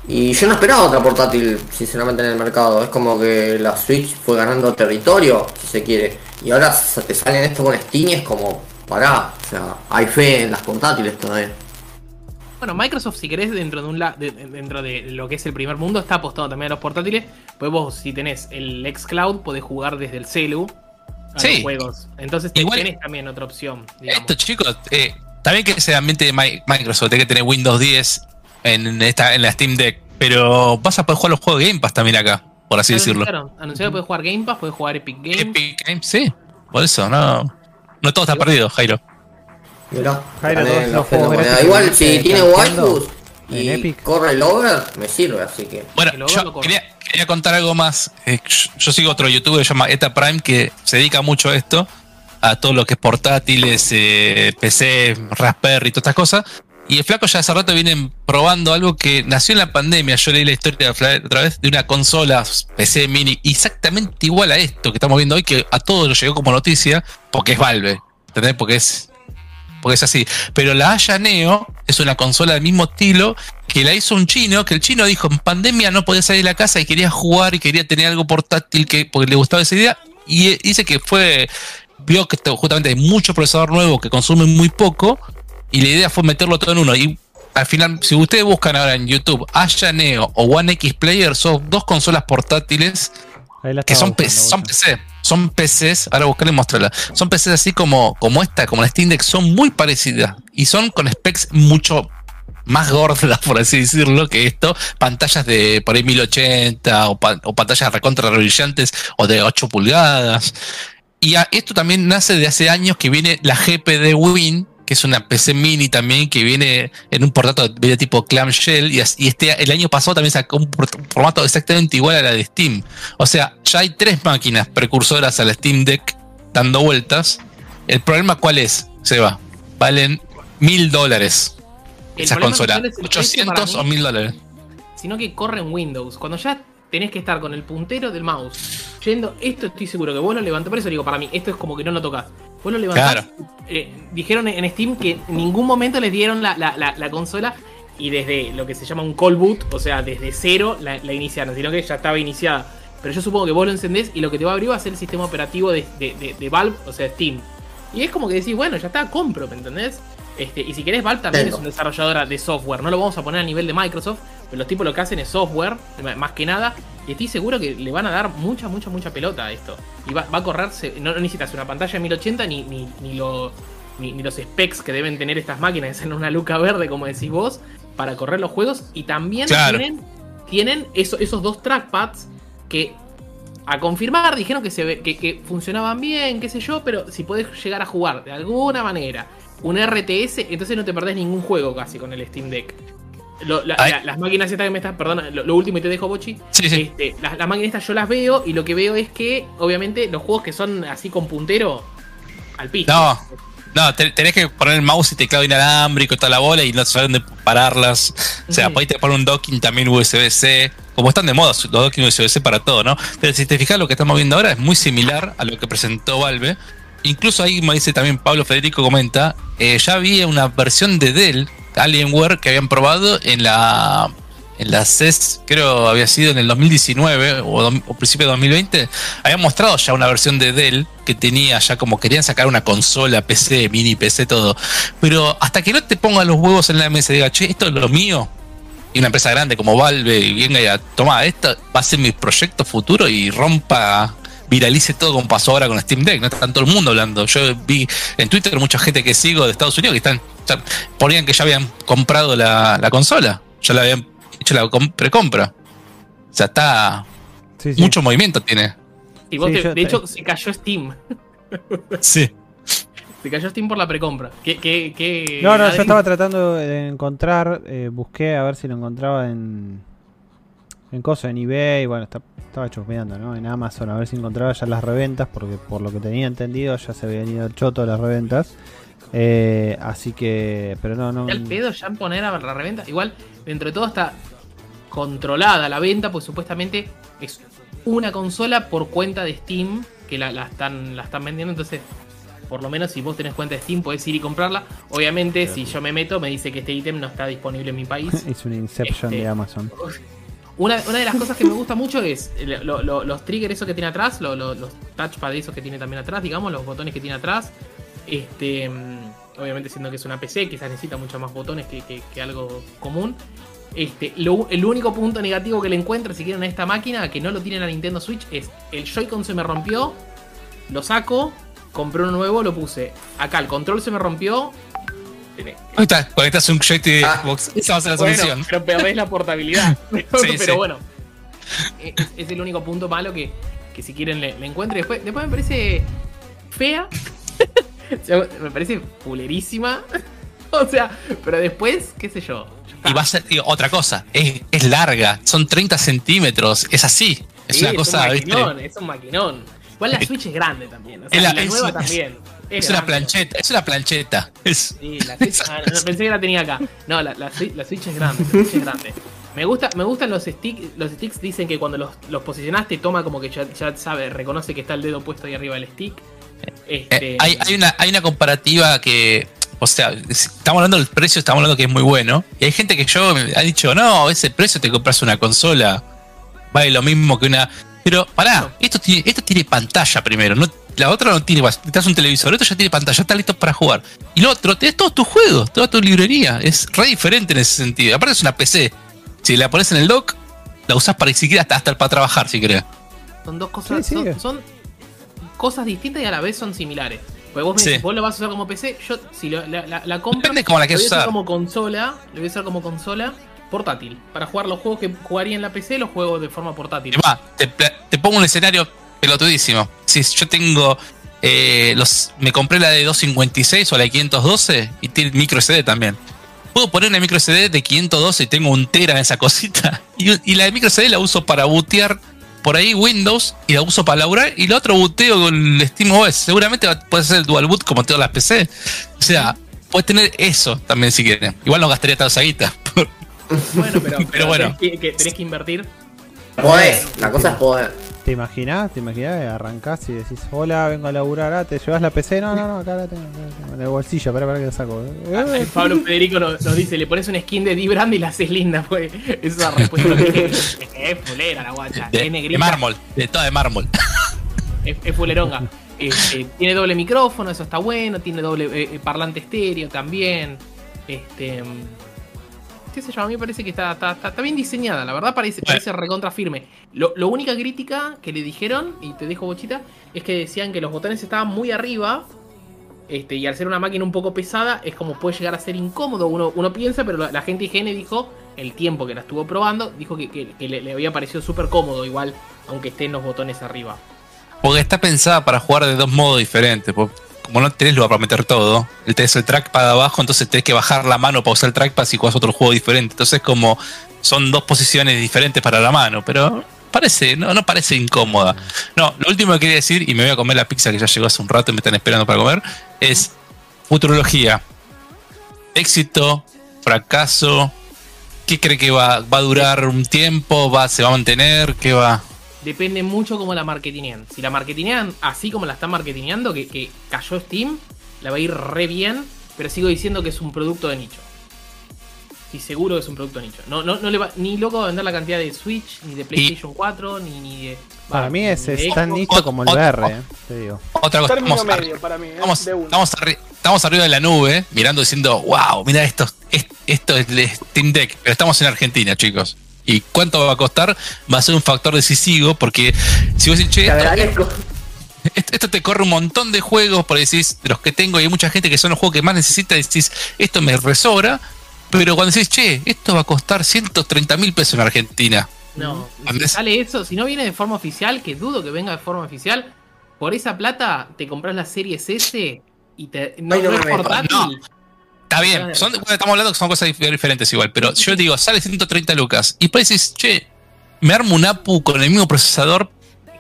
Y yo no esperaba otra portátil, sinceramente, en el mercado. Es como que la Switch fue ganando territorio, si se quiere. Y ahora te salen esto con Steam y es como, pará, o sea, hay fe en las portátiles todavía. Bueno, Microsoft, si querés, dentro de un la- de- dentro de lo que es el primer mundo, está apostado también a los portátiles. Pues vos, si tenés el xCloud, podés jugar desde el celu a Sí. los juegos. Entonces Igual- tenés también otra opción, digamos. Esto, chicos, eh, también que es el ambiente de Mi- Microsoft, tiene que tener Windows 10 en, esta, en la Steam Deck, pero vas a poder jugar los juegos de Game Pass también acá, por así decirlo. Anunciaron, anunciaron que podés jugar Game Pass, podés jugar Epic Games. Epic Games, sí, por eso, no, no todo está perdido, Jairo. Mirá, Jairo, gané los de juegos moneda. Igual si tiene waifus y Epic. corre el over, me sirve, así que. Bueno, yo quería, quería contar algo más. Eh, yo- yo sigo otro youtuber que se llama Eta Prime que se dedica mucho a esto, a todo lo que es portátiles, eh, PC, Raspberry y todas estas cosas. Y el flaco ya hace rato vienen probando algo que nació en la pandemia. Yo leí la historia otra vez de una consola PC mini exactamente igual a esto que estamos viendo hoy, que a todos nos llegó como noticia, porque es Valve. ¿Entendés? Porque es porque es así. Pero la Aya Neo es una consola del mismo estilo que la hizo un chino, que el chino dijo en pandemia no podía salir de la casa y quería jugar y quería tener algo portátil que porque le gustaba esa idea y eh, dice que fue vio que justamente hay mucho procesador nuevo que consume muy poco y la idea fue meterlo todo en uno y al final si ustedes buscan ahora en YouTube Aya Neo o One X Player son dos consolas portátiles que son, buscando, son. PC, son PCs, ahora buscarle y mostrarla. Son PCs así como, como esta, como la Steam Deck, son muy parecidas y son con specs mucho más gordas, por así decirlo, que esto, pantallas de por ahí 1080 o, pa- o pantallas recontra brillantes o de 8 pulgadas. Y a- esto también nace de hace años que viene la GPD Win, que es una PC mini también, que viene en un formato de tipo clamshell. Y, y este, el año pasado también sacó un formato exactamente igual a la de Steam. O sea, ya hay tres máquinas precursoras a la Steam Deck dando vueltas. El problema, ¿cuál es, Seba? Valen mil dólares esas consolas. no es el precio para 800 o mil dólares. Sino que corre en Windows. Cuando ya tenés que estar con el puntero del mouse yendo, esto estoy seguro que vos lo levantás. Por eso digo, para mí, esto es como que no lo tocas. Vos lo levantás. Claro. eh, dijeron en Steam que en ningún momento les dieron la, la- la- la consola y desde lo que se llama un call boot, o sea, desde cero la, la iniciaron, sino que ya estaba iniciada. Pero yo supongo que vos lo encendés y lo que te va a abrir va a ser el sistema operativo de, de- de- de Valve, o sea, Steam. Y es como que decís, bueno, ya está, compro, ¿me entendés? Este, y si querés, Valve también Tengo. es una desarrolladora de software. No lo vamos a poner a nivel de Microsoft, pero los tipos lo que hacen es software, más que nada. Y estoy seguro que le van a dar mucha, mucha, mucha pelota a esto. Y va, va a correrse, no, no necesitas una pantalla de 1080 ni, ni, ni, lo- ni, ni los specs que deben tener estas máquinas, son una luca verde, como decís vos, para correr los juegos. Y también Claro. tienen, tienen eso- esos dos trackpads que a confirmar dijeron que, se ve, que, que funcionaban bien, qué sé yo, pero si podés llegar a jugar de alguna manera un RTS, entonces no te perdés ningún juego casi con el Steam Deck. Lo- la- Ay. la- las máquinas estas que me estás, perdona, lo, lo último y te dejo, Bochi. Sí, sí. Este, las, las máquinas estas yo las veo y lo que veo es que, obviamente, los juegos que son así con puntero, al piso. No, no, te- tenés que poner el mouse y teclado inalámbrico y toda la bola y no sabes dónde pararlas. O sea, Ujú. podés poner un docking también USB-C. Como están de moda los docking USB-C para todo, ¿no? Pero si te fijas, lo que estamos viendo ahora es muy similar a lo que presentó Valve. Incluso ahí me dice también Pablo Federico comenta, eh, ya había una versión de Dell, Alienware, que habían probado en la en la CES, creo había sido en el 2019 o, principio de 2020, habían mostrado ya una versión de Dell que tenía ya como querían sacar una consola, PC, mini PC, todo. Pero hasta que no te pongan los huevos en la mesa y diga, che, esto es lo mío, y una empresa grande como Valve y venga y toma, esto va a ser mi proyecto futuro y rompa, viralice todo como pasó ahora con Steam Deck, no está todo el mundo hablando. Yo vi en Twitter mucha gente que sigo de Estados Unidos que están, ponían que ya habían comprado la, la consola, ya la habían hecho la com- precompra. O sea, está Sí, sí. mucho movimiento tiene. Y vos Sí, te- yo de te- hecho, se cayó Steam. Sí. Se cayó Steam por la precompra. ¿Qué, qué, qué, No, no, yo estaba tratando de encontrar, eh, busqué a ver si lo encontraba en en cosas, en eBay, bueno, está- estaba chusmeando, ¿no? En Amazon, a ver si encontraba ya las reventas, porque por lo que tenía entendido ya se habían ido el choto las reventas. Eh, así que, pero no, no. ¿Está el pedo ya en poner a la reventa? Igual, dentro de todo está controlada la venta, pues supuestamente es una consola por cuenta de Steam que la, la están, la están vendiendo. Entonces, por lo menos si vos tenés cuenta de Steam, podés ir y comprarla. Obviamente, si yo me meto, me dice que este ítem no está disponible en mi país. Es un Inception Este- de Amazon. Una, una de las cosas que me gusta mucho es lo- lo- los triggers esos que tiene atrás, lo- lo- los touchpad esos que tiene también atrás, digamos, los botones que tiene atrás. Este, mm, obviamente siendo que es una PC, quizás necesita muchos más botones que, que- que algo común. Este, lo- el único punto negativo que le encuentro si quieren a esta máquina, que no lo tiene la Nintendo Switch, es el Joy-Con se me rompió, lo saco, compré uno nuevo, lo puse. Acá el control se me rompió. Ahí está, conectas un joystick de Ah. Xbox. Esa va a ser la bueno, solución. pero perdés la portabilidad. pero Sí, sí. bueno, es, es el único punto malo que, que si quieren le, le encuentre. Después, después me parece fea. O sea, me parece pulerísima. O sea, pero después, qué sé yo. Y va a ser otra cosa, es, es larga, son 30 centímetros, es así. Es Sí, una cosa, un es un maquinón. Igual la Switch es grande también. O sea, la- nueva también. Es una plancheta, es una plancheta. Es, Sí, la Switch, ah, no, pensé que la tenía acá. No, la, la, Switch- la Switch es grande, la Switch es grande. Me gusta, me gustan los sticks, los sticks dicen que cuando los, los posicionas te toma como que ya, ya sabe, reconoce que está el dedo puesto ahí arriba del stick. Este, eh, hay, hay una, hay una comparativa que, o sea, estamos hablando del precio, estamos hablando que es muy bueno. Y hay gente que yo me ha dicho, no, ese precio te compras una consola, vale lo mismo que una. Pero pará, esto tiene, esto tiene pantalla primero, no, la otra no tiene, necesitas un televisor, esto ya tiene pantalla, está listo para jugar. Y lo otro, tenés todos tus juegos, toda tu librería, es re diferente en ese sentido. Aparte es una PC, si la pones en el dock, la usás para siquiera hasta, hasta para trabajar, si querés. son dos cosas, Sí, sí. son, son cosas distintas y a la vez son similares. Porque vos me Sí. decís, vos lo vas a usar como PC, yo si lo- la, la, la compro, Depende la lo voy a usar como consola, lo voy a usar como consola portátil. Para jugar los juegos que jugaría en la PC, los juego de forma portátil. Es más, te, te pongo un escenario pelotudísimo. Si yo tengo. eh, los, me compré la de 256 o la de 512 y tiene micro SD también. Puedo poner una micro SD de 512 y tengo un tera en esa cosita. Y, y la de micro SD la uso para bootear por ahí Windows y la uso para laburar y la otro booteo con el SteamOS. Seguramente puede ser el dual boot como todas las PC. O sea, puedes tener eso también si quieres. Igual no gastaría esa guita. Bueno, pero, Pero bueno. Tenés que, que- tenés que invertir. Podés, la cosa es poder. ¿Te imaginas? ¿Te imaginas? Arrancás y decís, hola, vengo a laburar, ah, ¿te llevas la PC? No, no, no, acá la tengo, acá la tengo, en el bolsillo, para para que la saco. Eh, Pablo Federico nos, nos dice, le pones una skin de D-Brand y la haces linda, pues. Esa es la respuesta que dije. Es fulera la guacha. De, es de negrita. mármol, de toda de mármol. Es, es fuleronga. Este, tiene doble micrófono, eso está bueno. Tiene doble eh, eh, parlante estéreo también. Este. ¿Qué sé yo? A mí me parece que está, está, está- está bien diseñada. La verdad parece, parece recontra firme. Lo, lo única crítica que le dijeron, y te dejo bochita, es que decían que los botones estaban muy arriba. Este, y al ser una máquina un poco pesada, es como puede llegar a ser incómodo. Uno, uno piensa, pero la, la gente IGN dijo, el tiempo que la estuvo probando, dijo que, que- que le, le había parecido súper cómodo, igual, aunque estén los botones arriba. Porque está pensada para jugar de dos modos diferentes. Como no tenés lugar para meter todo, tenés el trackpad abajo, entonces tenés que bajar la mano para usar el trackpad si jugás otro juego diferente. Entonces, como son dos posiciones diferentes para la mano, pero parece, no, no parece incómoda. No, lo último que quería decir, y me voy a comer la pizza que ya llegó hace un rato y me están esperando para comer, es futurología. Éxito, fracaso. ¿Qué cree que va, va a durar un tiempo? ¿Va, ¿Se va a mantener? ¿Qué va? Depende mucho cómo la marketinean. Si la marketinean así como la están marketineando, que, que cayó Steam, la va a ir re bien, pero sigo diciendo que es un producto de nicho. y seguro que es un producto nicho. No, no, no le va ni loco a vender la cantidad de Switch, ni de PlayStation 4, ni, ni de. Para va, mí es, de es tan nicho como el VR, eh, te digo. Otra cosa, estamos, medio para mí, ¿eh? estamos, de uno. estamos arri- estamos arriba de la nube, mirando diciendo, wow, mira esto, es- esto es el Steam Deck, pero estamos en Argentina, chicos. ¿Y cuánto va a costar? Va a ser un factor decisivo porque si vos decís, che, esto, agradezco. esto- esto te corre un montón de juegos, por decís, de los que tengo, y hay mucha gente que son los juegos que más necesita, decís, esto me resobra, pero cuando decís, che, esto va a costar 130 mil pesos en Argentina. No, si sale eso, si no viene de forma oficial, que dudo que venga de forma oficial, por esa plata te compras la Series S y te. No, Ay, no no me es meto. portátil. No. Está bien, son, bueno, estamos hablando que son cosas dif- diferentes igual, pero yo digo, sale 130 lucas. Y después decís, che, me armo un APU con el mismo procesador,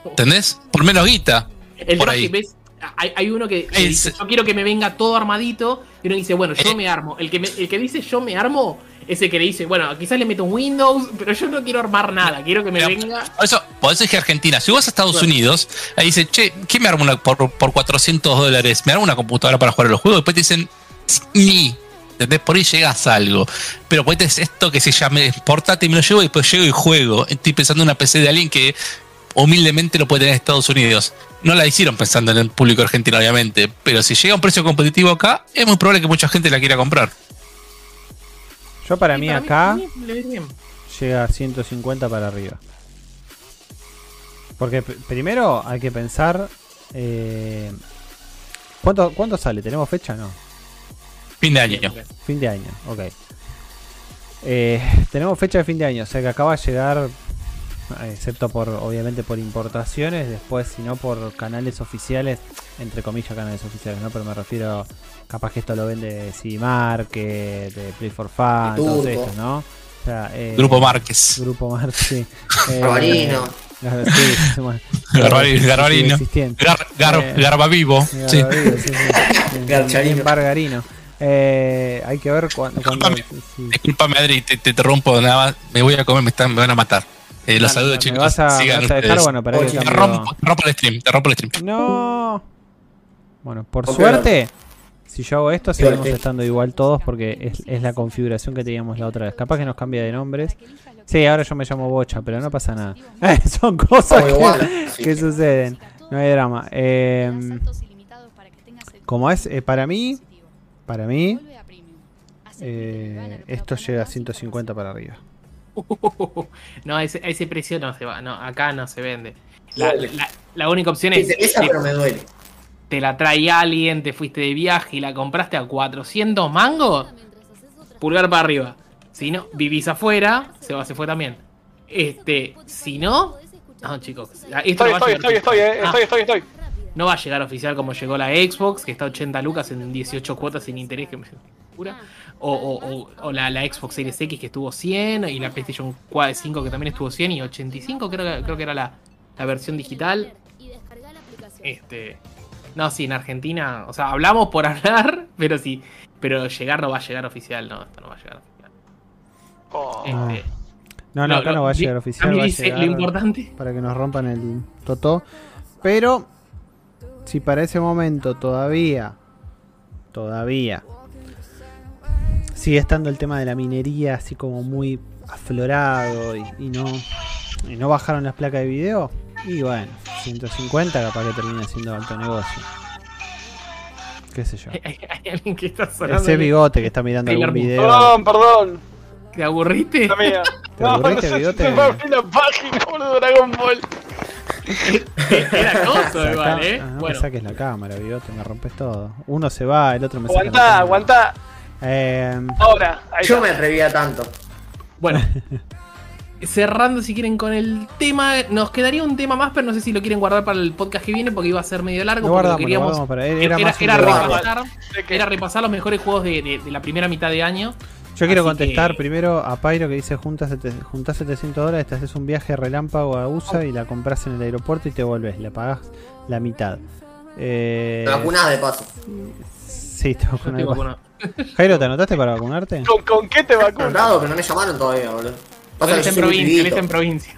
¿entendés? Por menos guita. El por ahí. que ves, hay, hay uno que, que Es- dice, yo quiero que me venga todo armadito, y uno dice, bueno, yo Eh. me armo. El que, me- el que dice yo me armo, es el que le dice, bueno, quizás le meto un Windows, pero yo no quiero armar nada, quiero que me Pero, venga. Por eso, por eso dije Argentina. Si vas a Estados Bueno. Unidos, ahí dice, che, ¿qué me armo una, por, por 400 dólares? ¿Me armo una computadora para jugar a los juegos? Después te dicen, ni. ¿Entendés? Por ahí llegas a algo. Pero pues es esto que se llame portátil, me lo llevo y después llego y juego. Estoy pensando en una PC de alguien que humildemente lo puede tener en Estados Unidos. No la hicieron pensando en el público argentino, obviamente. Pero si llega a un precio competitivo acá, es muy probable que mucha gente la quiera comprar. Yo para Sí, mí para acá mí llega a 150 para arriba. Porque primero hay que pensar... eh, ¿cuánto, ¿Cuánto sale? ¿Tenemos fecha? No. Fin de año. Fin de año, ok. Eh, tenemos fecha de fin de año, o sea que acaba de llegar, eh, excepto por, obviamente, por importaciones, después, si no por canales oficiales, entre comillas canales oficiales, ¿no? Pero me refiero, capaz que esto lo vende CD Market, de Play for Fun, Turco. estos, ¿no? O sea, eh, Grupo Márquez. Grupo Márquez, sí. Eh, Barbarino. sí, sí, bueno. Garbarino, Garbarino. existiendo. Gar, gar, Eh, Garba vivo. Sí. Garcharino. Bargarino. Eh, hay que ver cuándo. Disculpame. sí. Disculpame, Adri, te, te interrumpo nada más. Me voy a comer, me, están, me van a matar. Eh, los Dale, saludos, ¿Me chicos. vas a, me Sigan vas a dejar? Bueno, para que Oye, te, rompo, te rompo el stream, te rompo el stream. No. Bueno, por suerte, si yo hago esto, seguimos estando igual todos porque es, es la configuración que teníamos la otra vez. Capaz que nos cambia de nombres. Sí, ahora yo me llamo Bocha, pero no pasa nada. Eh, son cosas que, igual, sí. que suceden. No hay drama. Eh, como es, eh, para mí, para mí, eh, esto llega a 150 para arriba. No, a ese, a ese precio no se va, no, acá no se vende. La, Duele. la- la única opción es pero me duele. te la trae alguien, te fuiste de viaje y la compraste a 400 mangos, pulgar para arriba. Si no, vivís afuera, se va, se fue también. Este, si no, no chicos, esto Estoy, no va a estoy, llegar estoy, estoy, eh. Ah, Estoy, estoy, estoy. No va a llegar oficial como llegó la Xbox, que está a 80 lucas en 18 cuotas sin interés, que me locura. O, o- o- o la, la Xbox Series X que estuvo 100, y la PlayStation 4 5 que también estuvo 100, y 85 creo, que- creo que era la, la versión digital. Este, no, sí, en Argentina, o sea, hablamos por hablar, pero sí, pero llegar no va a llegar oficial, no, esto no va a llegar oficial. Oh. Este, No, no, lo- acá lo- no va a llegar oficial. a mí va a dice, llegar lo importante. para que nos rompan el totó. Pero, si para ese momento todavía, todavía, sigue estando el tema de la minería así como muy aflorado y, y no, y no bajaron las placas de video, y bueno, 150 capaz que termina siendo alto negocio. Qué sé yo. Hay, hay alguien que está sonando. Ese bigote que está mirando algún video. Perdón, perdón. ¿Te aburriste? ¿Te aburriste, no, bigote? Se me la página, boludo, Dragon Ball. Era cosa Saca- igual, eh. Ah, no bueno. me saques la cámara, bigote, me rompes todo. Uno se va, el otro me saca la Aguantá, cámara. aguantá. Eh, Ahora. Yo me atrevía tanto. Bueno, cerrando si quieren con el tema, nos quedaría un tema más, pero no sé si lo quieren guardar para el podcast que viene porque iba a ser medio largo. lo porque guardamos, lo queríamos, para era, repasar, los mejores juegos de, de- de la primera mitad de año. Yo quiero Así contestar que- primero a Pyro que dice juntas junta 700 dólares, te haces un viaje relámpago a USA y la compras en el aeropuerto y te volvés, le pagás la mitad. Eh, vacunás de paso. sí, te vacunas. tengo uno. Jairo, ¿te anotaste para vacunarte? ¿Con, ¿Con qué te vacunas? Contado, pero no me llamaron todavía, boludo. Pasa Él está en provincia, él está pibito. en provincia.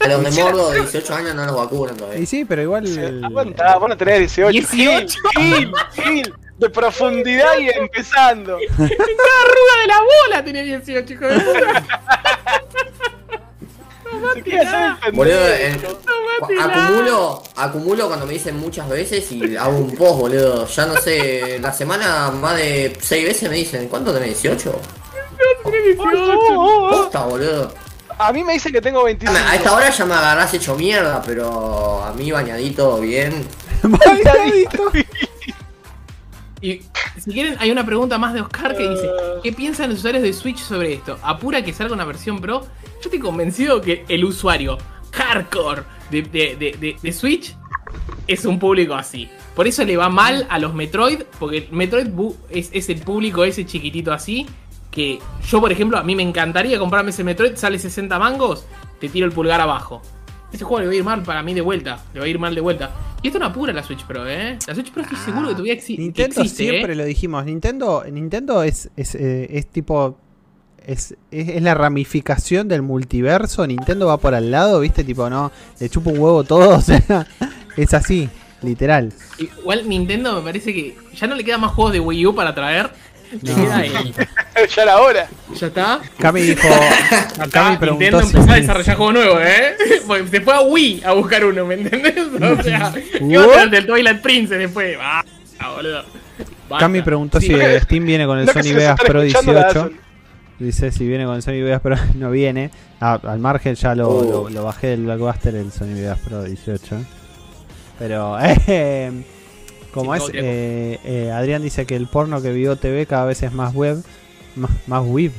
A los de Mordo de 18 años no los vacunan Y todavía. sí, pero igual. Aguantá, vos no tenés 18. 18. Gil, Gil, Gil. de profundidad y empezando. En cada arruga de la bola tenía 18, hijo de puta. Boludo, en- acumulo, acumulo cuando me dicen muchas veces y hago un post, boludo. Ya no sé, la semana más de 6 veces me dicen, ¿cuánto tenés? ¿18? Oh, oh, oh. Posta, boludo. A mí me dicen que tengo 25. A esta hora ya me agarrás hecho mierda, pero a mí bañadito bien. Bañadito. Y si quieren, hay una pregunta más de Oscar que dice: ¿Qué piensan los usuarios de Switch sobre esto? ¿Apura que salga una versión Pro? Yo estoy convencido que el usuario hardcore de, de- de- de- de Switch es un público así. Por eso le va mal a los Metroid, porque Metroid es, es el público ese chiquitito así. Que yo, por ejemplo, a mí me encantaría comprarme ese Metroid, sale 60 mangos, te tiro el pulgar abajo. Ese juego le va a ir mal para mí de vuelta, le va a ir mal de vuelta. Y esto no apura la Switch Pro, ¿eh? La Switch Pro estoy seguro que todavía exi- Nintendo existe, siempre ¿eh? lo dijimos. Nintendo, Nintendo es, es, eh, es tipo. Es, es, es la ramificación del multiverso. Nintendo va por al lado, ¿viste? Tipo, no, le chupa un huevo todo. O sea, es así, literal. Igual Nintendo me parece que ya no le quedan más juegos de Wii U para traer. Le No. queda el- ya era hora. Ya está. Cami dijo. Acá Cami preguntó Nintendo si- empezó a desarrollar juegos nuevos, ¿eh? Se fue a Wii a buscar uno, ¿me entendés? O sea, ¿qué va a tener del Twilight Princess después? Ah, boludo. Basta. Cami preguntó Sí, si Steam viene con el No, Sony Vegas Pro escuchando, la 18. hacen. Dice si viene con el Sony Vegas Pro. No viene. Ah, al margen ya lo, Oh. lo, lo bajé del Blockbuster el Sony Vegas Pro 18. Pero, eh, como Sí, es, eh, eh, Adrián dice que el porno que vio TV cada vez es más web. Más, más web.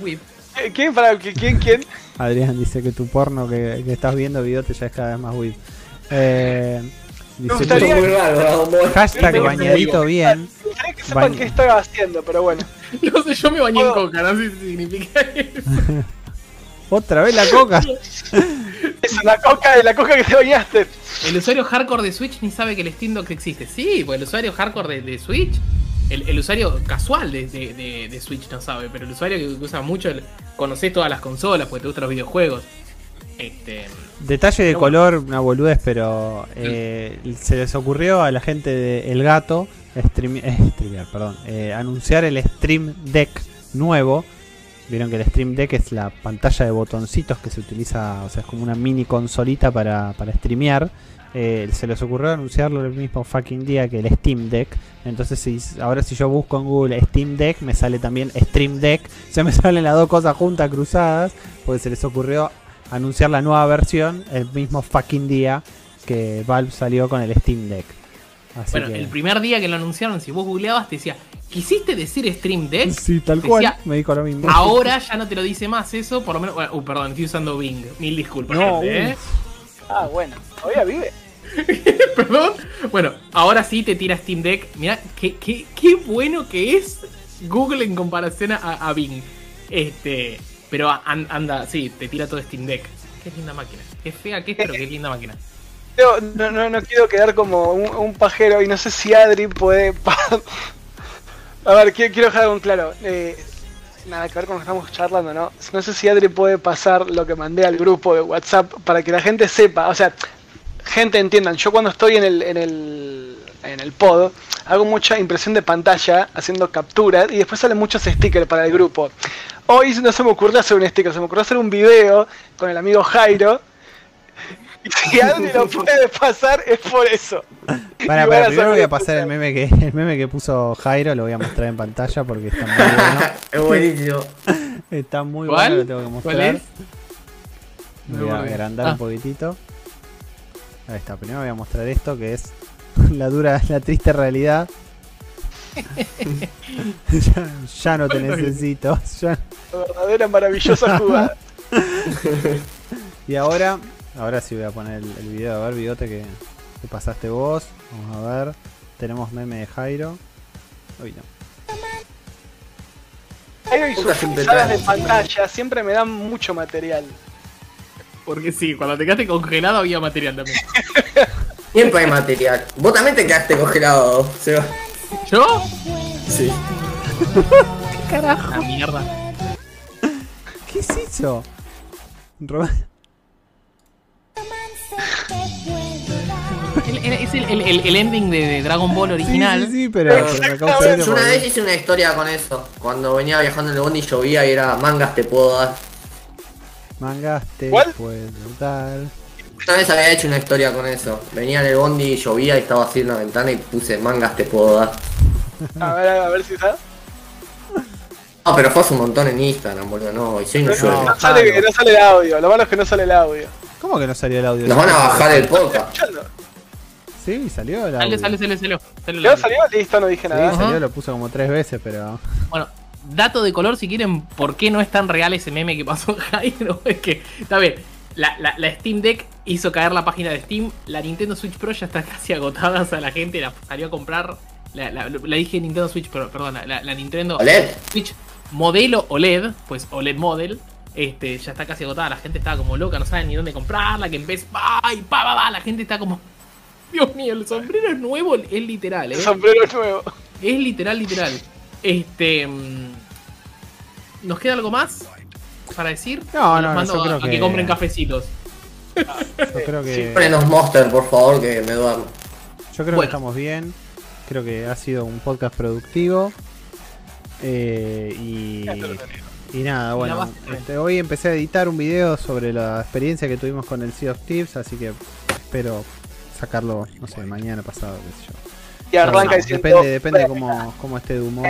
Wii. Eh, ¿Quién para quién quién? Adrián dice que tu porno que, que estás viendo videote ya es cada vez más web. Eh, dice, Me gustaría- Muy raro, Dragon Ball. hashtag bañadito bien. Me gustaría que sepan Bañ- qué estaba haciendo, pero bueno. No sé, yo me bañé en coca, no sé si significa eso. Otra vez la coca. Es la coca de la coca que te bañaste. El usuario hardcore de Switch ni sabe que el Steam Dock existe. Sí, pues el usuario hardcore de, de Switch, el, el usuario casual de, de- de- de Switch no sabe, pero el usuario que usa mucho, el, conocés todas las consolas porque te gustan los videojuegos. Este, Detalle de bueno. color, una boludez, pero eh, se les ocurrió a la gente de El Gato stream- eh, streamear, perdón, eh, anunciar el Stream Deck nuevo. Vieron que el Stream Deck es la pantalla de botoncitos que se utiliza, o sea, es como una mini consolita para, para streamear. Eh, se les ocurrió anunciarlo el mismo fucking día que el Steam Deck. Entonces, si, ahora si yo busco en Google Steam Deck, me sale también Stream Deck. Se me salen las dos cosas juntas, cruzadas, porque se les ocurrió anunciar la nueva versión el mismo fucking día que Valve salió con el Steam Deck. Así bueno, que... el primer día que lo anunciaron, si vos googleabas, te decía, ¿quisiste decir Stream Deck? Sí, tal Decía, cual. Me dijo lo mismo. Ahora ya no te lo dice más eso, por lo menos. Uh, perdón, estoy usando Bing. Mil disculpas. No, gente, ¿eh? Ah, bueno. Todavía vive. Perdón. Bueno, ahora sí te tira Steam Deck. Mira, qué, qué, qué bueno que es Google en comparación a, a Bing. Este. Pero an- anda, sí, te tira todo Steam Deck. Qué linda máquina. Qué fea que es, pero qué linda máquina. No, no, no, no quiero quedar como un, un pajero y no sé si Adri puede. A ver, quiero, dejar algo claro. Eh, nada que ver con lo que estamos charlando, ¿no? No sé si Adri puede pasar lo que mandé al grupo de WhatsApp para que la gente sepa. O sea, gente entiendan. Yo cuando estoy en el, en el, en el pod, hago mucha impresión de pantalla haciendo capturas y después salen muchos stickers para el grupo. Hoy no se me ocurrió hacer un sticker, se me ocurrió hacer un video con el amigo Jairo. Y si Adri lo puede pasar es por eso. Para, para, primero voy a pasar el meme que el meme que puso Jairo, lo voy a mostrar en pantalla porque está muy bueno. Es buenísimo. Está muy ¿Cuál? bueno, lo tengo que mostrar. ¿Cuál es? Voy a agrandar Ah. un poquitito. Ahí está, primero voy a mostrar esto que es la dura, la triste realidad. ya, ya no te necesito. ya- La verdadera maravillosa jugada. Y ahora, ahora sí voy a poner el, el video. A ver, videote que, que pasaste vos. Vamos a ver. Tenemos meme de Jairo. Uy, no. Jairo y sus pisadas de pantalla siempre me dan mucho material. Porque sí, cuando te quedaste congelado había material también. Siempre hay material. Vos también te quedaste congelado, Seba. ¿Yo? Sí. La mierda. ¿Qué es eso? Ro- El- el- es el, el- el- el ending de, Dragon Ball original. Sí, sí, sí, pero me causa gracia Yo una vez hice una historia con eso. Cuando venía viajando en el bondi llovía y era mangas te puedo dar. Mangaste, ¿Cuál? puedo dar. Una vez había hecho una historia con eso. Venía en el bondi, llovía y estaba así en la ventana y puse mangas te puedo dar. A ver, a ver si está. No, pero fue hace un montón en Instagram, boludo. No, y si hoy no No, llueve. no sale, no sale el audio, lo malo es que no sale el audio. ¿Cómo que no salió el audio? Nos van a bajar el podcast. Sí, salió el Sale, audio. sale, sale, salió. Sale el ¿Ya audio. salió? Listo, no dije Sí, nada. salió, lo puso como tres veces, pero. Bueno, dato de color, si quieren, ¿por qué no es tan real ese meme que pasó Jairo? Es que, está bien, la, la- la Steam Deck hizo caer la página de Steam, la Nintendo Switch Pro ya está casi agotada, o sea, la gente la salió a comprar, la, la- la dije Nintendo Switch Pro, perdón, la, la Nintendo OLED. Switch modelo OLED, pues OLED model, este, ya está casi agotada, la gente estaba como loca, no saben ni dónde comprarla, que en vez, va y pa, va, va, la gente está como... Dios mío, el sombrero es nuevo, es literal, El ¿eh? sombrero nuevo. Es literal, literal. Este. mm, ¿Nos queda algo más para decir? No, ¿O no, los mando yo creo a, a que... compren cafecitos. Yo creo que. Ponenos Monster, por favor, que me duermo. Yo creo Bueno. que estamos bien. Creo que ha sido un podcast productivo. Eh, y, y nada, bueno. este, hoy empecé a editar un video sobre la experiencia que tuvimos con el Sea of Thieves, así que espero sacarlo, no sé, mañana pasado, qué sé yo. Y arranca No, depende, depende cómo, cómo esté de humor.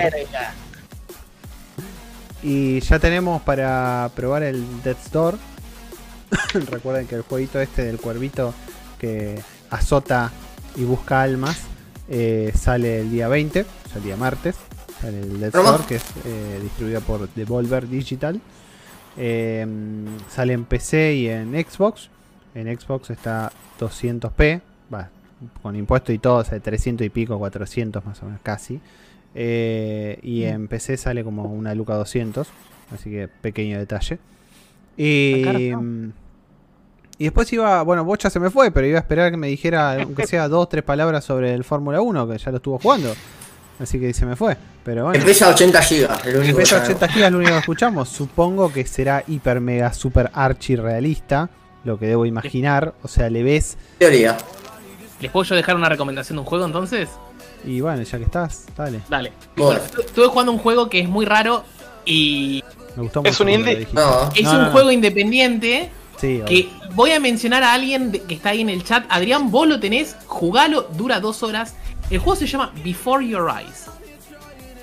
Y ya tenemos para probar el Death Store. Recuerden que el jueguito este del cuervito que azota y busca almas eh, sale el día 20, o sea, el día martes. Sale el ¿Promo? Store que es eh, distribuido por Devolver Digital. Eh, sale en PC y en Xbox. En Xbox está 200p, va, con impuesto y todo, o sea, 300 y pico, 400 más o menos, casi. Eh, y en PC sale como una Luca 200, así que pequeño detalle. Y, mm, y después iba, bueno, Bocha se me fue, pero iba a esperar que me dijera, aunque sea dos, tres palabras sobre el Fórmula 1, que ya lo estuvo jugando. Así que se me fue. Pero bueno. Empieza a 80 GB, el único que Pesa sabemos. 80 GB es lo único que escuchamos. Supongo que será hiper mega super archi realista. Lo que debo imaginar. O sea, le ves. Teoría. ¿Les puedo yo dejar una recomendación de un juego entonces? Y bueno, ya que estás, dale. Dale. Bueno. Estuve jugando un juego que es muy raro y Me gustó ¿Es mucho un cuando indie? No. es No, un no, no. juego independiente Sí, que voy a mencionar a alguien que está ahí en el chat. Adrián, vos lo tenés, jugalo, dura dos horas. El juego se llama Before Your Eyes.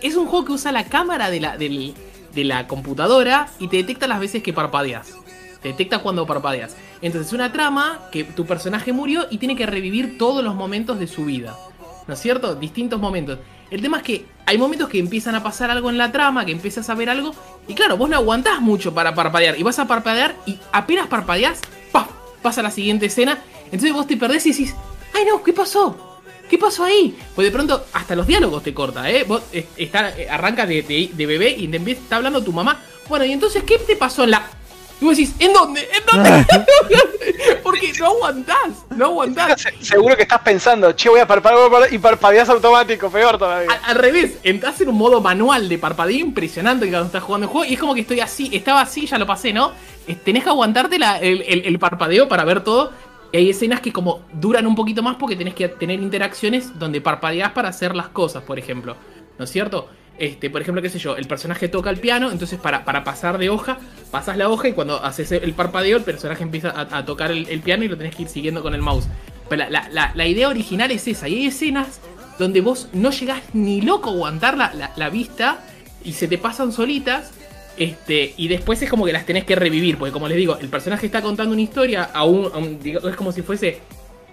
Es un juego que usa la cámara de la, del- de la computadora y te detecta las veces que parpadeas. Te detecta cuando parpadeas. Entonces es una trama que tu personaje murió y tiene que revivir todos los momentos de su vida. ¿No es cierto? Distintos momentos. El tema es que hay momentos que empiezan a pasar algo en la trama, que empiezas a ver algo. Y claro, vos no aguantás mucho para parpadear. Y vas a parpadear y apenas parpadeás, ¡paf! pasa la siguiente escena. Entonces vos te perdés y decís, ¡ay no! ¿Qué pasó? ¿Qué pasó ahí? Pues de pronto hasta los diálogos te corta, ¿eh? Vos eh, está, eh, arranca de, de- de bebé y te empieza, está hablando tu mamá. Bueno, y entonces, ¿qué te pasó en la...? Y vos decís, ¿en dónde? ¿En dónde? Porque no aguantás, no aguantás. Se- Seguro que estás pensando, che, voy a parpadear y parpadeas automático, peor todavía. Al, al revés, entras en un modo manual de parpadeo impresionante cuando estás jugando el juego. Y es como que estoy así, estaba así, ya lo pasé, ¿no? Tenés que aguantarte la- el, el- el parpadeo para ver todo. Y hay escenas que como duran un poquito más porque tenés que tener interacciones donde parpadeás para hacer las cosas, por ejemplo. ¿No es cierto? Este, por ejemplo, qué sé yo, el personaje toca el piano, entonces para, para pasar de hoja, pasas la hoja y cuando haces el parpadeo, el personaje empieza a, tocar el, piano y lo tenés que ir siguiendo con el mouse. Pero la, la- la- idea original es esa, y hay escenas donde vos no llegás ni loco a aguantar la, vista y se te pasan solitas. Este, y después es como que las tenés que revivir, porque como les digo, el personaje está contando una historia a un- digo, es como si fuese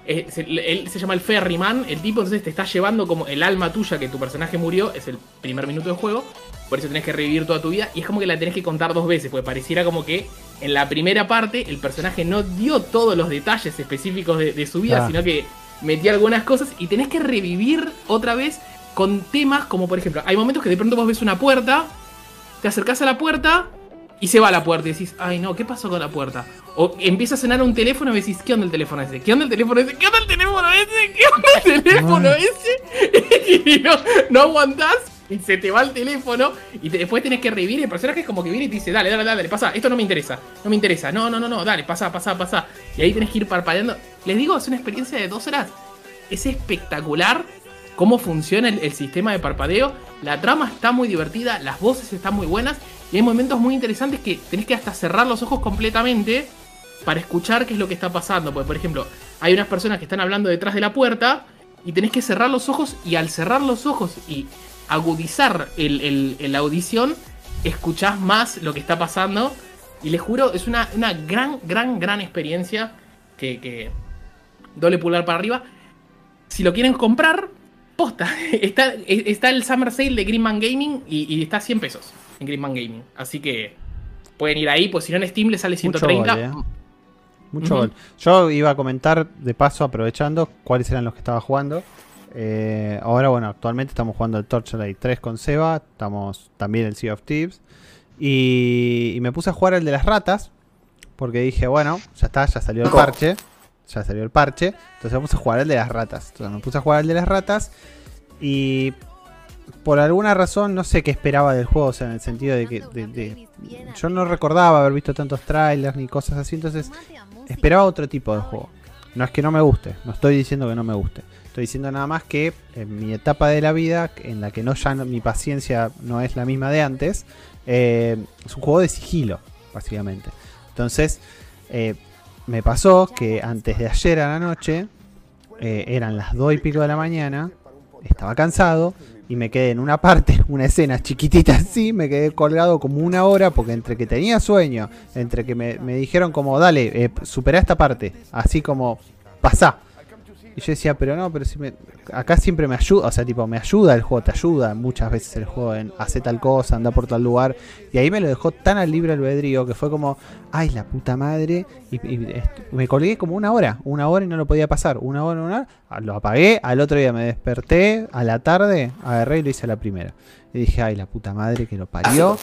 eh, se- él se llama el Ferryman, el tipo entonces te está llevando como el alma tuya que tu personaje murió, es el primer minuto del juego, por eso tenés que revivir toda tu vida y es como que la tenés que contar dos veces, porque pareciera como que en la primera parte el personaje no dio todos los detalles específicos de, de su vida, Ah. sino que metía algunas cosas y tenés que revivir otra vez con temas como por ejemplo, hay momentos que de pronto vos ves una puerta, te acercás a la puerta y se va la puerta y decís, ay no, ¿qué pasó con la puerta? O empieza a sonar un teléfono y decís, ¿qué onda el teléfono ese? ¿Qué onda el teléfono ese? ¿Qué onda el teléfono ese? ¿Qué onda el teléfono ese? Y no, no aguantás y se te va el teléfono y te- después tenés que revivir y el personaje es como que viene y te dice, dale, dale, dale, pasa, esto no me interesa, no me interesa, no, no, no, no, dale, pasa, pasa, pasa. Y ahí tenés que ir parpadeando. Les digo, es una experiencia de dos horas es espectacular cómo funciona el, el sistema de parpadeo. La trama está muy divertida, las voces están muy buenas y hay momentos muy interesantes que tenés que hasta cerrar los ojos completamente para escuchar qué es lo que está pasando. Porque, por ejemplo, hay unas personas que están hablando detrás de la puerta y tenés que cerrar los ojos y al cerrar los ojos y agudizar el, el- audición, escuchás más lo que está pasando. Y les juro, es una, una gran, gran, gran experiencia que, doble pulgar para arriba. Si lo quieren comprar, posta. Está, está el Summer Sale de Greenman Gaming y, y está a 100 pesos en Greenman Gaming. Así que pueden ir ahí, pues si no en Steam le sale Mucho 130. gol, eh. Mucho gol. Yo iba a comentar de paso, aprovechando, cuáles eran los que estaba jugando. Eh, ahora, bueno, actualmente estamos jugando el Torchlight 3 con Seba. Estamos también el Sea of Thieves. Y, y me puse a jugar el de las ratas. Porque dije, bueno, ya está, ya salió el parche. Ya salió el parche. Entonces me puse a jugar el de las ratas. Entonces me puse a jugar el de las ratas. Y por alguna razón, no sé qué esperaba del juego. O sea, en el sentido de que yo no recordaba haber visto tantos trailers ni cosas así. Entonces esperaba otro tipo de juego. No es que no me guste, no estoy diciendo que no me guste. Estoy diciendo nada más que en mi etapa de la vida, en la que no ya no- mi paciencia no es la misma de antes, eh, es un juego de sigilo, básicamente. Entonces, eh, me pasó que antes de ayer a la noche, eh, eran las 2 y pico de la mañana, estaba cansado y me quedé en una parte, una escena chiquitita así, me quedé colgado como una hora porque entre que tenía sueño, entre que me, me dijeron como, dale, eh, superá esta parte, así como, pasá. Y yo decía, pero no, pero si me, acá siempre me ayuda, o sea, tipo, me ayuda el juego, te ayuda muchas veces el juego en hacer tal cosa, anda por tal lugar. Y ahí me lo dejó tan al libre albedrío que fue como, ay, la puta madre. Y, y me colgué como una hora, una hora y no lo podía pasar. Una hora, una hora. Lo apagué, al otro día me desperté, a la tarde, agarré y lo hice a la primera. Y dije, ay, la puta madre que lo parió.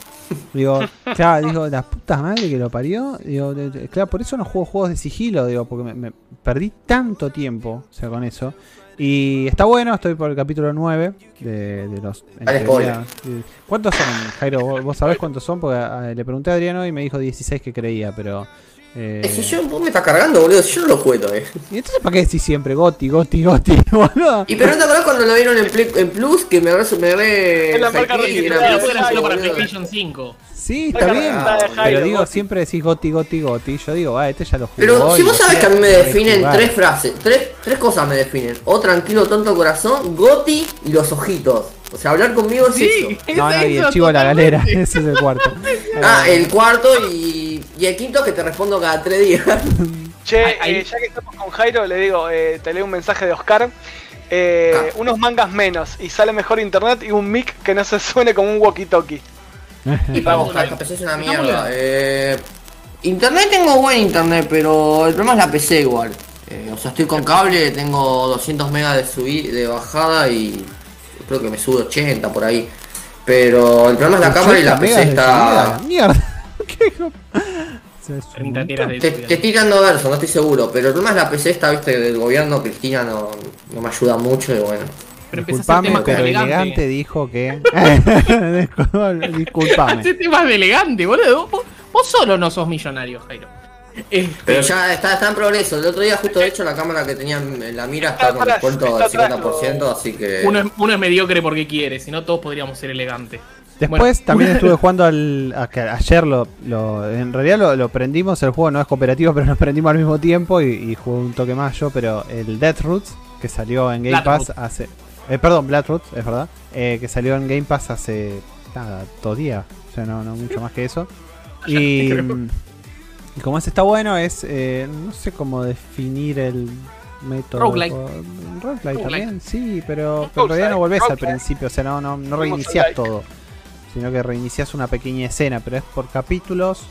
Digo, claro, digo, la puta madre que lo parió. Digo, claro, por eso no juego juegos de sigilo, digo, porque me, me perdí tanto tiempo, o sea, con eso. Y está bueno, estoy por el capítulo 9 de, de los... teoría, eh, ¿Cuántos son, Jairo? ¿Vos, sabés cuántos son? Porque ah, le pregunté a Adriano y me dijo 16 que creía, pero... eh, Es que yo, vos me estás cargando, boludo, si yo no lo juego todavía. ¿Y entonces para qué decís siempre Goti, Goti, Goti, boludo? Y pero no te acordás cuando lo vieron en, Play- en Plus que me agarré, me agarré Es la marca registrada, era solo para. PlayStation 5. Sí, está bien. Pero digo, siempre decís Goti, Goti, Goti. Yo digo, ah, este ya lo jugó. Pero si vos sabés que a mí me definen tres frases, tres, tres cosas me definen. O tranquilo, tonto corazón, Goti y los ojitos. O sea, hablar conmigo es eso. No, no, y el chivo a la galera. Ese es el cuarto. Ah, el cuarto y, y el quinto que te respondo cada tres días. Che, eh, ya que estamos con Jairo, le digo, eh, te leo un mensaje de Oscar. Eh, Ah. Unos mangas menos y sale mejor internet y un mic que no se suene como un walkie-talkie. Y para buscar, esta PC es una mierda. Eh, internet tengo buen internet, pero el problema es la PC igual. Eh, o sea, estoy con cable, tengo 200 megas de subir, de bajada y creo que me sube 80 por ahí. Pero el problema es la cámara y la 80 PC está... Mierda. ¿Qué hijo? O sea, es un 30 teras de Te, estoy tirando verso, no estoy seguro, pero el problema es la PC esta, viste, del gobierno, Cristina no, no me ayuda mucho y bueno. Pero Disculpame, temas pero elegante. elegante. dijo que. Disculpame. Hacer temas de elegante, boludo. Vos, vos solo no sos millonario, Jairo. Este, Pero ya está, está en progreso. El otro día justo de hecho la cámara que tenía en la mira está Está con descuento del está atrás, 50%, así que... uno, es, uno es mediocre porque quiere, si no todos podríamos ser elegantes. Después Bueno, también estuve jugando al. a- ayer lo, lo- En realidad lo, lo prendimos, el juego no es cooperativo, pero nos prendimos al mismo tiempo y, y jugué un toque más yo. Pero el Death Roots, que salió en Game Pass hace. Eh, perdón, Bloodroots, es verdad. eh, que salió en Game Pass hace. Nada, dos días. O sea, no, no mucho más que eso. Y. mm, Y como ese está bueno, es. eh, no sé cómo definir el método. Roguelike. Roguelike también, sí, pero, pero en realidad no volvés al principio, o sea, no, no, no reiniciás todo, sino que reiniciás una pequeña escena, pero es por capítulos,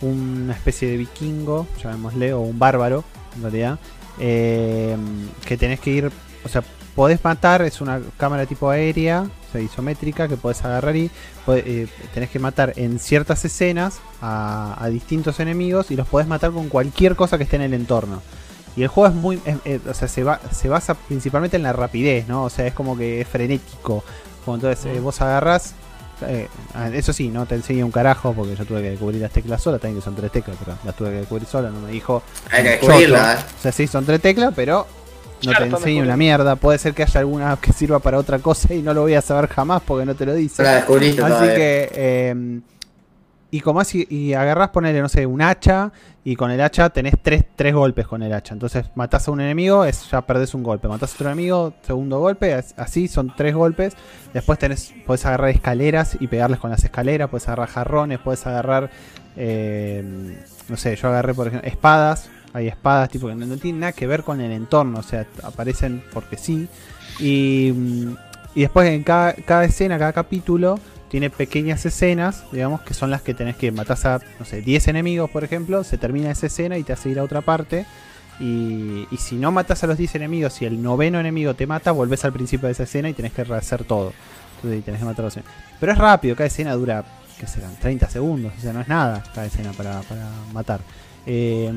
una especie de vikingo, llamémosle, o un bárbaro, en realidad, eh, que tenés que ir, o sea, podés matar, es una cámara tipo aérea, o sea, isométrica, que podés agarrar y eh, tenés que matar en ciertas escenas a, a distintos enemigos y los podés matar con cualquier cosa que esté en el entorno. Y el juego es muy, es- es- o sea, se, va, se basa principalmente en la rapidez, ¿no? O sea, es como que es frenético. Entonces eh, vos agarrás, eh, ah, eso sí, no te enseña un carajo porque yo tuve que descubrir las teclas sola, también que son tres teclas, pero las tuve que descubrir sola, no me dijo. Hay que choto. descubrirla, eh. O sea, sí, son tres teclas, pero no Claro, te mejor. una mierda. Puede ser que haya alguna que sirva para otra cosa y no lo voy a saber jamás porque no te lo dice. La descubriste Así todavía. que, eh, y como así, y agarrás, ponele, no sé, un hacha, y con el hacha tenés tres, tres golpes con el hacha. Entonces matás a un enemigo, es, ya perdés un golpe. Matás a otro enemigo, segundo golpe, as- así son tres golpes. Después tenés, podés agarrar escaleras y pegarles con las escaleras, podés agarrar jarrones, podés agarrar, eh, no sé, yo agarré, por ejemplo, espadas. Hay espadas tipo que no, no tienen nada que ver con el entorno, o sea, aparecen porque sí. Y, y después en cada, cada escena, cada capítulo, tiene pequeñas escenas, digamos, que son las que tenés que matar a, no sé, 10 enemigos, por ejemplo, se termina esa escena y te hace ir a otra parte. Y, y si no matas a los 10 enemigos y el noveno enemigo te mata, volvés al principio de esa escena y tenés que rehacer todo. Entonces, tenés que matar a los Pero es rápido, cada escena dura, ¿qué serán? 30 segundos, o sea, no es nada cada escena para, para matar. Eh,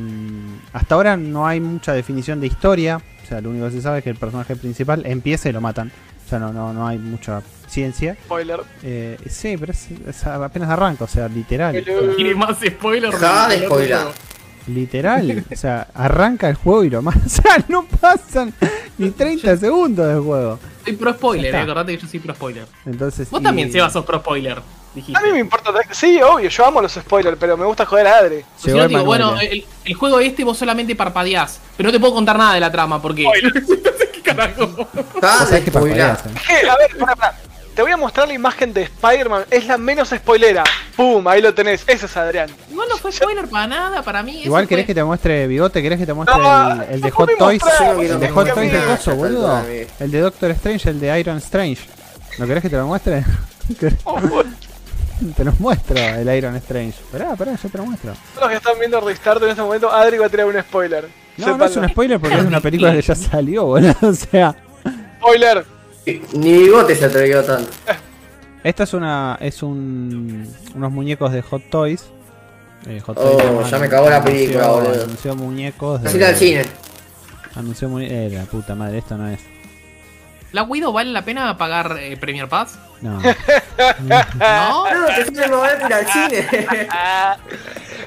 hasta ahora no hay mucha definición de historia, o sea, lo único que se sabe es que el personaje principal empieza y lo matan. Sea, no, no, no hay mucha ciencia. Spoiler. Eh, sí, pero es, es apenas arranca, o sea, literal. Tiene más spoiler. Dejá de spoiler. Literal, o sea, arranca el juego y lo más. O sea, no pasan ni 30 segundos del juego. Soy pro spoiler, eh, acordate que yo soy pro spoiler. Entonces. Vos y- también, Seba, sos pro spoiler. Dijiste. A mí me importa. Sí, obvio, yo amo los spoilers, pero me gusta joder a Adri. Si no, digo, bueno, el, el juego este vos solamente parpadeás, pero no te puedo contar nada de la trama porque. ¿Qué carajo? Parpadeás, eh. Que, a ver, pará, pará. Te voy a mostrar la imagen de Spider-Man. Es la menos spoilera. ¡Pum! Ahí lo tenés. Ese es Adrián. Igual no fue spoiler para nada, para mí. Igual querés fue- que te muestre bigote, querés que te muestre No, el, el de no Hot Toys. El de Hot Toys de coso, boludo. El de Doctor Strange, el de Iron Strange. ¿No querés que te lo muestre? te lo muestro, el Iron Strange. Esperá, esperá, yo te lo muestro. Todos los que están viendo Restart en este momento, Adri va a tirar un spoiler. No, no es un spoiler porque es una película que ya salió, boludo. O sea, Spoiler. Ni bigote se atrevió tanto. esta es una es un unos muñecos de Hot Toys. Eh, Hot Oh, llama- ya me cagó la película, anunció- boludo. Anunció muñecos. Así al cine. Anunció muñecos. Eh, la puta madre, esto no es. ¿La Widow vale la pena pagar eh, Premier Pass? No. ¿No? No, te más barato ir al cine.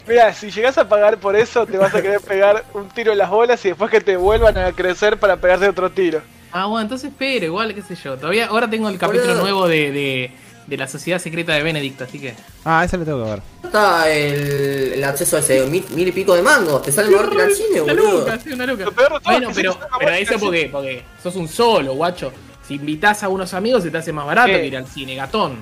Mira, si llegas a pagar por eso, te vas a querer pegar un tiro en las bolas y después que te vuelvan a crecer para pegarte otro tiro. Ah, bueno, entonces espero, igual, qué sé yo. Todavía, ahora tengo el capítulo Boludo. nuevo de, de, de la Sociedad Secreta de Benedict, así que. Ah, eso lo tengo que ver. Está el, el acceso a ese mil, mil y pico de mangos. Te sale más barato ir al cine, Una boludo. luca, sí, una luca. Lo peor de todo Bueno, es que pero, pero eso porque, porque sos un solo, guacho. Si invitas a unos amigos se te hace más barato ¿Qué? que ir al cine, gatón.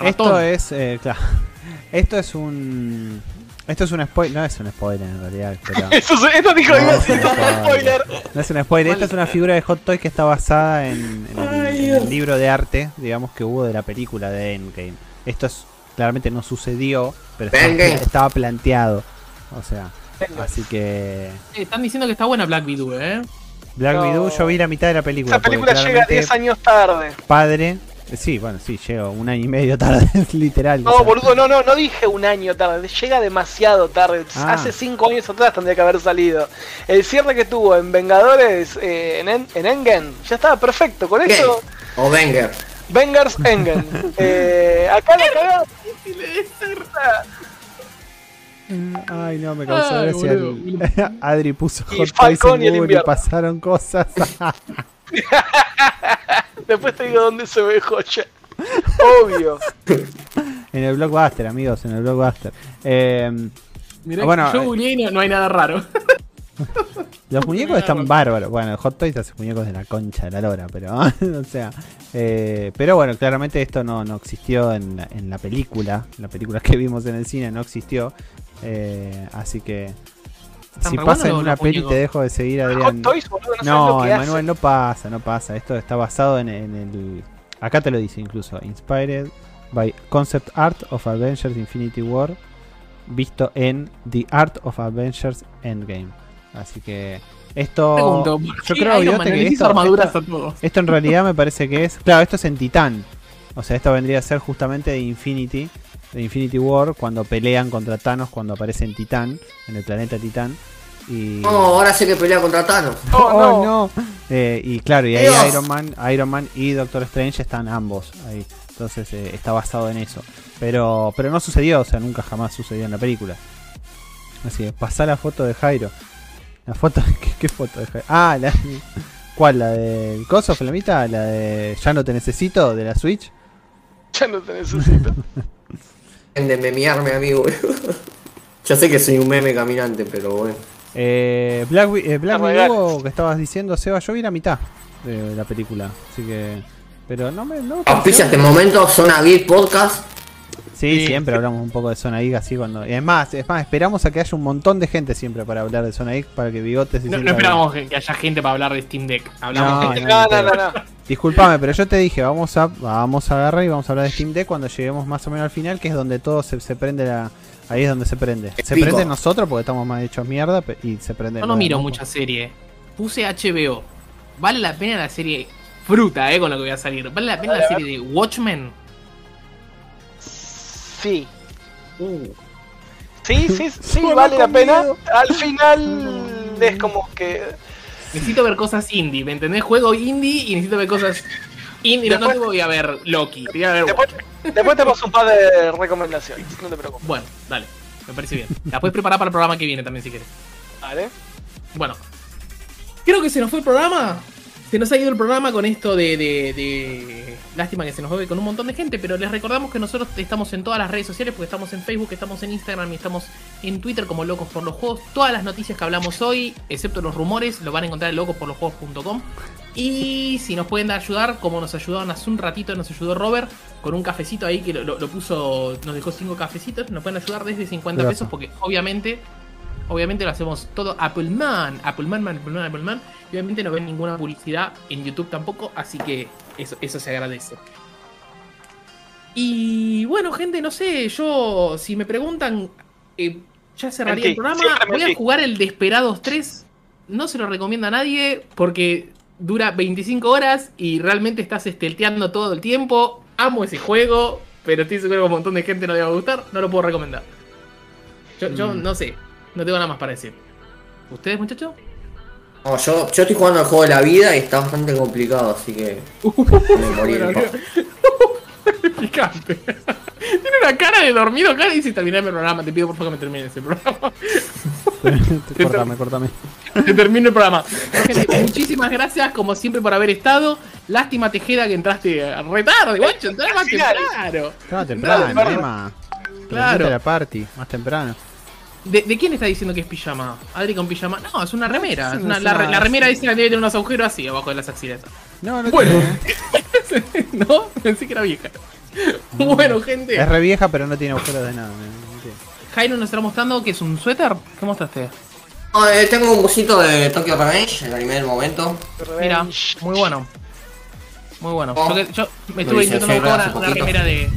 Esto es, eh, claro. Esto es un. Esto es un spoiler. No es un spoiler en realidad, pero. Eso, se- esto dijo No, a es un spoiler. No es un spoiler. Esta es una figura de Hot Toys que está basada en, en el, en el libro de arte, digamos, que hubo de la película de Endgame. Esto es claramente no sucedió, pero estaba, estaba planteado. O sea, así que. Eh, Están diciendo que está buena Black Widow, eh. Black No. Widow, yo vi la mitad de la película. Esa película llega claramente 10 años tarde. Padre. Eh, Sí, bueno, sí, llegó un año y medio tarde, literal. No, boludo, no, no, no dije un año tarde, llega demasiado tarde. Ah. Hace 5 años atrás tendría que haber salido. El cierre que tuvo en Vengadores, eh, en, En- en Engen, ya estaba perfecto. Con eso, O Wenger. Vengers Engen. eh, acá la cagada. Ay, no, me causó Ay, gracia. boludo. Adri puso Y Hot Falcon y en el y invierno. pasaron cosas. Después te digo dónde se ve joya. Obvio. en el blockbuster, amigos, en el blockbuster. Eh, Mirá, Bueno, yo googleé y no, no hay nada raro. los muñecos están bárbaros. Bueno, Hot Toys hace muñecos de la concha de la lora, pero. o sea. eh, pero bueno, claramente esto no, no existió en la, en la película. La película que vimos en el cine no existió. Eh, así que. Si pasa en una peli te dejo de seguir, Adrián. Toys, boludo, no, No, Emanuel, hace. no pasa, no pasa. Esto está basado en, en el. Acá te lo dice incluso. Inspired by Concept Art of Avengers Infinity War. Visto en The Art of Avengers Endgame. Así que. Esto. Pregunto, ¿por Oh, yo creo, Iron que esto, armaduras esto, a todos? esto en realidad me parece que es. Claro, esto es en Titán. O sea, esto vendría a ser justamente de Infinity. De Infinity War. Cuando pelean contra Thanos. Cuando aparece en Titán. En el planeta Titán. Y. No, ahora sé que pelea contra Thanos. Oh, Oh, no. no. Eh, y claro, y ahí Dios. Iron Man, Iron Man y Doctor Strange están ambos ahí. Entonces eh, está basado en eso. Pero, pero no sucedió, o sea, nunca jamás sucedió en la película. Así que pasá la foto de Jairo. La foto, ¿qué, qué foto? de Jairo? Ah, la, ¿cuál? ¿La del coso, Flamita? ¿La de Ya no te necesito? ¿De la Switch? Ya no te necesito. De memearme a mí, boludo. Ya sé que soy un meme caminante, pero bueno. Eh, Black, eh, Black Widow, que estabas diciendo, Seba, yo vi la mitad de la película. Así que. Pero no me. No me Auspicia este pareció- momento, Zona Geek Podcast. Sí, Sí, siempre hablamos un poco de Zona Geek así cuando. y Es más, es más, esperamos a que haya un montón de gente siempre para hablar de Zona Geek para que Bigotes se No, no sienta esperábamos que que haya gente para hablar de Steam Deck. Hablamos No, de no. No, no, no. Disculpame, pero yo te dije, vamos a vamos a agarrar y vamos a hablar de Steam Deck cuando lleguemos más o menos al final, que es donde todo se, se prende la. Ahí es donde se prende. Se Pico. prende nosotros porque estamos más hechos mierda y se prende. Yo no miro mucha serie. Puse HBO. ¿Vale la pena la serie fruta, eh, con lo que voy a salir? ¿Vale la pena la serie de Watchmen? Sí. Uh, Sí, sí, sí, vale la pena. miedo. Al final es como que. necesito ver cosas indie, ¿me entendés? Juego indie y necesito ver cosas indie. No, no te Después- voy a ver Loki. te voy a ver Después, después te paso un par de recomendaciones. No te preocupes. Bueno, dale. Me parece bien. La puedes preparar para el programa que viene también si quieres. Vale. Bueno. Creo que se nos fue el programa. Se nos ha ido el programa con esto de, de, de- Lástima que se nos ve con un montón de gente, pero les recordamos que nosotros estamos en todas las redes sociales, porque estamos en Facebook, estamos en Instagram y estamos en Twitter como Locos por los Juegos. Todas las noticias que hablamos hoy, excepto los rumores, lo van a encontrar en locosporlosjuegos.com. Y si nos pueden ayudar, como nos ayudaron hace un ratito, nos ayudó Robert con un cafecito ahí que lo, lo- lo puso, nos dejó cinco cafecitos, nos pueden ayudar desde 50 Gracias. pesos, porque obviamente Obviamente lo hacemos todo Appleman, Appleman, man, Appleman, Appleman. Y obviamente no ven ninguna publicidad en YouTube tampoco, así que eso, eso se agradece. Y bueno, gente, no sé, yo, si me preguntan, eh, ya cerraría el programa. Voy a jugar el Desperados 3. No se lo recomiendo a nadie porque dura 25 horas y realmente estás estelteando todo el tiempo. Amo ese juego, pero estoy seguro que a un montón de gente no le va a gustar. No lo puedo recomendar. Yo, yo Mm. no sé, no tengo nada más para decir. ¿Ustedes, muchachos? No, yo, yo estoy jugando el juego de la vida y está bastante complicado, así que. Me morí. Picante. Tiene una cara de dormido acá y dice terminame el programa. Te pido por favor que me termines el programa. cortame, cortame. Te termino el programa. Gente, muchísimas gracias, como siempre, por haber estado. Lástima, Tejeda, que entraste a retarde, guacho. Final. temprano. Estaba temprano, Claro. La party, más temprano. ¿De, de quién está diciendo que es pijama? ¿Adri con pijama? No, es una remera. Sí, Es una- es la, una- la remera esa debe tener unos agujeros así abajo de las axilas. No, no Bueno. tiene. ¿No? Pensé que era vieja. Bueno, gente. Es re vieja, pero no tiene agujeros de nada. tiene. Jairo nos está mostrando que es un suéter. ¿Qué mostraste? Eh, tengo un cosito de Tokyo Revenge, el anime del momento. Mira, muy bueno. Muy bueno. Oh. Yo, que- yo me estuve intentando una, una remera de,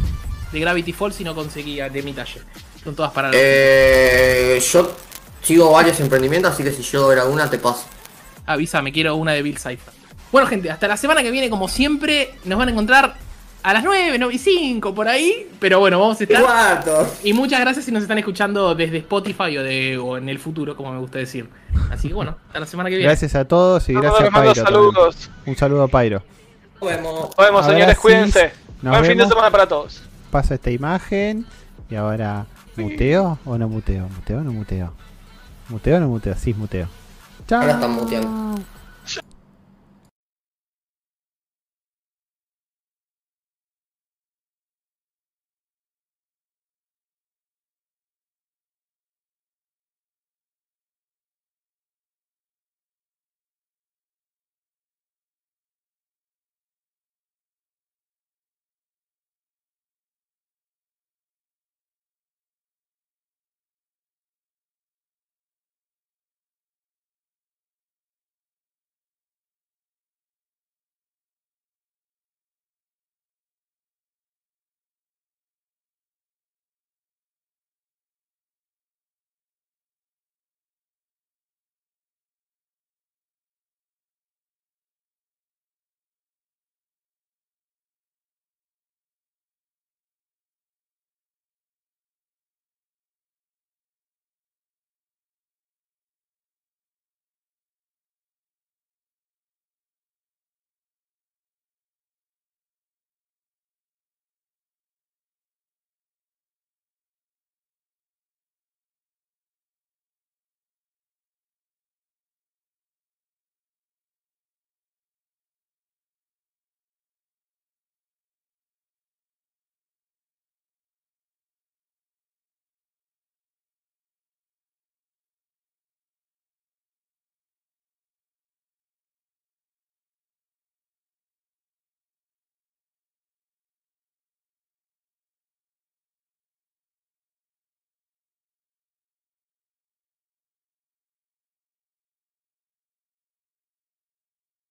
de Gravity Falls y no conseguía de mi talle. Son todas para Eh, yo sigo varios emprendimientos, así que si yo ver alguna te paso. Avisa, me quiero una de Bill Cipher. Bueno, gente, hasta la semana que viene, como siempre, nos van a encontrar a las 9, 9 y 5 por ahí. Pero bueno, vamos a estar. Cuarto. Y muchas gracias si nos están escuchando desde Spotify o, de, o en el futuro, como me gusta decir. Así que bueno, hasta la semana que viene. Gracias a todos y gracias a saludos. también. Un saludo a Pyro. Nos vemos. Nos vemos, señores, cuídense. nos Buen fin de semana para todos. Pasa esta imagen y ahora muteo o no muteo, muteo o no muteo. Muteo o no muteo, sí, muteo. Chao. Ahora están muteando.